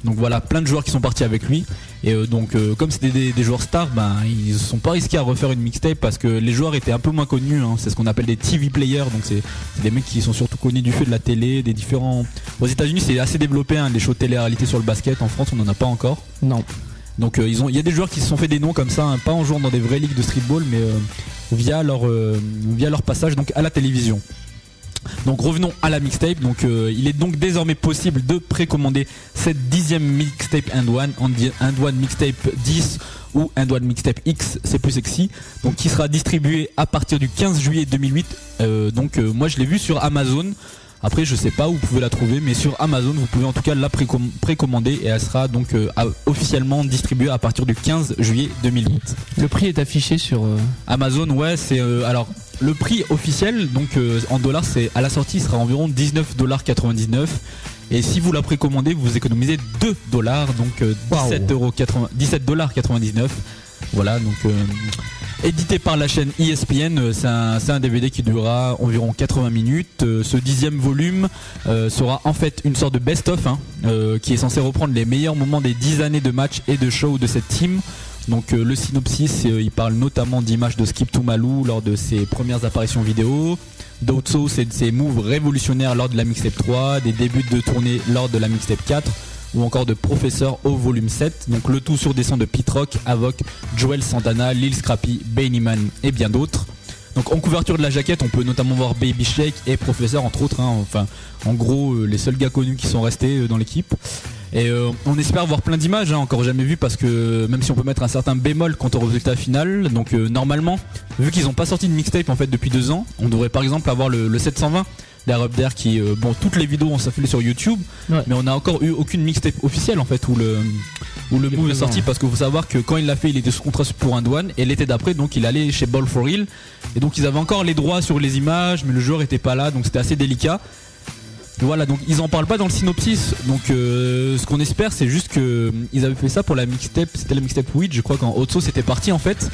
Donc voilà, plein de joueurs qui sont partis avec lui. Et euh, donc euh, comme c'était des, des joueurs stars, ben ils se sont pas risqués à refaire une mixtape parce que les joueurs étaient un peu moins connus. hein. C'est ce qu'on appelle des TV players. Donc c'est des mecs qui sont surtout connus du fait de la télé, des différents. Aux États-Unis, c'est assez développé hein, les shows télé-réalité sur le basket. En France, on n'en a pas encore. Non. Donc euh, il y a des joueurs qui se sont fait des noms comme ça, hein, pas en jouant dans des vraies ligues de streetball, mais euh, via leur euh, via leur passage à la télévision. Donc revenons à la mixtape. Il est donc désormais possible de précommander cette dixième mixtape End One, End One Mixtape 10 ou End One Mixtape X, c'est plus sexy. Donc qui sera distribué à partir du 15 juillet 2008. Euh, donc moi je l'ai vu sur Amazon. Après, je sais pas où vous pouvez la trouver, mais sur Amazon, vous pouvez en tout cas la précom- précommander et elle sera donc euh, officiellement distribuée à partir du 15 juillet 2008. Le prix est affiché sur. euh, Amazon, ouais, c'est euh, alors le prix officiel, donc en dollars, c'est à la sortie, il sera environ 19 dollars 99. Et si vous la précommandez, vous économisez 2 dollars, donc euh, 17 euros 80 17 dollars 99. Voilà, donc euh, édité par la chaîne ESPN, euh, c'est un, DVD qui durera environ 80 minutes. Euh, ce dixième volume euh, sera en fait une sorte de best-of hein, qui est censé reprendre les meilleurs moments des 10 années de matchs et de shows de cette team. Donc le synopsis, il parle notamment d'images de Skip Tumalu lors de ses premières apparitions vidéo. D'Otso, c'est de ses moves révolutionnaires lors de la mixtape 3, des débuts de tournée lors de la mixtape 4 ou encore de Professeur au volume 7. Donc le tout sur des sons de Pete Rock, Avoc, Joel Santana, Lil Scrappy, Bennyman et bien d'autres. Donc en couverture de la jaquette, on peut notamment voir Baby Shake et Professeur entre autres. hein. Enfin, en gros, euh, les seuls gars connus qui sont restés euh, dans l'équipe. Et euh, on espère voir plein d'images, hein, encore jamais vu parce que même si on peut mettre un certain bémol quant au résultat final, donc normalement, vu qu'ils n'ont pas sorti de mixtape en fait depuis deux ans, on devrait par exemple avoir le 720 d'Air Up There qui, euh, bon, toutes les vidéos ont s'affilé sur YouTube, Ouais. mais on n'a encore eu aucune mixtape officielle en fait où le où le move est sorti ouais. parce qu'il faut savoir que quand il l'a fait, il était sous contrat pour un douane et l'été d'après, donc il allait chez Ball for Real et donc ils avaient encore les droits sur les images, mais le joueur était pas là, donc c'était assez délicat. Voilà, donc ils en parlent pas dans le synopsis. Donc euh, ce qu'on espère, c'est juste que euh, ils avaient fait ça pour la mixtape. C'était la mixtape Weed, je crois quand Otso c'était parti en fait.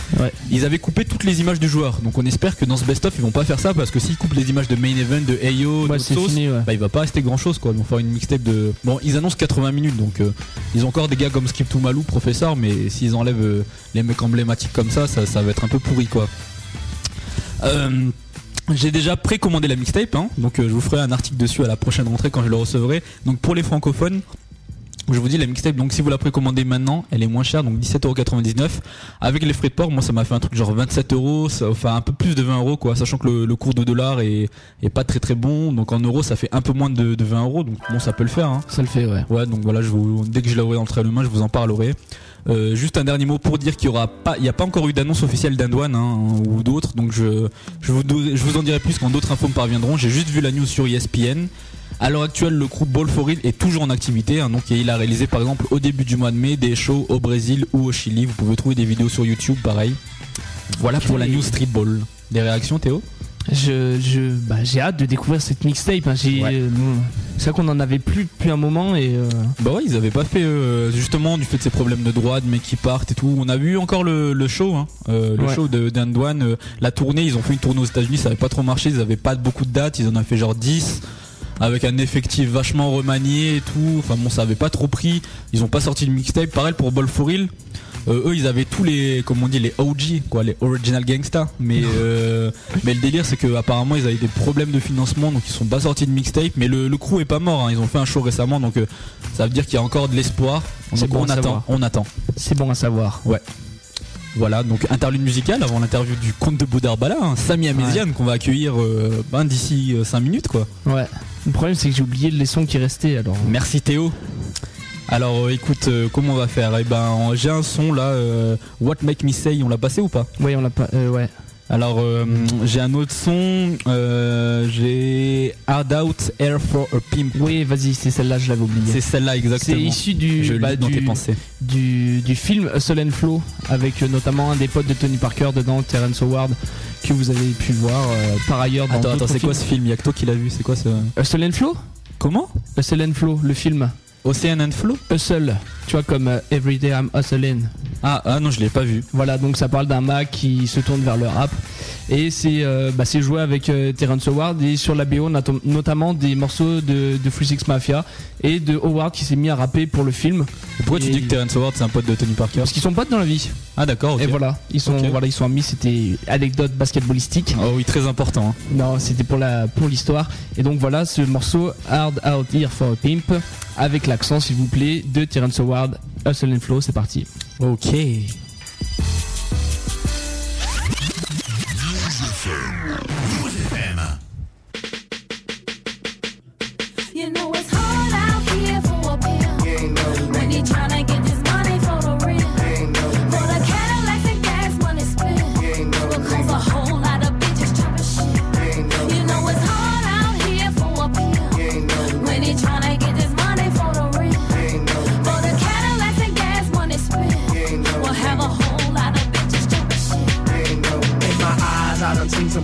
Ils avaient coupé toutes les images du joueur. Donc on espère que dans ce best-of, ils vont pas faire ça parce que s'ils coupent les images de main event, de Ayo, de Sauce, fini, ouais. bah il va pas rester grand chose quoi. Ils vont faire une mixtape de. Bon, ils annoncent 80 minutes, donc euh, ils ont encore des gars comme Skip to Malou, professeur, mais s'ils enlèvent euh, les mecs emblématiques comme ça, ça, ça va être un peu pourri quoi. Euh, j'ai déjà précommandé la mixtape, hein, donc euh, je vous ferai un article dessus à la prochaine rentrée quand je le recevrai. Donc pour les francophones, je vous dis la mixtape, donc si vous la précommandez maintenant, elle est moins chère, donc 17,99€. Avec les frais de port, moi ça m'a fait un truc genre 27 euros, ça- enfin un peu plus de 20 euros quoi, sachant que le, le cours de dollar est, est pas très très bon, donc en euros ça fait un peu moins de, de 20 euros, donc bon ça peut le faire. Hein. Ça le fait, ouais. Ouais, donc voilà, je vous, dès que je l'aurai entre les mains, je vous en parlerai. Euh, juste un dernier mot pour dire qu'il y aura pas, il n'y a pas encore eu d'annonce officielle d'Indouane hein, ou d'autres, donc je, je, vous, je vous en dirai plus quand d'autres infos me parviendront. J'ai juste vu la news sur ESPN. À l'heure actuelle, le groupe Ball for It est toujours en activité. hein, donc il a réalisé par exemple au début du mois de mai des shows au Brésil ou au Chili. Vous pouvez trouver des vidéos sur YouTube, pareil. Voilà pour la news Streetball. Des réactions, Théo? Je, je, bah, j'ai hâte de découvrir cette mixtape. hein. J'ai, euh, c'est vrai qu'on en avait plus depuis un moment et. euh, Bah ouais, ils avaient pas fait euh, justement du fait de ces problèmes de droit, de mecs qui partent et tout. On a vu encore le, le show, hein, euh, le Ouais. show de euh, la tournée. Ils ont fait une tournée aux États-Unis, ça avait pas trop marché. Ils avaient pas beaucoup de dates, ils en ont fait genre 10 avec un effectif vachement remanié et tout. Enfin bon, ça avait pas trop pris. Ils ont pas sorti de mixtape. Pareil pour Ball for Real. Euh, eux, ils avaient tous les, comme on dit, les OG, quoi, les original gangsta. Mais, euh, mais le délire, c'est que apparemment, ils avaient des problèmes de financement, donc ils sont pas sortis de mixtape. Mais le, le crew est pas mort. hein. Ils ont fait un show récemment, donc euh, ça veut dire qu'il y a encore de l'espoir. Donc bon on attend, savoir. on attend. C'est bon à savoir. Ouais. Voilà, donc interlude musical avant l'interview du comte de Boudarbala, hein, Sami Améziane, qu'on va accueillir euh, ben, d'ici 5 minutes, quoi. Ouais. Le problème, c'est que j'ai oublié les sons qui restaient alors. Merci Théo. Alors euh, écoute, euh, comment on va faire? Eh ben, en- j'ai un son là, euh, What Make Me Say, on l'a passé ou pas? Oui, on l'a pas. euh, ouais. Alors euh, j'ai un autre son, euh, j'ai Hard Out Air for a Pimp. Oui, vas-y, c'est celle-là, je l'avais oublié. C'est celle-là exactement. C'est issu du, Je bah, dans du, tes pensées. du, du film Hustle and Flow avec euh, notamment un des potes de Tony Parker dedans, Terrence Howard, que vous avez pu voir euh, par ailleurs dans Attends, attends, c'est quoi ce film? Il y a que toi qui l'a vu, c'est quoi ce Hustle and Flow? Comment? Hustle and Flow, le film. Ocean and Flow Hustle, tu vois comme euh, Everyday I'm Hustling. Ah, ah non, je l'ai pas vu. Voilà, donc ça parle d'un Mac qui se tourne vers le rap. Et c'est euh, bah, joué avec euh, Terrence Howard et sur la BO not- notamment des morceaux de, de Free Six Mafia et de Howard qui s'est mis à rapper pour le film. Et pourquoi tu dis que Terrence Howard c'est un pote de Tony Parker Parce qu'ils sont potes dans la vie. Ah d'accord, ok. Et voilà, ils sont voilà, ils sont amis. C'était anecdote basketballistique. Oh oui, très important. hein. Non, c'était pour la pour l'histoire. Et donc voilà, ce morceau Hard Out Here for a Pimp avec l'accent s'il vous plaît de Terrence Howard, Hustle and Flow. C'est parti. Ok. He was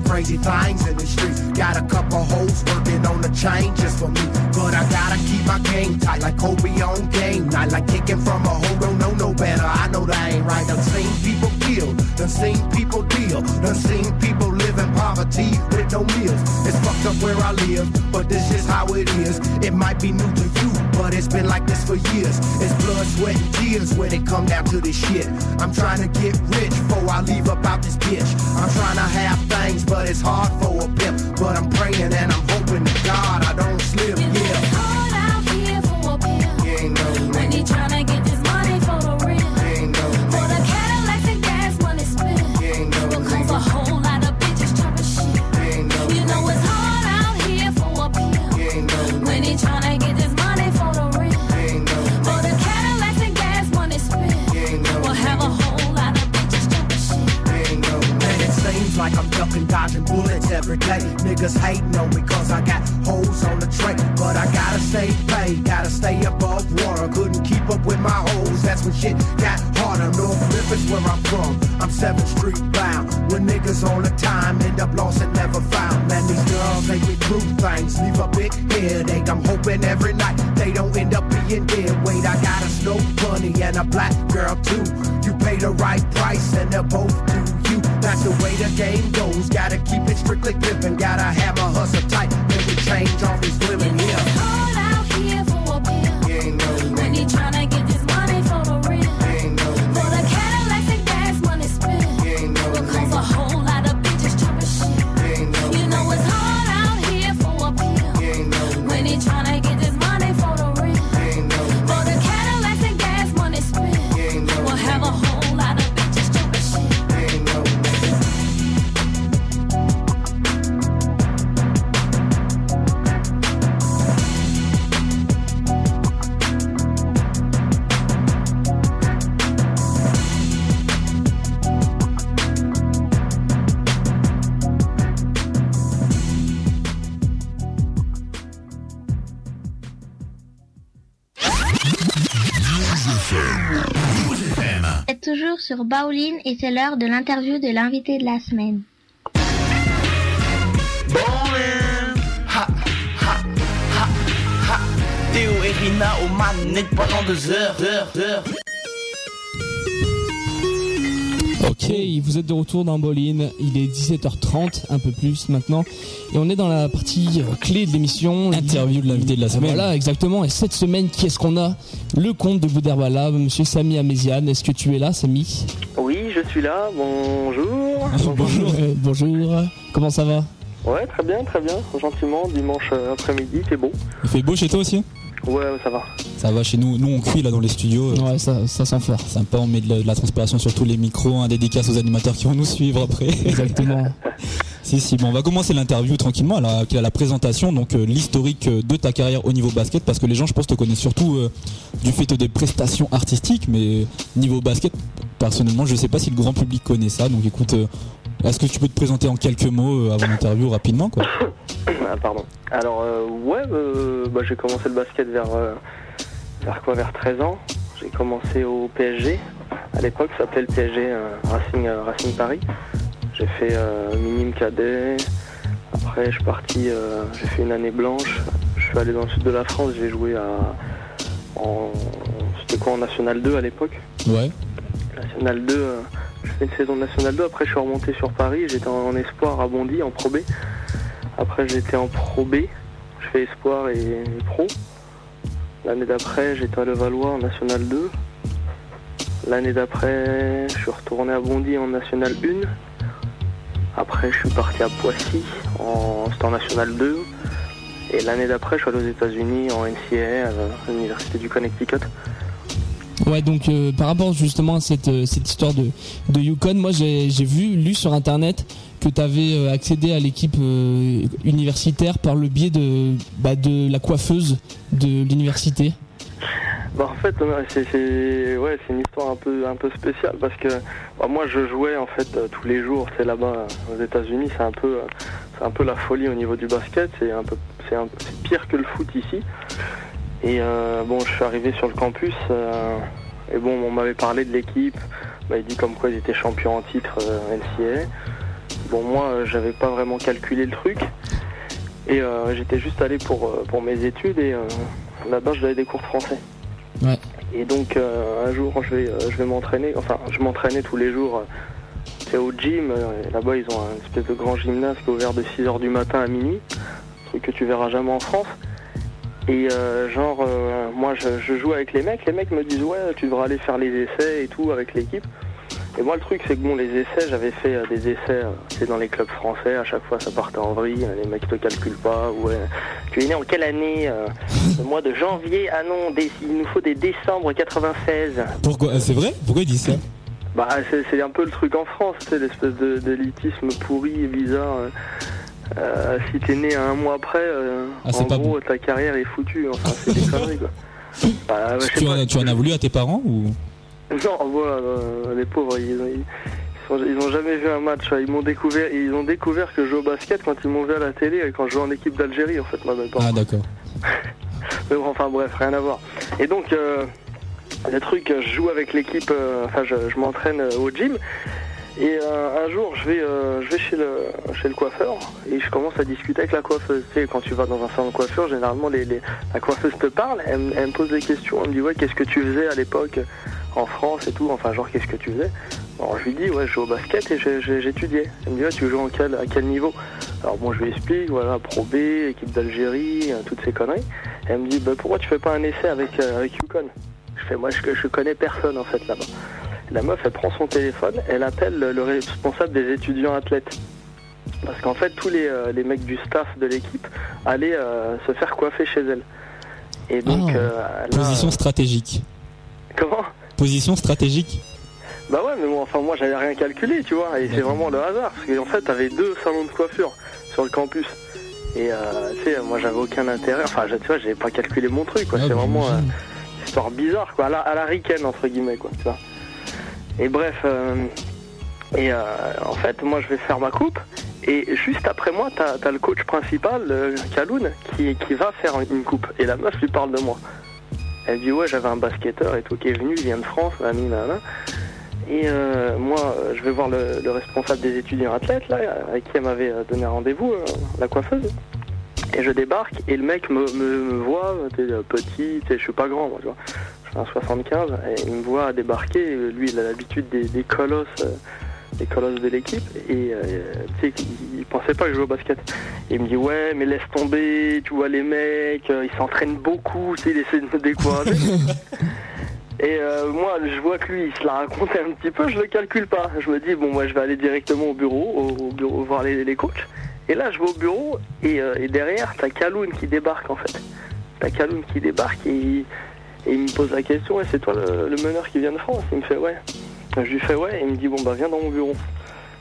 crazy things in the streets. Got a couple hoes working on the chain just for me. But I gotta keep my game tight like Kobe on game night. Like kicking from a hole, don't know no better. I know that ain't right. Done seen people killed, done seen people deal, done seen people live in poverty with no meals. It's fucked up where I live, but this is how it is. It might be new to you, but it's been like this for years. It's blood, sweat, and tears when it come down to this shit. I'm trying to get rich before I leave up out this bitch. I'm trying to have things, but it's hard for a pimp. But I'm praying and I'm hoping to God I don't slip. Yeah. Seems like I'm ducking, dodging bullets every day. Niggas hating on me cause I got hoes on the track. But I gotta stay paid, gotta stay above water. Couldn't keep up with my hoes, that's when shit got harder. North Memphis where I'm from, I'm 7th Street bound. When niggas all the time end up lost and never found. Man, these girls me through things, leave a big headache. I'm hoping every night they don't end up being dead. Wait, I got a snow bunny and a black girl too. You pay the right price and they'll both you. That's the way the game goes. Gotta keep it strictly pimpin'. Gotta have a hustle tight. Then we change all these women here. Sur Baoline et c'est l'heure de l'interview de l'invité de la semaine. Ok, vous êtes de retour dans Bolin, il est 17h30, un peu plus maintenant, et on est dans la partie euh, clé de l'émission. Interview de l'invité de la semaine. Voilà, exactement, et cette semaine, qui est-ce qu'on a? Le comte de Boudherbala, monsieur Samy Améziane, est-ce que tu es là, Samy Oui, je suis là, bonjour. Bonjour. bonjour, comment ça va? Ouais, très bien, très bien, gentiment, dimanche euh, après-midi, c'est beau. Il fait beau chez toi aussi? Ouais, ça va. Ça va chez nous, nous on cuit là dans les studios. Ouais, ça, ça sent fort. Sympa, on met de la, de la transpiration sur tous les micros, un dédicace aux animateurs qui vont nous suivre après. Exactement. si, si, bon, on va commencer l'interview tranquillement, à la, à la présentation, donc euh, l'historique euh, de ta carrière au niveau basket, parce que les gens, je pense, te connaissent surtout euh, du fait des prestations artistiques, mais niveau basket, personnellement, je sais pas si le grand public connaît ça, donc écoute, euh, est-ce que tu peux te présenter en quelques mots euh, avant l'interview rapidement, quoi Ah, pardon. Alors, euh, ouais, euh, bah, j'ai commencé le basket vers, euh, vers quoi Vers 13 ans. J'ai commencé au PSG. À l'époque, ça s'appelait le PSG Racing, Racing Paris. J'ai fait minime cadet. Après, je suis parti, j'ai fait une année blanche. Je suis allé dans le sud de la France. J'ai joué à. En, C'était quoi en National 2 à l'époque Ouais. National 2, euh, je fais une saison de National 2, après je suis remonté sur Paris, j'étais en, espoir à Bondy, en Pro B. Après j'étais en Pro B, je fais espoir et, et pro. L'année d'après j'étais à Levallois en National 2. L'année d'après je suis retourné à Bondy en National 1. Après je suis parti à Poissy, en, c'était en National 2. Et l'année d'après je suis allé aux États-Unis en NCAA à l'Université du Connecticut. Ouais, donc euh, par rapport justement à cette, euh, cette histoire de, de Yukon, moi j'ai vu, lu sur internet que tu avais accédé à l'équipe euh, universitaire par le biais de, bah, de la coiffeuse de l'université. Bah, en fait, c'est ouais, une histoire un peu, un peu spéciale parce que bah, moi je jouais en fait euh, tous les jours. C'est là-bas euh, aux États-Unis, c'est un peu, euh, un peu la folie au niveau du basket. C'est un peu, c'est pire que le foot ici. Et euh, bon, je suis arrivé sur le campus euh, et bon, on m'avait parlé de l'équipe. Bah, il dit comme quoi ils étaient champions en titre euh, NCAA. Bon, moi, euh, j'avais pas vraiment calculé le truc. Et euh, j'étais juste allé pour, euh, pour mes études et euh, là-bas, j'avais des cours de français. Ouais. Et donc euh, un jour je vais, euh, je vais m'entraîner, enfin je m'entraînais tous les jours euh, c'est au gym, euh, là-bas ils ont un espèce de grand gymnase qui est ouvert de 6h du matin à minuit, truc que tu verras jamais en France. Et euh, genre euh, moi je, je joue avec les mecs, les mecs me disent ouais tu devras aller faire les essais et tout avec l'équipe. Et moi le truc c'est que bon les essais j'avais fait euh, des essais c'est dans les clubs français, à chaque fois ça partait en vrille, les mecs te calculent pas, ouais. Tu es né en quelle année euh, Le mois de janvier, ah non, il nous faut des décembre 96. Pourquoi C'est vrai? Pourquoi il dit ça? Bah c'est un peu le truc en France, tu sais, l'espèce de- d'élitisme pourri et bizarre. Euh. Si t'es né un mois après, euh, Ah, en pas gros ta carrière est foutue, enfin c'est des conneries quoi. Bah, tu, pas, en as, tu en as voulu à tes parents ou? Non, voilà, euh, les pauvres, ils, ils- Ils ont jamais vu un match. Ils m'ont découvert, ils ont découvert que je joue au basket quand ils m'ont vu à la télé et quand je jouais en équipe d'Algérie en fait. Moi, parents. Ah d'accord. Mais bon, enfin bref, rien à voir. Et donc, le truc, je joue avec l'équipe, enfin, je, je m'entraîne au gym. Et euh, un jour, je vais, euh, je vais chez le, chez le coiffeur et je commence à discuter avec la coiffeuse. Tu sais, quand tu vas dans un salon de coiffure, généralement, les, les- la coiffeuse te parle, elle, me- elle me pose des questions. Elle me dit, ouais, qu'est-ce que tu faisais à l'époque en France et tout? Enfin, genre, qu'est-ce que tu faisais? Alors, je lui dis, ouais, je joue au basket et j'étudiais. Elle me dit, ouais, tu joues en quel, à quel niveau? Alors, bon, je lui explique, voilà, Pro B, équipe d'Algérie, euh, toutes ces conneries. Elle me dit, bah, pourquoi tu fais pas un essai avec, euh, avec Yukon? Je fais, moi, je, je connais personne, en fait, là-bas. La meuf, elle prend son téléphone, elle appelle le, le responsable des étudiants athlètes. Parce qu'en fait, tous les, euh, les mecs du staff de l'équipe allaient euh, se faire coiffer chez elle. Et donc, Ah, euh, là, Position stratégique. comment? Position stratégique. Bah ouais, mais bon, enfin, moi, j'avais rien calculé, tu vois. Et c'est vraiment le hasard. Parce qu'en fait, t'avais deux salons de coiffure sur le campus. Et tu sais, moi, j'avais aucun intérêt. Enfin, tu vois, j'avais pas calculé mon truc, quoi. Ah, c'est bah, vraiment une histoire bizarre, quoi. À la, à la ricaine, entre guillemets, quoi, tu vois. Et bref, euh, et euh, en fait, moi, je vais faire ma coupe. Et juste après moi, t'as as le coach principal, euh, Kaloun, qui, qui va faire une coupe. Et la meuf lui parle de moi. Elle dit ouais j'avais un basketteur et tout qui est venu, il vient de France, nanani, nanana. Et euh, moi je vais voir le, le responsable des étudiants athlètes là, avec qui elle m'avait donné rendez-vous, la coiffeuse. Et je débarque et le mec me, me, me voit, t'es petit, t'sais, je suis pas grand moi tu vois. Un 75 et il me voit débarquer, lui il a l'habitude des, des colosses. euh, des colosses de l'équipe et euh, tu sais il, il pensait pas que je joue au basket. Et il me dit ouais mais laisse tomber, tu vois les mecs, euh, ils s'entraînent beaucoup, tu sais, il essaie de me décourager. Et euh, moi, je vois que lui, il se la racontait un petit peu, je le calcule pas. Je me dis, bon, moi, je vais aller directement au bureau, au, au bureau voir les, les coachs. Et là, je vais au bureau, et, euh, et derrière, t'as Kaloun qui débarque, en fait. T'as Kaloun qui débarque, et, il- et il me pose la question, ouais, c'est toi le, le meneur qui vient de France Il me fait, ouais. Je lui fais, ouais, et il me dit, bon, bah, viens dans mon bureau.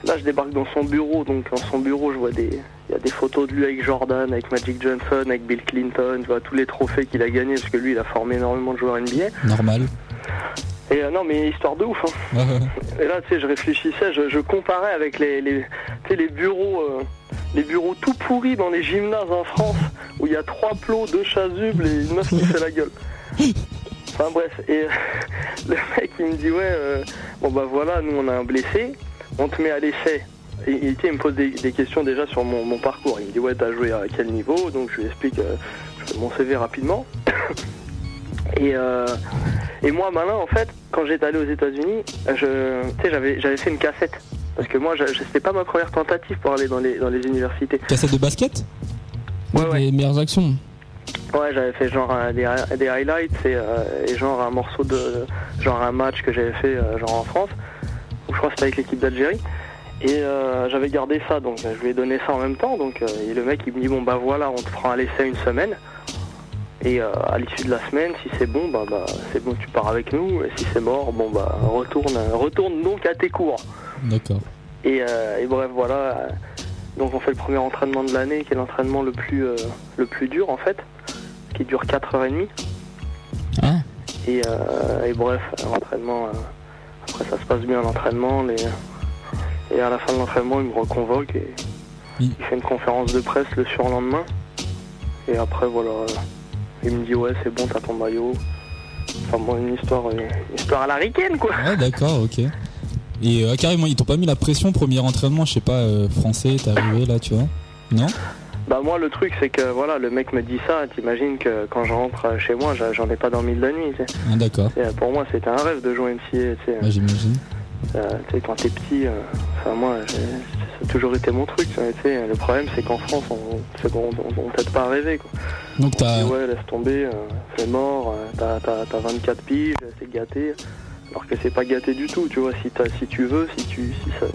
Là, je débarque dans son bureau, donc dans son bureau, je vois des, il y a des photos de lui avec Jordan, avec Magic Johnson, avec Bill Clinton, tu vois, tous les trophées qu'il a gagnés, parce que lui, il a formé énormément de joueurs NBA. Normal. Et euh, non, mais histoire de ouf. Hein. Et là, tu sais, je réfléchissais, je, je comparais avec les, les bureaux, euh, les bureaux tout pourris dans les gymnases en France, où il y a trois plots, deux chasubles et une meuf qui fait la gueule. Enfin bref, et euh, le mec il me dit ouais, euh, bon bah voilà, nous on a un blessé, on te met à l'essai. Et, et, il me pose des, des questions déjà sur mon, mon parcours. Il me dit ouais, t'as joué à quel niveau? Donc je lui explique euh, je fais mon CV rapidement. Et, euh, et moi, malin, en fait, quand j'étais allé aux États-Unis, je, tu sais, j'avais, j'avais fait une cassette. Parce que moi, c'était pas ma première tentative pour aller dans les, dans les universités. Cassette de basket? Ouais, Les meilleures actions. Ouais, j'avais fait genre euh, des, des highlights et, euh, et genre un morceau de. genre un match que j'avais fait euh, genre en France, où je crois que c'était avec l'équipe d'Algérie. Et euh, j'avais gardé ça, donc je lui ai donné ça en même temps. Donc, et le mec il me dit bon bah voilà, on te prend à l'essai une semaine. Et à l'issue de la semaine, si c'est bon, bah, bah c'est bon, tu pars avec nous. Et si c'est mort, bon bah retourne, retourne donc à tes cours. D'accord. Et, et bref, voilà. Donc on fait le premier entraînement de l'année, qui est l'entraînement le plus le plus dur en fait, qui dure 4h30. Ah. Et, euh, et bref, l'entraînement, euh, après ça se passe bien l'entraînement. Les... Et à la fin de l'entraînement, il me reconvoque et il fait une conférence de presse le surlendemain. Et après, voilà, euh, il me dit ouais, c'est bon, t'as ton maillot. Enfin bon, une histoire, une histoire à la ricaine quoi. Ah d'accord, ok. Et euh, carrément, ils t'ont pas mis la pression premier entraînement, je sais pas, français, t'es arrivé là, tu vois? Non? Bah moi le truc c'est que voilà le mec me dit ça, t'imagines que quand je rentre chez moi j'en ai pas dormi de la nuit. tu sais. Ah d'accord, Et, euh, pour moi c'était un rêve de jouer MCA. Tu sais, ouais, j'imagine. Euh, tu sais, quand t'es petit, euh, enfin moi ça a toujours été mon truc. tu sais. Le problème c'est qu'en France on, on, on t'aide pas à rêver quoi. Donc t'as... Ouais laisse tomber, euh, c'est mort, t'as, t'as- t'as 24 piges, c'est gâté. Alors que c'est pas gâté du tout, tu vois, si, t'as, si tu veux, si tu. Si ça,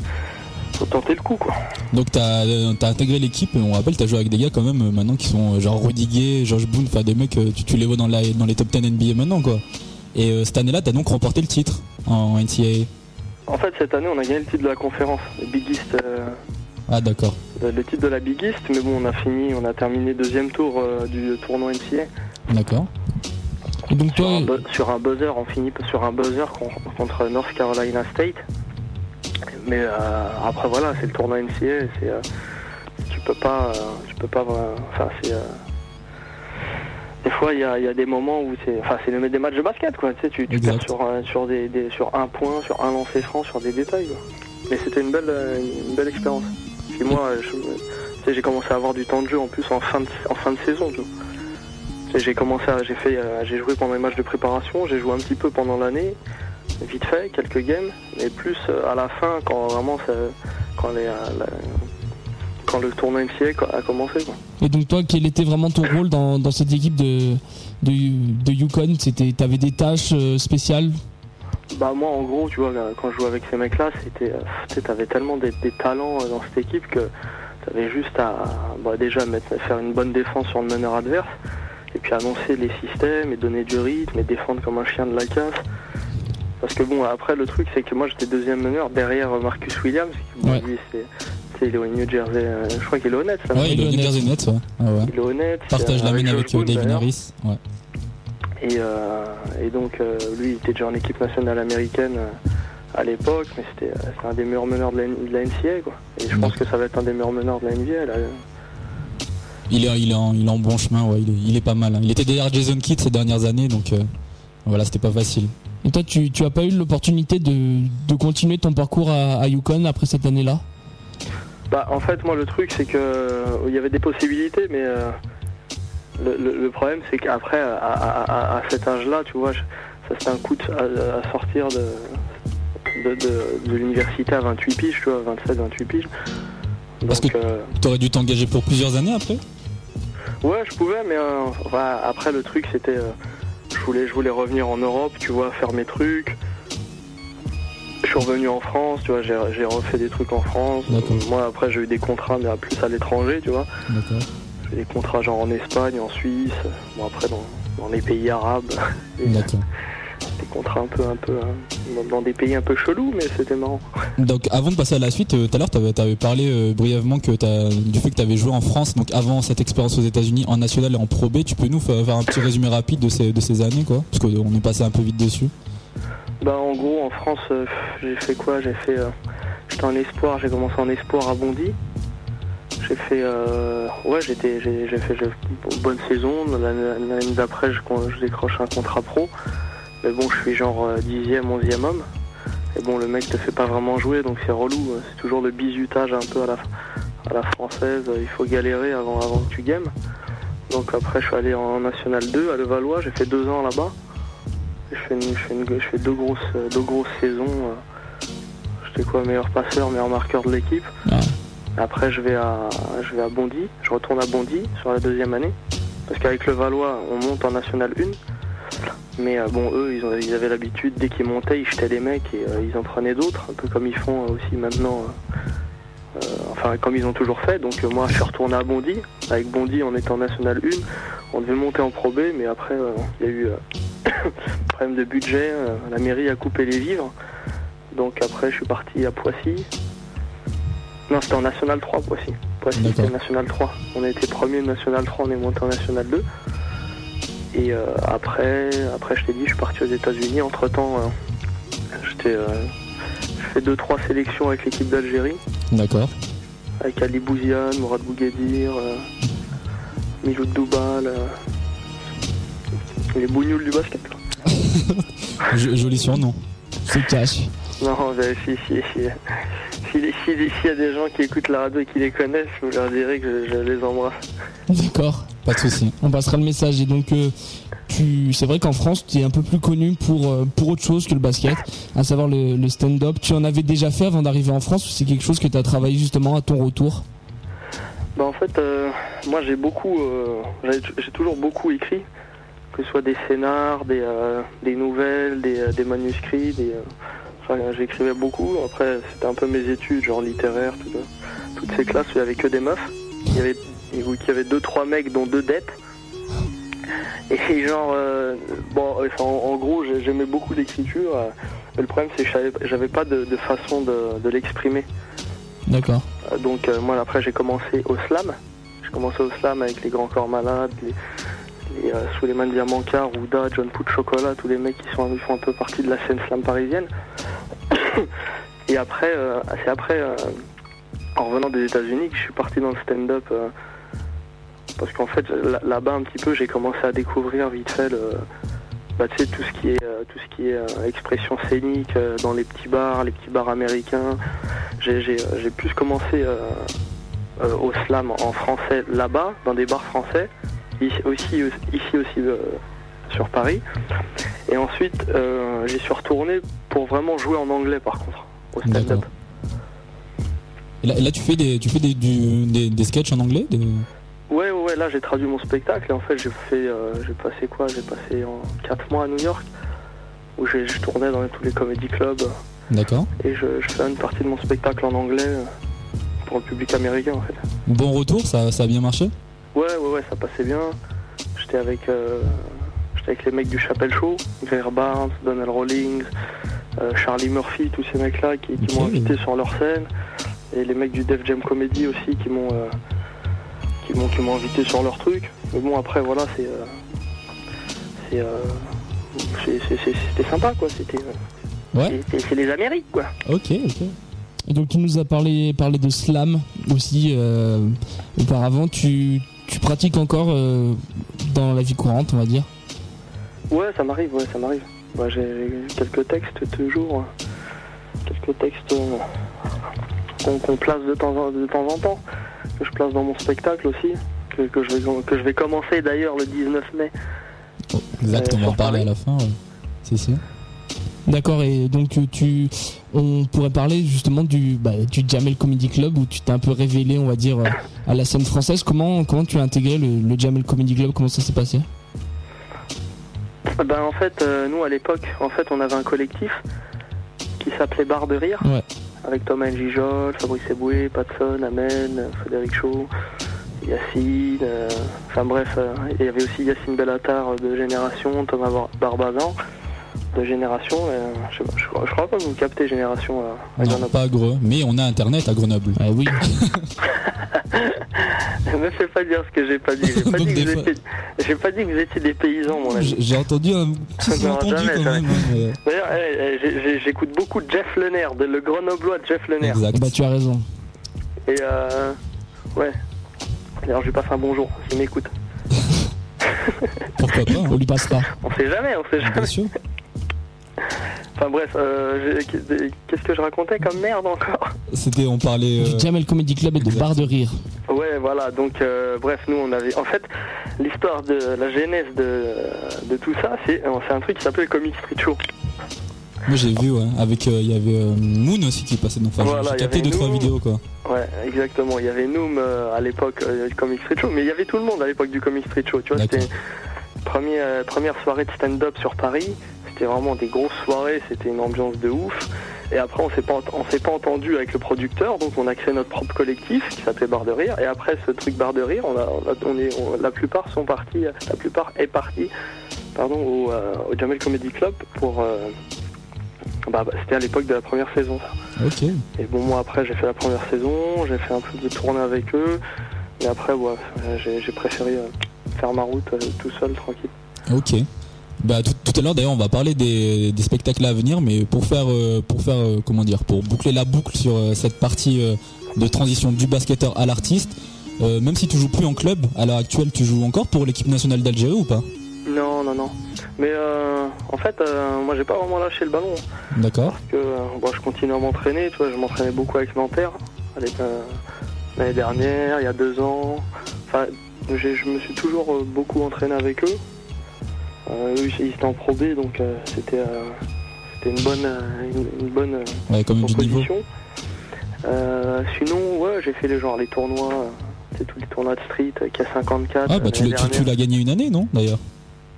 faut tenter le coup quoi. Donc t'as euh, t'as intégré l'équipe, on rappelle, t'as joué avec des gars quand même euh, maintenant qui sont euh, genre Rudy Gay, George Boone, enfin des mecs, tu, tu les vois dans, la, dans les top 10 NBA maintenant quoi. Et euh, cette année-là, t'as donc remporté le titre en NCAA. En fait cette année on a gagné le titre de la conférence, le Big East. euh, Ah d'accord. le le titre de la Big East, mais bon, on a fini, on a terminé deuxième tour euh, du tournoi NCA. D'accord. Donc Sur toi, un, sur un buzzer, on finit sur un buzzer con- contre North Carolina State. Mais euh, après voilà, c'est le tournoi NCA, euh, tu peux pas, euh, tu peux pas, enfin c'est des fois il y a, il y a des moments où c'est, enfin c'est le des matchs de basket quoi, tu sais, tu, tu perds sur un- sur des, des- sur un point, sur un lancer franc, sur des détails. quoi. Mais c'était une belle, une belle expérience. Puis moi, me- tu sais, j'ai commencé à avoir du temps de jeu en plus en fin de, en fin de saison. tu sais, J'ai commencé, j'ai fait, j'ai joué pendant les matchs de préparation, j'ai joué un petit peu pendant l'année, vite fait, quelques games, mais plus euh, à la fin quand vraiment ça, quand les, euh, la- quand le tournoi co- a commencé. Quoi. Et donc toi, quel était vraiment ton rôle dans, dans cette équipe de, de, de Yukon? C'était, T'avais des tâches euh, spéciales? Bah moi en gros tu vois quand je jouais avec ces mecs là c'était t'avais tellement des, des talents dans cette équipe que t'avais juste à bah, déjà mettre, faire une bonne défense sur le meneur adverse et puis annoncer les systèmes et donner du rythme et défendre comme un chien de la casse parce que bon après le truc c'est que moi j'étais deuxième meneur derrière euh, Marcus Williams qui bon, Ouais. lui c'est il est au New Jersey euh, je crois qu'il est honnête ça Ouais, il est au New Jersey Nets, ouais. Ouais, ouais. il est honnête Partage la main Josh avec euh, David. Harris. Ouais. Et, euh, et donc euh, lui il était déjà en équipe nationale américaine à l'époque, mais c'était un des meilleurs meneurs de la, de la NCA quoi. Et je pense que ça va être un des meilleurs meneurs de la NBA là. Il est, il, est en, il est en bon chemin, ouais, il, est, il est pas mal. hein. Il était derrière Jason Kidd ces dernières années, donc euh, voilà, c'était pas facile. Et toi, tu, tu as pas eu l'opportunité de, de continuer ton parcours à, à Yukon après cette année-là Bah en fait moi le truc c'est que euh, il y avait des possibilités mais euh, le, le- le problème c'est qu'après à, à- à- à cet âge là tu vois je- ça c'était un coup de- à, à sortir de, de, de- de l'université à 28 piges tu vois 27 28 piges. Parce Donc, que euh, t'aurais dû t'engager pour plusieurs années après? Ouais, je pouvais, mais euh, enfin, après le truc c'était, euh, je voulais, je voulais revenir en Europe, tu vois, faire mes trucs. Je suis revenu en France, tu vois, j'ai j'ai refait des trucs en France. Moi après j'ai eu des contrats, mais à plus à l'étranger, tu vois. D'accord. J'ai des contrats genre en Espagne, en Suisse, bon après dans, dans les pays arabes. D'accord. Des contrats un peu, un peu, hein, dans, des pays un peu chelous, mais c'était marrant. Donc avant de passer à la suite, euh, tout à l'heure tu avais, parlé euh, brièvement que du fait que tu avais joué en France, donc avant cette expérience aux États-Unis en national et en Pro B, tu peux nous fa- faire un petit résumé rapide de ces, de ces années quoi? Parce qu'on est passé un peu vite dessus. Bah en gros en France euh, j'ai fait quoi? J'ai fait euh, j'étais en espoir, j'ai commencé en espoir à Bondy. J'ai fait euh, ouais j'étais j'ai fait une bonne saison. L'année d'après je, je décroche un contrat pro. Mais bon je suis genre euh, dixième, onzième homme. Et bon le mec te fait pas vraiment jouer donc c'est relou. euh, C'est toujours le bizutage un peu à la à la française. euh, Il faut galérer avant avant que tu games. Donc après je suis allé en National 2 à Levallois, j'ai fait deux ans là-bas. Je fais, une- je, fais une- je fais deux grosses, euh, deux grosses saisons. euh. J'étais quoi, meilleur passeur, meilleur marqueur de l'équipe. Après, je vais à, je vais à Bondy. Je retourne à Bondy sur la deuxième année. Parce qu'avec le Valois, on monte en National 1. Mais euh, bon, eux, ils, ont- ils avaient l'habitude, dès qu'ils montaient, ils jetaient les mecs et euh, ils en prenaient d'autres. Un peu comme ils font euh, aussi maintenant. enfin, comme ils ont toujours fait. Donc moi, je suis retourné à Bondy. Avec Bondy, on était en National 1. On devait monter en Pro B, mais après, il y a eu problème de budget. la mairie a coupé les vivres. Donc après, je suis parti à Poissy. Non, c'était en National 3, Poissy. Poissy, c'était National 3. On a été premier de National 3, on est monté en National 2. Et euh, après, après, je t'ai dit, je suis parti aux États-Unis. Entre temps, j'étais, euh, j'ai fait 2-3 sélections avec l'équipe d'Algérie. D'accord. Avec Ali Bouziane, Mourad Bougadir, euh, Miloud Doubal, euh, les bougnoules du basket. joli surnom. C'est cash. Non, mais si, si, si. S'il si, si, y a des gens qui écoutent la radio et qui les connaissent, je leur dirais que je, je les embrasse. D'accord. Pas de souci. On passera le message. Et donc, euh, tu, c'est vrai qu'en France, tu es un peu plus connu pour, euh, pour autre chose que le basket, à savoir le, le stand-up. Tu en avais déjà fait avant d'arriver en France ou c'est quelque chose que tu as travaillé justement à ton retour? Bah en fait, euh, moi j'ai beaucoup, j'ai toujours beaucoup écrit, que ce soit des scénars, des, des nouvelles, des, des manuscrits, des, enfin, j'écrivais beaucoup. Après, c'était un peu mes études, genre littéraire, tout, euh, toutes ces classes où il y avait que des meufs. Il y avait, où il y avait deux trois mecs, dont deux dettes. Et genre, euh, bon, enfin, en, en gros, j'ai- j'aimais beaucoup l'écriture. euh, mais le problème, c'est que j'avais pas de, de façon de, de l'exprimer. D'accord. Euh, Donc euh, moi après j'ai commencé au slam. J'ai commencé au slam avec les grands corps malades, les, les euh, Souleymane Diamanka, Rouda, John Pout Chocolat, tous les mecs qui sont font un peu partie de la scène slam parisienne. Et après, euh, c'est après, euh, en revenant des États-Unis, que je suis parti dans le stand-up. euh, parce qu'en fait, là- là-bas, un petit peu, j'ai commencé à découvrir vite fait bah, tout ce qui est, euh, expression scénique dans les petits bars, les petits bars américains. J'ai, plus commencé au slam en français là-bas, dans des bars français, ici aussi, ici aussi euh, sur Paris. Et ensuite, euh, j'y suis retourné pour vraiment jouer en anglais, par contre, au stand-up. Et là, tu fais des, tu fais des, du- des, des sketchs en anglais des- Ouais, ouais, là j'ai traduit mon spectacle et en fait j'ai fait, euh, j'ai passé quoi? J'ai passé en 4 mois à New York où j'ai- je tournais dans tous les comedy clubs D'accord. et je, je fais une partie de mon spectacle en anglais euh, pour le public américain en fait. Bon retour, ça, ça a bien marché? Ouais, ouais, ouais, ça passait bien. J'étais avec, euh, j'étais avec les mecs du Chapelle Show, Greer Barnes, Donald Rawlings, euh, Charlie Murphy, tous ces mecs-là qui, qui m'ont invité sur leur scène et les mecs du Def Jam Comedy aussi qui m'ont euh, qui m'ont qui m'ont invité sur leur truc. Mais bon après voilà c'est euh, c'est euh, c'est- c'est- c'est- c'était sympa quoi. C'était euh, Ouais. c'est- les Amériques quoi. Ok, ok. Et donc tu nous as parlé, parlé de slam aussi auparavant. Tu, tu pratiques encore euh, dans la vie courante, on va dire? Ouais, ça m'arrive, ouais, ça m'arrive. Moi, j'ai quelques textes toujours, quelques textes euh, qu'on place de temps, en, de temps en temps, que je place dans mon spectacle aussi, que, que je, vais, que je vais commencer d'ailleurs le 19 mai. Exact, Euh, on va en parler à la fin. ouais. C'est sûr. D'accord, et donc tu, tu- on pourrait parler justement du, bah, du Jamel Comedy Club où tu t'es un peu révélé, on va dire, à la scène française. Comment, comment tu as intégré le, le Jamel Comedy Club? Comment ça s'est passé? Ben, en fait, euh, nous à l'époque, en fait, on avait un collectif qui s'appelait Bar de Rire, Ouais. avec Thomas Gijol, Fabrice Eboué, Patson, Amen, Frédéric Chaud, Yacine, euh, enfin bref, euh, il y avait aussi Yacine Bellatar de Génération, Thomas Bar- Barbazan de Génération, euh, je, crois, je crois pas que vous captez Génération euh, à Non, Grenoble. pas à Grenoble, mais on a internet à Grenoble. oui. Me fais pas dire ce que j'ai pas dit, j'ai pas, dit que vous fois- étiez- j'ai pas dit que vous étiez des paysans mon ami. J'ai entendu un petit Non, entendu jamais, quand jamais. même. hein, D'ailleurs, eh, eh, j'écoute beaucoup Jeff Lenner, de le grenoblois de Jeff Lenner. Bah tu as raison. Et euh, ouais. D'ailleurs, je lui passe un bonjour s'il m'écoute. Pourquoi pas On lui passe pas. On sait jamais, on sait jamais. Bien sûr. Enfin bref, euh, j'ai- qu'est-ce que je racontais comme merde encore C'était, on parlait. euh, Du Jamel Comedy Club et de Bar de Rire. Ouais, voilà, donc euh, bref, nous on avait. En fait, l'histoire de la genèse de, de tout ça, c'est c'est un truc qui s'appelle le Comic Street Show. Moi j'ai vu, ouais. Avec, euh, il y avait euh, Moon aussi qui passait. Donc, enfin, Voilà, j'ai capté deux trois nous. vidéos quoi. Ouais, exactement. Il y avait Noom euh, à l'époque euh, du Comic Street Show, mais il y avait tout le monde à l'époque du Comic Street Show. Tu vois, c'était première, euh, première soirée de stand-up sur Paris. C'était vraiment des grosses soirées, c'était une ambiance de ouf. Et après, on s'est pas, on s'est pas entendu avec le producteur, donc on a créé notre propre collectif qui s'appelait Bar de Rire. Et après ce truc Bar de Rire, on a, on a- on est, on- la plupart sont partis, la plupart est parti, pardon, au, euh, au Jamel Comedy Club pour. euh, bah, bah, c'était à l'époque de la première saison, ça. Ok. Et bon, moi après, j'ai fait la première saison, j'ai fait un peu de tournée avec eux. Et après, ouais, euh, j'ai préféré euh, faire ma route tout seul, tranquille. Ok. Bah tout, tout à l'heure d'ailleurs on va parler des, des spectacles à venir mais pour faire euh, pour faire euh, comment dire pour boucler la boucle sur euh, cette partie de transition du basketteur à l'artiste euh, même si tu joues plus en club à l'heure actuelle tu joues encore pour l'équipe nationale d'Algérie ou pas? Non, non, non. Mais euh, en fait, euh, moi, j'ai pas vraiment lâché le ballon. D'accord Parce que bon, je continue à m'entraîner, tu vois, je m'entraînais beaucoup avec Nanterre. L'année dernière, il y a deux ans. Enfin, je me suis toujours beaucoup entraîné avec eux. Euh, ils étaient en Pro B, donc euh, c'était euh, c'était une bonne, euh, une, une bonne Ouais, proposition. Sinon, ouais, j'ai fait les genre les tournois, c'est tous les tournois de street, euh, K54. Ah bah tu l'as gagné une année non d'ailleurs?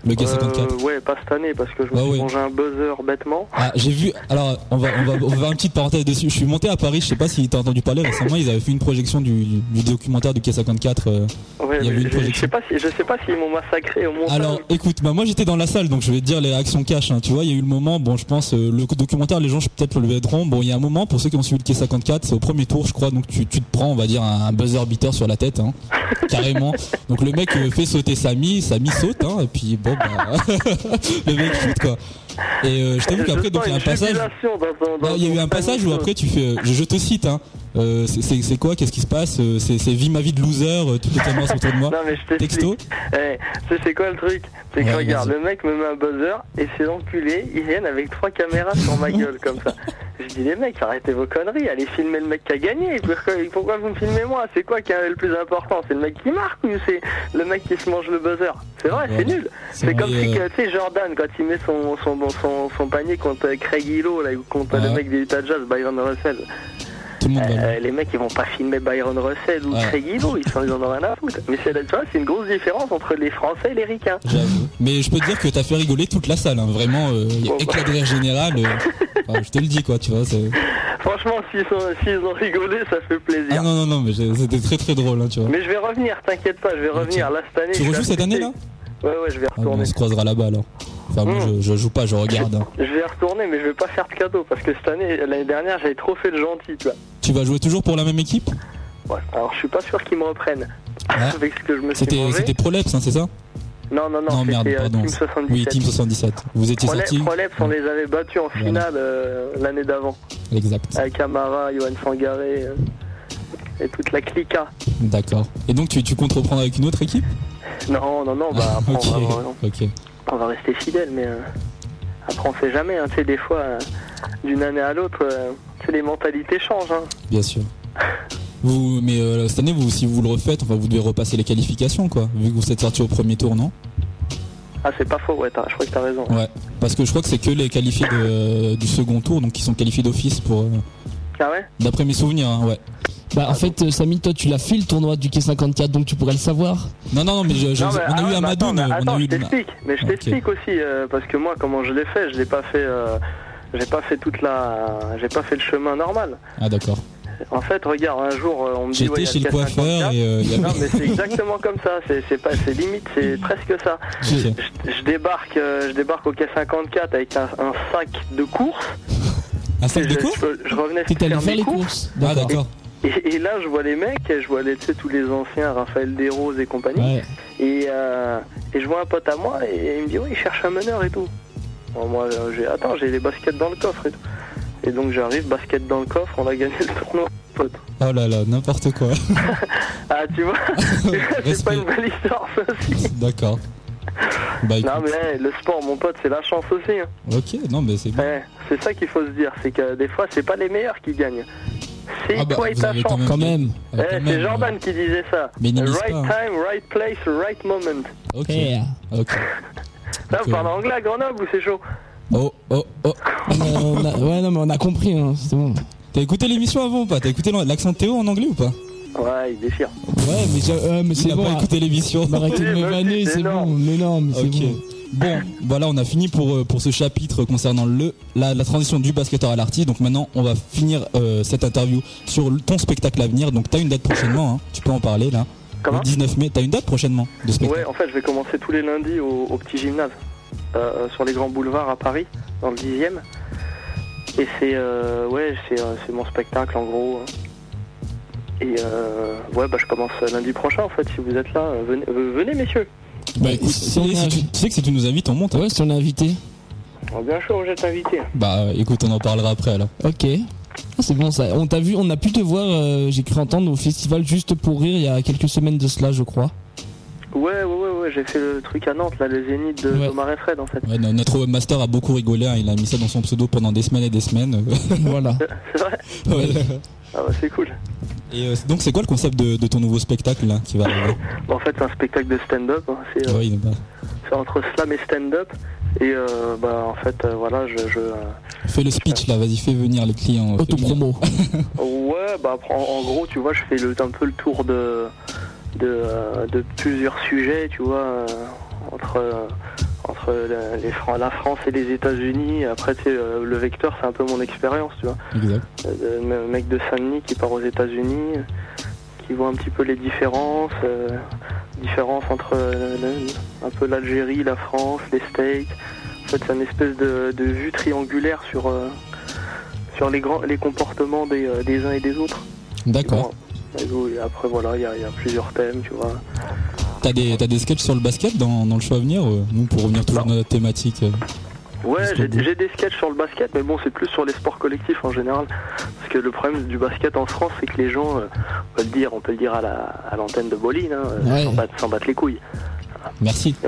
Le K54 Euh, ouais, pas cette année parce que je me Ah suis ouais. mangé un buzzer bêtement. Ah, j'ai vu. Alors, on va, on va, on va faire une petite parenthèse dessus. Je suis monté à Paris. Je sais pas si t'as entendu parler récemment. Ils avaient fait une projection du, du documentaire du K54. euh, Ouais, il y avait une je, je projection. sais pas si je sais pas s'ils m'ont massacré au montage. Alors, écoute, bah moi j'étais dans la salle, donc je vais te dire les réactions cash. hein. Tu vois, il y a eu le moment. Bon, je pense euh, le documentaire, les gens je- peut-être le verront. Bon, il y a un moment pour ceux qui ont suivi le K54, c'est au premier tour, je crois. Donc tu, tu te prends, on va dire, un, un buzzer beater sur la tête, hein, carrément. Donc le mec fait sauter Samy, Samy saute, hein, et puis bon, Bon bah, le mec shoot quoi. Et euh, je t'avoue qu'après donc il y a un passage. Il y a eu un passage où après tu fais, euh, je, je te cite, hein, euh, c'est- c'est c'est quoi, qu'est-ce qui se passe, c'est c'est vie ma vie de loser, toutes les caméras sont autour de moi. Non mais je. Texto. Eh, tu sais c'est quoi le truc? C'est que Ouais, regarde, le mec me met un buzzer et ces enculés, ils viennent avec trois caméras sur ma gueule comme ça. Je dis les mecs, arrêtez vos conneries, allez filmer le mec qui a gagné. Pourquoi, pourquoi vous me filmez moi? C'est quoi qui est le plus important? C'est le mec qui marque ou c'est le mec qui se mange le buzzer? C'est vrai, c'est nul. C'est C'est comme si euh, tu sais Jordan quand il met son son, son, son panier contre Craig Hillo là ou contre le mec des Utah Jazz, Byron Russell. Tout le monde va Euh, les mecs ils vont pas filmer Byron Russell ou Ouais. Craig Hillo, ils s'en ils en ont rien à foutre. Mais c'est tu vois, c'est une grosse différence entre les Français et les Ricains. J'avoue. Mais je peux te dire que t'as fait rigoler toute la salle, hein. vraiment, euh, a éclat de rire général. euh, enfin, je te le dis quoi, tu vois. c'est- Franchement, s'ils sont- s'ils ont rigolé, ça fait plaisir. Ah non non non, mais c'était très très drôle, hein, tu vois. Mais je vais revenir, t'inquiète pas, je vais revenir. Là, cette année. Tu rejoues cette année, là? Ouais, ouais, je vais Ah, retourner. on se croisera là-bas alors. Enfin moi je, je joue pas, je regarde. hein. Je vais retourner, mais je vais pas faire de cadeau parce que cette année, l'année dernière, j'avais trop fait le gentil, tu vois. Tu vas jouer toujours pour la même équipe? Ouais. Alors, je suis pas sûr qu'ils me reprennent. Avec ce que je me C'était c'était Proleps, hein, c'est ça? Non, non, non, Non merde, c'était euh, pardon. Team 77. Oui, Team 77. Vous étiez sortis? Proleps, on les avait battus en finale euh, l'année d'avant. Exact. Avec Amara, Johan Sangaré euh, et toute la clica. D'accord. Et donc tu, tu comptes reprendre avec une autre équipe? Non, non, non, bah après, on, va, on- va rester fidèle, mais euh, après, on sait jamais. hein, tu sais, des fois, euh, d'une année à l'autre, euh, les mentalités changent. Hein. Bien sûr. Vous, mais euh, cette année, vous, si vous le refaites, enfin, vous devez repasser les qualifications, quoi. Vu que vous êtes sorti au premier tour, non? Ah, c'est pas faux, ouais, je crois que t'as raison. Ouais. Parce que je crois que c'est que les qualifiés de- du second tour, donc qui sont qualifiés d'office pour. Ah ouais D'après mes souvenirs, hein, ouais. Bah en fait euh, Samy toi tu l'as fait le tournoi du K54 donc tu pourrais le savoir. Non non non mais, je- je- Non, mais- on a ah eu ouais, mais Amadoun, attends, mais on a attends, eu je t'explique, mais je Ok. t'explique aussi euh, parce que moi, comment je l'ai fait, je l'ai pas fait, euh, j'ai pas fait toute la, j'ai pas fait le chemin normal. Ah d'accord. En fait, regarde, un jour, euh, on me dit, J'étais ouais, il y a chez le K54. coiffeur et euh, il y avait- Non, mais c'est exactement comme ça. C'est, c'est pas, c'est limite, c'est presque ça. Ok. Je, je débarque, euh, je débarque au K54 avec un, un sac de course. Un sac de je, course je, je revenais allé faire faire les courses. courses. Ah d'accord. Et, et là, je vois les mecs, je vois les, tu sais, tous les anciens, Raphaël Desroses et compagnie. Ouais. Et, euh, et je vois un pote à moi et il me dit, oui, il cherche un meneur et tout. Bon, moi, euh, j'ai, attends, j'ai les baskets dans le coffre et tout. Et donc j'arrive, basket dans le coffre, on a gagné le tournoi, pote. Oh là là, n'importe quoi. Ah, tu vois, c'est pas une belle histoire, ça aussi. D'accord. Bah. Non, mais hey, le sport, mon pote, c'est la chance aussi. hein. Ok, non mais c'est bien. Ouais, c'est ça qu'il faut se dire, c'est que des fois, c'est pas les meilleurs qui gagnent. C'est Ah bah, toi et ta chance. même Quand même. Eh, quand c'est même, Jordan qui disait ça. Minimise right pas, hein. time, right place, right moment. Ok. Yeah. Ok. Là, vous parlez anglais à Grenoble ou c'est chaud Oh oh oh. On a- on a- ouais non mais on a compris hein, c'est bon. T'as écouté l'émission avant ou pas? T'as écouté l'accent Théo en anglais ou pas? Ouais, il déchire. Ouais mais, j'ai- ouais, mais Il c'est a bon. pas écouté l'émission. Arrêtez de me vanner c'est c'est bon. énorme. Mais non mais c'est Ok. bon. Bon, voilà, on a fini pour, euh, pour ce chapitre concernant le, la, la transition du basketteur à l'artiste. Donc maintenant, on va finir euh, cette interview sur ton spectacle à venir. Donc t'as une date prochainement, hein. tu peux en parler là. Comment? Le 19 mai, t'as une date prochainement de spectacle Ouais, en fait, je vais commencer tous les lundis au, au petit gymnase, euh, sur les grands boulevards à Paris, dans le 10e. Et c'est euh, ouais, c'est mon spectacle en gros. hein. Et euh, ouais, bah je commence lundi prochain en fait. Si vous êtes là, venez, venez messieurs. Bah écoute, si on tu, sais que si tu nous invites, on monte. hein. Ouais si on est invité. Alors, bien sûr, vous êtes invités. Bah écoute, on en parlera après alors. Ok. Ah, c'est bon ça. On t'a vu, on a pu te voir, euh, j'ai cru entendre au festival juste pour rire il y a quelques semaines de cela je crois. Ouais, ouais, ouais, ouais, j'ai fait le truc à Nantes, là, le zénith de Ouais. Thomas et Fred en fait. Ouais, no- notre webmaster a beaucoup rigolé, hein. il a mis ça dans son pseudo pendant des semaines et des semaines. voilà. C'est vrai Ouais. Ah bah c'est cool. Et euh, donc c'est quoi le concept de, de ton nouveau spectacle là qui va arriver? Bon, en fait, c'est un spectacle de stand-up. hein. C'est euh, c'est entre slam et stand-up. Et euh, bah en fait, euh, voilà, je... je euh, Fais le speech là, vas-y, fais venir les clients. fais venir. Autopromo. Ouais, bah en, en gros, tu vois, je fais le, un peu le tour de, de, euh, de plusieurs sujets, tu vois, euh, entre, euh, entre la, les Fran- la France et les États-Unis. Après, tu sais, euh, le vecteur, c'est un peu mon expérience, tu vois. Exact. Euh, le mec de Saint-Denis qui part aux États-Unis, qui voit un petit peu les différences, euh, différences entre euh, un peu l'Algérie, la France, les States. En fait, c'est une espèce de, de vue triangulaire sur, euh, sur les, grands, les comportements des, des uns et des autres. D'accord. Bon, après, voilà, il y, y a plusieurs thèmes, tu vois. T'as des, t'as des sketchs sur le basket dans, dans le show à venir euh, Nous, pour revenir toujours dans notre thématique. euh. Ouais, j'ai des sketchs sur le basket, mais bon, c'est plus sur les sports collectifs en général. Parce que le problème du basket en France, c'est que les gens, euh, on peut le dire, on peut le dire à la- à l'antenne de Boline, hein, Ouais. s'en battent, s'en battent les couilles. Merci.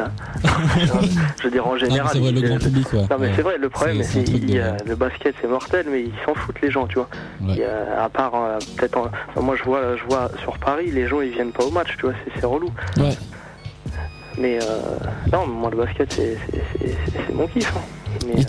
Je veux dire en général. c'est vrai, le grand public, ouais. Non, mais Ouais. c'est vrai, le problème, C'est- de- le basket, c'est mortel, mais ils s'en foutent les gens, tu vois. A- à part euh, peut-être, en- moi je vois, je vois sur Paris, les gens ils viennent pas au match, tu vois, c'est- relou. Ouais. Mais euh, non, moi le basket, c'est mon kiff. hein. Mais,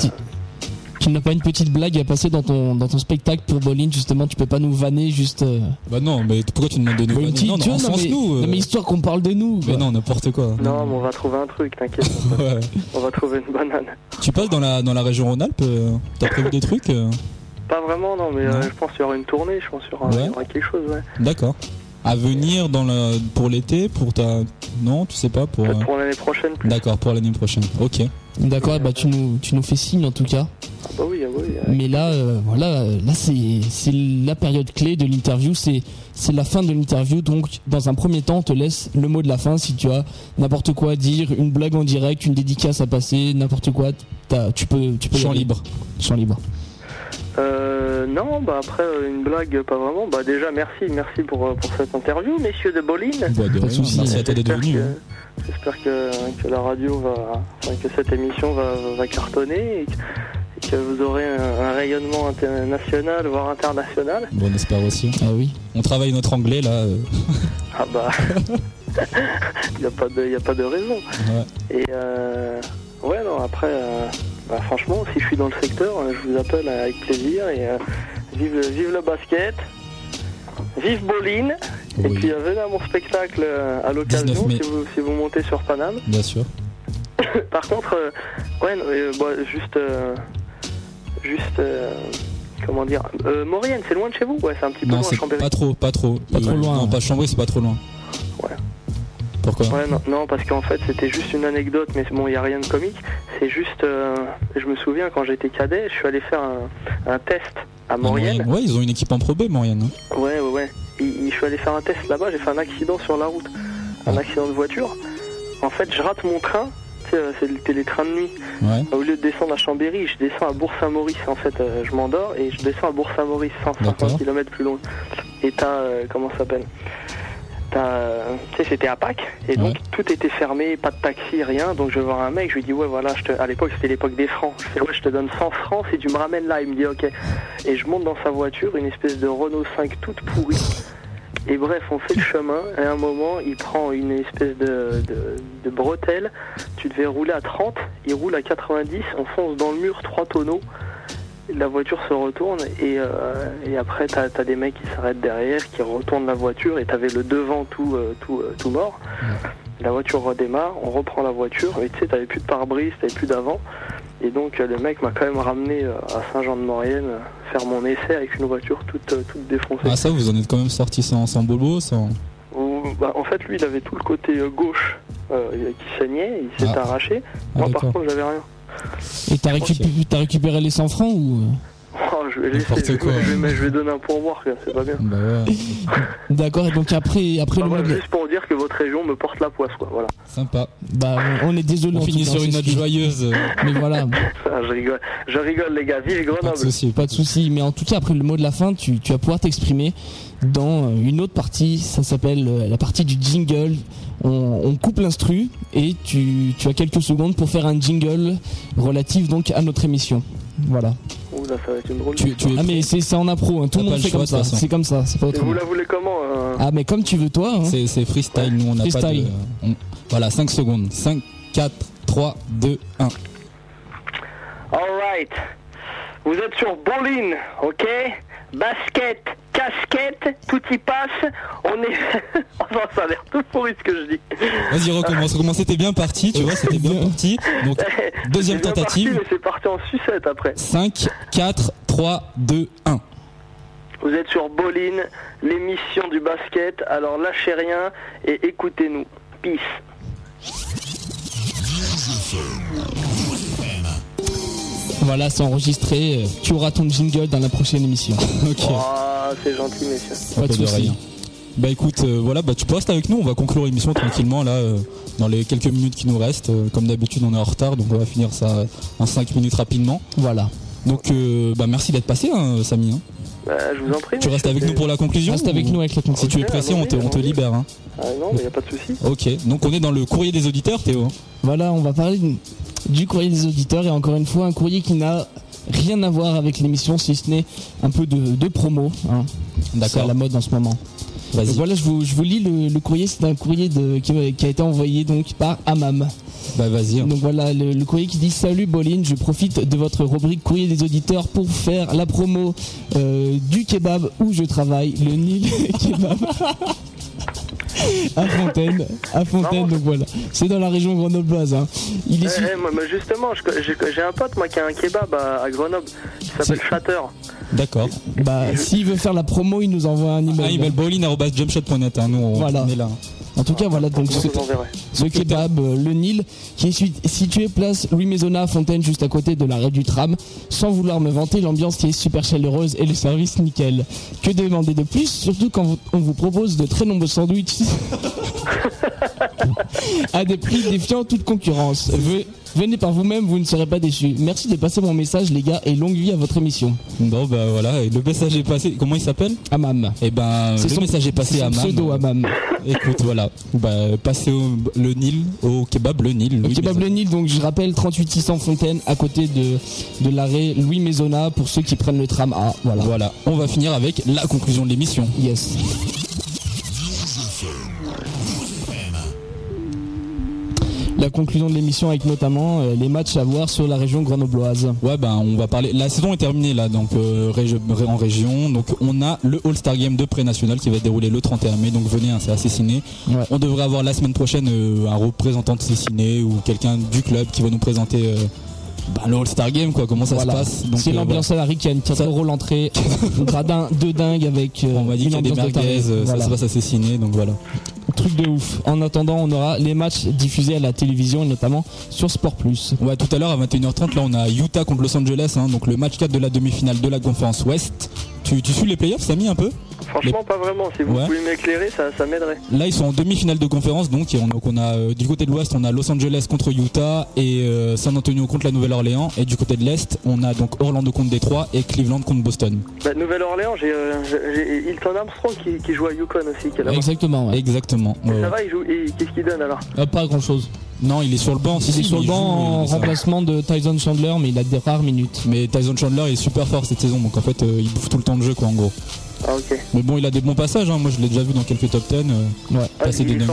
tu, n'as pas une petite blague à passer dans ton, dans ton spectacle pour Bolin, justement, tu peux pas nous vanner juste. euh, Bah non, mais pourquoi tu demandes de nous une vanner petite- Non, tu non, vois, non, mais, encense-nous, euh. non, mais histoire qu'on parle de nous. Mais quoi. non, n'importe quoi. Non, mais on va trouver un truc, t'inquiète. Ouais. On va trouver une banane. Tu passes dans la, dans la région Rhône-Alpes euh, T'as prévu des trucs euh Pas vraiment, non, mais euh, je pense qu'il y aura une tournée, je pense qu'il y aura, Ouais. il y aura quelque chose, ouais. D'accord. À venir dans le, pour l'été, pour ta... Non, tu sais pas pour... euh, Pour l'année prochaine. D'accord, pour l'année prochaine. Ok. D'accord, bah tu nous, tu nous fais signe en tout cas. Ah bah oui, ah bah oui. Mais là, euh, voilà, euh, là c'est c'est la période clé de l'interview, c'est c'est la fin de l'interview. Donc, dans un premier temps, on te laisse le mot de la fin. Si tu as n'importe quoi à dire, une blague en direct, une dédicace à passer, n'importe quoi, tu peux, tu peux. Champ libre. Champ libre. Euh, non, bah après euh, une blague, pas vraiment. Bah déjà merci, merci pour, euh, pour cette interview, messieurs de Boline. Bah, de rien, merci à toi d'être J'espère venu. que-. J'espère que, que la radio va, enfin, que cette émission va, va cartonner et que, et que vous aurez un, un rayonnement international, voire international. Bon, on espère aussi. Ah oui. On travaille notre anglais là. Ah bah, il n'y a, pas de- y a pas de raison. Ouais. Et euh, ouais, non, après, euh, bah, franchement, si je suis dans le secteur, euh, je vous appelle avec plaisir et euh, vive, le- vive le basket, vive Boline, et puis euh, venez à mon spectacle euh, à l'occasion 19 mai. si vous, si vous montez sur Paname. Bien sûr. Par contre, euh, ouais, non, euh, bah, juste, euh, juste, euh, comment dire, euh, Maurienne, c'est loin de chez vous? Ouais, c'est un petit peu Non, loin, Chambéry. pas trop, pas trop. Pas trop loin. Non, pas Chambry, c'est pas trop loin. Ouais. Pourquoi Ouais, non, non, parce qu'en fait, c'était juste une anecdote, mais bon, il n'y a rien de comique. C'est juste, euh, je me souviens, quand j'étais cadet, je suis allé faire un, un test à Maurienne. Ouais, ils ont une équipe en Pro B, Maurienne. hein. Ouais, ouais, ouais. Et, je suis allé faire un test là-bas, j'ai fait un accident sur la route. Un accident de voiture. En fait, je rate mon train. Sais, euh, C'était les trains de nuit. Ouais. Au lieu de descendre à Chambéry, je descends à Bourg-Saint-Maurice. En fait, euh, je m'endors et je descends à Bourg-Saint-Maurice, 150 D'accord. km plus loin. Et t'as, euh, comment ça s'appelle? C'était à Pâques, et donc tout était fermé, pas de taxi, rien. Donc je vais voir un mec, je lui dis, ouais, voilà, je te... à l'époque c'était l'époque des francs. Je ouais, je te donne 100 francs si tu me ramènes là. Il me dit, ok. Et je monte dans sa voiture, une espèce de Renault 5 toute pourrie. Et bref, on fait le chemin, et à un moment, il prend une espèce de, de, de bretelle. Tu devais rouler à 30, il roule à 90, on fonce dans le mur, trois tonneaux. La voiture se retourne et, euh, et après t'as as des mecs qui s'arrêtent derrière, qui retournent la voiture et t'avais le devant tout, euh, tout, euh, tout mort. La voiture redémarre, on reprend la voiture et tu sais t'avais plus de pare-brise, t'avais plus d'avant. Et donc le mec m'a quand même ramené à Saint-Jean-de-Maurienne faire mon essai avec une voiture toute, toute défoncée. Ah, ça, vous en êtes quand même sorti sans, sans bobo, sans. Bah, en fait, lui, il avait tout le côté gauche qui saignait, il s'est Ah. arraché. Ah, Moi, par d'accord. contre, j'avais rien. Et t'as récupéré, les 100 francs ou Oh, je vais laisser, quoi. je vais, je vais donner un pourboire, c'est pas bien. Bah ouais. D'accord. Et donc après, après Enfin, le de- juste pour dire que votre région me porte la poisse, quoi. Voilà. Sympa. bah, on est désolé. On en finit sur une note joyeuse. Mais voilà. Ah, je rigole, je rigole, les gars. Vive Grenoble. Pas de soucis. Pas de souci, mais en tout cas après le mot de la fin, tu, tu vas pouvoir t'exprimer dans euh, une autre partie. Ça s'appelle euh, la partie du jingle. On, on coupe l'instru et tu, tu as quelques secondes pour faire un jingle relatif donc à notre émission. Voilà. Là, ça va être une drôle Tu, tu es Ah mais c'est c'est en impro, hein. tout T'as le pas monde le fait choix, comme de toute ça. façon. C'est comme ça, c'est pas Et autrement. vous la voulez comment euh Ah mais comme tu veux toi. hein. C'est c'est freestyle, nous on n'a pas de. Freestyle. on- Voilà, 5 secondes. 5, 4, 3, 2, 1. Alright. Vous êtes sur Bolin, ok? Basket, casquette, tout y passe. On est. enfin, ça a l'air tout pourri ce que je dis. Vas-y, recommence. Recommence, c'était bien parti, tu vois, c'était bien parti. Donc, deuxième tentative. C'est parti en sucette après. 5, 4, 3, 2, 1. Vous êtes sur Bolin, l'émission du basket. Alors lâchez rien et écoutez-nous. Peace. Voilà, c'est enregistré. Tu auras ton jingle dans la prochaine émission. Ok. Oh, c'est gentil, messieurs. Pas de de souci. rien. Bah écoute, euh, voilà, bah tu peux rester avec nous, on va conclure l'émission tranquillement là, euh, dans les quelques minutes qui nous restent. Euh, comme d'habitude, on est en retard, donc on va finir ça en 5 minutes rapidement. Voilà. Donc euh, bah merci d'être passé, hein, Samy. hein. Bah, je vous en prie. Tu restes avec nous pour la conclusion Reste avec ou- nous avec la Si tu es conclusion. pressé, on te, on te libère. hein. Ah non, mais y a pas de souci. Ok, donc on est dans le courrier des auditeurs, Théo. Voilà, on va parler du- courrier des auditeurs et encore une fois un courrier qui n'a rien à voir avec l'émission si ce n'est un peu de, de promo. Hein. D'accord. C'est à la mode en ce moment. Vas-y. Donc voilà, je vous, je vous lis le, le courrier. C'est un courrier de, qui, qui a été envoyé donc par Amam. Bah vas-y. Donc voilà, le, le courrier qui dit Salut Boline, je profite de votre rubrique courrier des auditeurs pour faire la promo euh, du kebab où je travaille, le Nil Kebab. à Fontaine, à Fontaine, donc voilà. C'est dans la région grenobloise. Hein. Il est Eh, su- eh, moi, justement, j'ai un pote moi qui a un kebab à, à Grenoble qui s'appelle Shatter. D'accord. Bah, s'il veut faire la promo, il nous envoie un email. Ah, email bowling.jumpshot.net, hein, nous on, Voilà. on est là. En tout cas, voilà donc ce, ce kebab, euh, le Nil, qui est situé place Louis Maisonnat à Fontaine, juste à côté de l'arrêt du tram. Sans vouloir me vanter, l'ambiance qui est super chaleureuse et le service nickel. Que demander de plus, surtout quand on vous propose de très nombreux sandwichs à des prix défiant toute concurrence. Ve- Venez par vous-même, vous ne serez pas déçus. Merci de passer mon message, les gars, et longue vie à votre émission. Bon bah voilà, et le message est passé. Comment il s'appelle Amam. Et ben C'est le son- message est passé à son Mam. pseudo, Amam. Écoute voilà, bah passez au le Nil, au kebab le Nil. Louis kebab. Le Nil, donc je rappelle 38 600 Fontaine à côté de, de l'arrêt Louis Maisonnat pour ceux qui prennent le tram A. Voilà. Voilà, on va finir avec la conclusion de l'émission. Yes. La conclusion de l'émission avec notamment euh, les matchs à voir sur la région grenobloise. Ouais ben on va parler. La saison est terminée là donc euh, régi- en région. Donc on a le All-Star Game de pré-national qui va se dérouler le 31 mai. Donc venez, hein, c'est. Ouais. On devrait avoir la semaine prochaine euh, un représentant de ces ciné ou quelqu'un du club qui va nous présenter bah, le All-Star Game quoi. Comment ça Voilà. se passe. C'est euh, l'ambiance à la Rick, il y a une petite euros l'entrée, gradin de dingue avec euh, On m'a dit qu'il y a des de merguez, euh, ça se passe assez ciné donc voilà. Truc de ouf. En attendant, on aura les matchs diffusés à la télévision et notamment sur Sport Plus. Ouais, tout à l'heure à 21h30, là on a Utah contre Los Angeles, hein, donc le match 4 de la demi-finale de la conférence Ouest. Tu, tu suis les playoffs, Samy, un peu Franchement, pas vraiment. Si vous Ouais. pouvez m'éclairer, ça, ça m'aiderait. Là ils sont en demi-finale de conférence, donc, on, donc on a euh, du côté de l'Ouest on a Los Angeles contre Utah et euh, San Antonio contre la Nouvelle-Orléans, et du côté de l'Est on a donc Orlando contre Détroit et Cleveland contre Boston. Bah, Nouvelle-Orléans, j'ai euh, j'ai Hilton Armstrong qui, qui joue à Yukon aussi. Qui est là-bas. Exactement. ouais. Exactement. ouais, Ça va, il joue. et Qu'est-ce qu'il donne alors? Euh, pas grand chose. Non, il est sur le banc. si, Il est si, sur le banc joue, en remplacement de Tyson Chandler, mais il a des rares minutes. Mais Tyson Chandler est super fort cette saison, donc en fait euh, il bouffe tout le temps de jeu quoi en gros. Ah, ok. Mais bon, il a des bons passages, hein. moi je l'ai déjà vu dans quelques top 10. euh, Ouais. passer Ah, des dunks.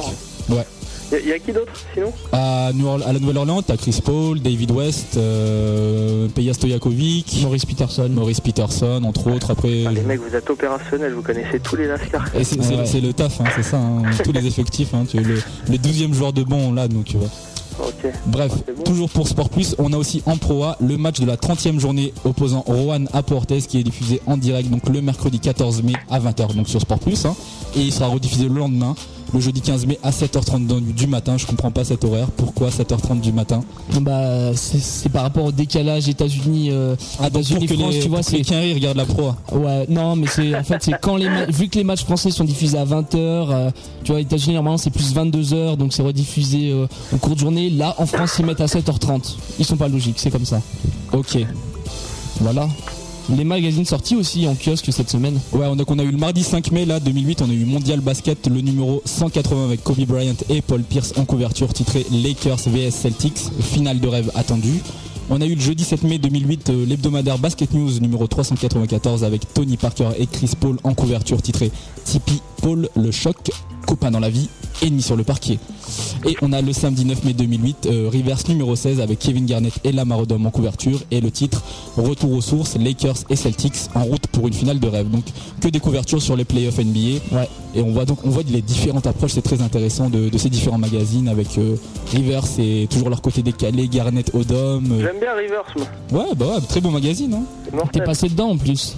Ouais. Il y, a qui d'autre sinon? À, la Nouvelle-Orléans, t'as Chris Paul, David West, euh, Peja Stojakovic, Maurice Peterson. Maurice Peterson, entre autres. Après, Ah, Les mecs, vous êtes opérationnels, vous connaissez tous les lascars. et c'est Ouais. le taf, hein, c'est ça, hein, tous les effectifs. Hein, tu es le, le 12e joueur de bon là, donc tu vois. Bref, bon. toujours pour Sport Plus, on a aussi en Pro A le match de la 30e journée opposant Rohan à Portes qui est diffusé en direct donc le mercredi 14 mai à 20h donc sur Sport Plus hein, et il sera rediffusé le lendemain le jeudi 15 mai à 7h30 dans- du matin. Je comprends pas cet horaire. Pourquoi 7h30 du matin? Bah, c'est- par rapport au décalage États-Unis, euh, Ah pour États-Unis que France, les, tu vois, les c'est regardent la Pro ouais, non, mais c'est en fait c'est quand les vu que les matchs français sont diffusés à 20h, tu vois, États-Unis normalement c'est plus 22h, donc c'est rediffusé euh, en cours de journée. Là, en France, ils mettent à 7h30. Ils sont pas logiques, c'est comme ça. Ok. Voilà. Les magazines sortis aussi en kiosque cette semaine. Ouais, on a, on a eu le mardi 5 mai là 2008, on a eu Mondial Basket, le numéro 180 avec Kobe Bryant et Paul Pierce en couverture, titré Lakers vs Celtics, finale de rêve attendue. On a eu le jeudi 7 mai 2008 euh, l'hebdomadaire Basket News numéro 394 avec Tony Parker et Chris Paul en couverture, titré Tipeee Paul le choc, copain dans la vie, ennemi sur le parquet. Et on a le samedi 9 mai 2008 euh, Reverse numéro 16 avec Kevin Garnett et Lamar Odom en couverture et le titre Retour aux sources Lakers et Celtics en route pour une finale de rêve. Donc que des couvertures sur les playoffs NBA. Ouais. Et on voit donc on voit les différentes approches, c'est très intéressant de, de ces différents magazines avec euh, Rivers et toujours leur côté décalé, Garnett Odom. euh. J'aime bien Rivers, moi. Ouais bah ouais, très bon magazine hein. T'es passé dedans en plus.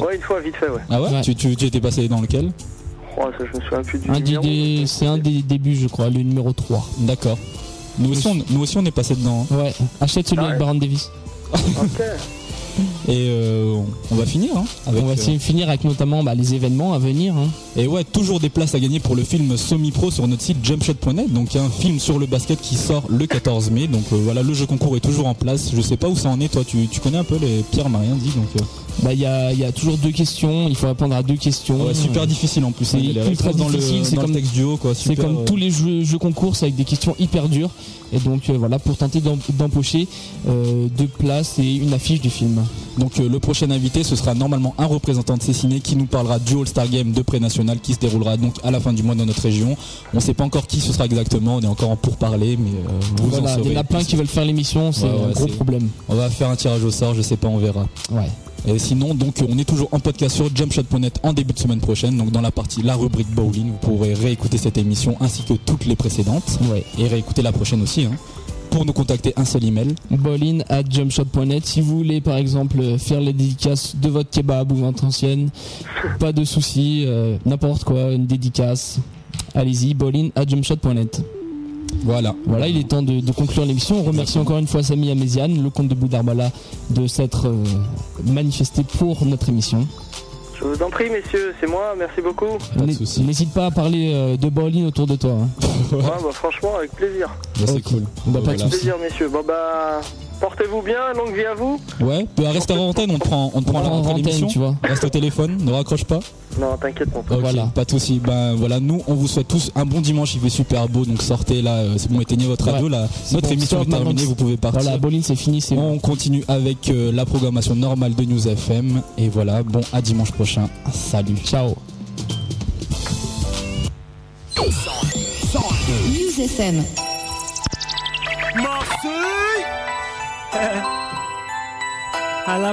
Ouais, une fois, vite fait, ouais. Ah ouais, Ouais. Tu, tu, tu étais passé dans lequel Oh, ça, je me souviens plus du Un des- numéro. des- c'est un des débuts, je crois, le numéro 3. D'accord. Nous aussi, on, nous aussi on est passé dedans. hein. Ouais, achète celui Ah avec ouais. Baron Davis. Ok. Et euh, on va finir. Hein, avec, On va euh, essayer de finir avec notamment bah, les événements à venir. hein. Et ouais, toujours des places à gagner pour le film Semi-Pro sur notre site jumpshot.net. Donc un film sur le basket qui sort le 14 mai. Donc euh, voilà, le jeu concours est toujours en place. Je sais pas où ça en est. Toi, tu, tu connais un peu les Pierre m'a rien dit. Donc euh, Bah, il y a, il y a toujours deux questions. Il faut répondre à deux questions. ouais, super Euh, difficile en plus. C'est hein. Ultra dans le, difficile. C'est comme, texte du haut, quoi. c'est comme euh, tous les jeux, jeux concours avec des questions hyper dures. Et donc euh, voilà, pour tenter d'em- d'empocher euh, deux places et une affiche du film. Donc le prochain invité, ce sera normalement un représentant de Cessiné qui nous parlera du All-Star Game de pré-national qui se déroulera donc à la fin du mois dans notre région. On sait pas encore qui ce sera exactement, on est encore en pourparler, mais vous en il y en a plein qui veulent faire l'émission, c'est Ouais, ouais, un gros problème. On va faire un tirage au sort, je sais pas, on verra. Ouais. Et sinon, donc, on est toujours en podcast sur jumpshot.net en début de semaine prochaine. Donc, dans la partie, la rubrique bowling, vous pourrez réécouter cette émission ainsi que toutes les précédentes. Et réécouter la prochaine aussi. hein. Pour nous contacter, un seul email. Ballin at jumpshot.net. Si vous voulez par exemple faire les dédicaces de votre kebab ou votre ancienne, pas de soucis, euh, n'importe quoi, une dédicace, allez-y, ballin at jumpshot.net. Voilà. Voilà, il est temps de, de conclure l'émission. On remercie encore une fois Samy Améziane, le comte de Boudarbala, de s'être euh, manifesté pour notre émission. Je vous en prie, messieurs, c'est moi, merci beaucoup. N'hé- N'hésite pas à parler euh, de bowling autour de toi. hein. Ouais, bah, franchement, avec plaisir. c'est cool. Bah, pas de Avec plaisir, messieurs. Bon, bah, portez-vous bien, longue vie à vous. Ouais, peu à rester en antenne, on te prend, on te prend antenne, l'émission. tu vois. Reste au téléphone, ne raccroche pas. Non, t'inquiète, mon pote. Ok, pas de soucis. Ben voilà, nous on vous souhaite tous un bon dimanche. Il fait super beau, donc sortez là. euh, C'est bon, éteignez votre radio Ouais. là. C'est Notre bon, émission stop, est terminée, vous pouvez partir. Voilà, bowling c'est fini, c'est On continue avec euh, la programmation normale de News FM. Et voilà, bon, à dimanche prochain. Salut. Ciao. News FM. Marseille À la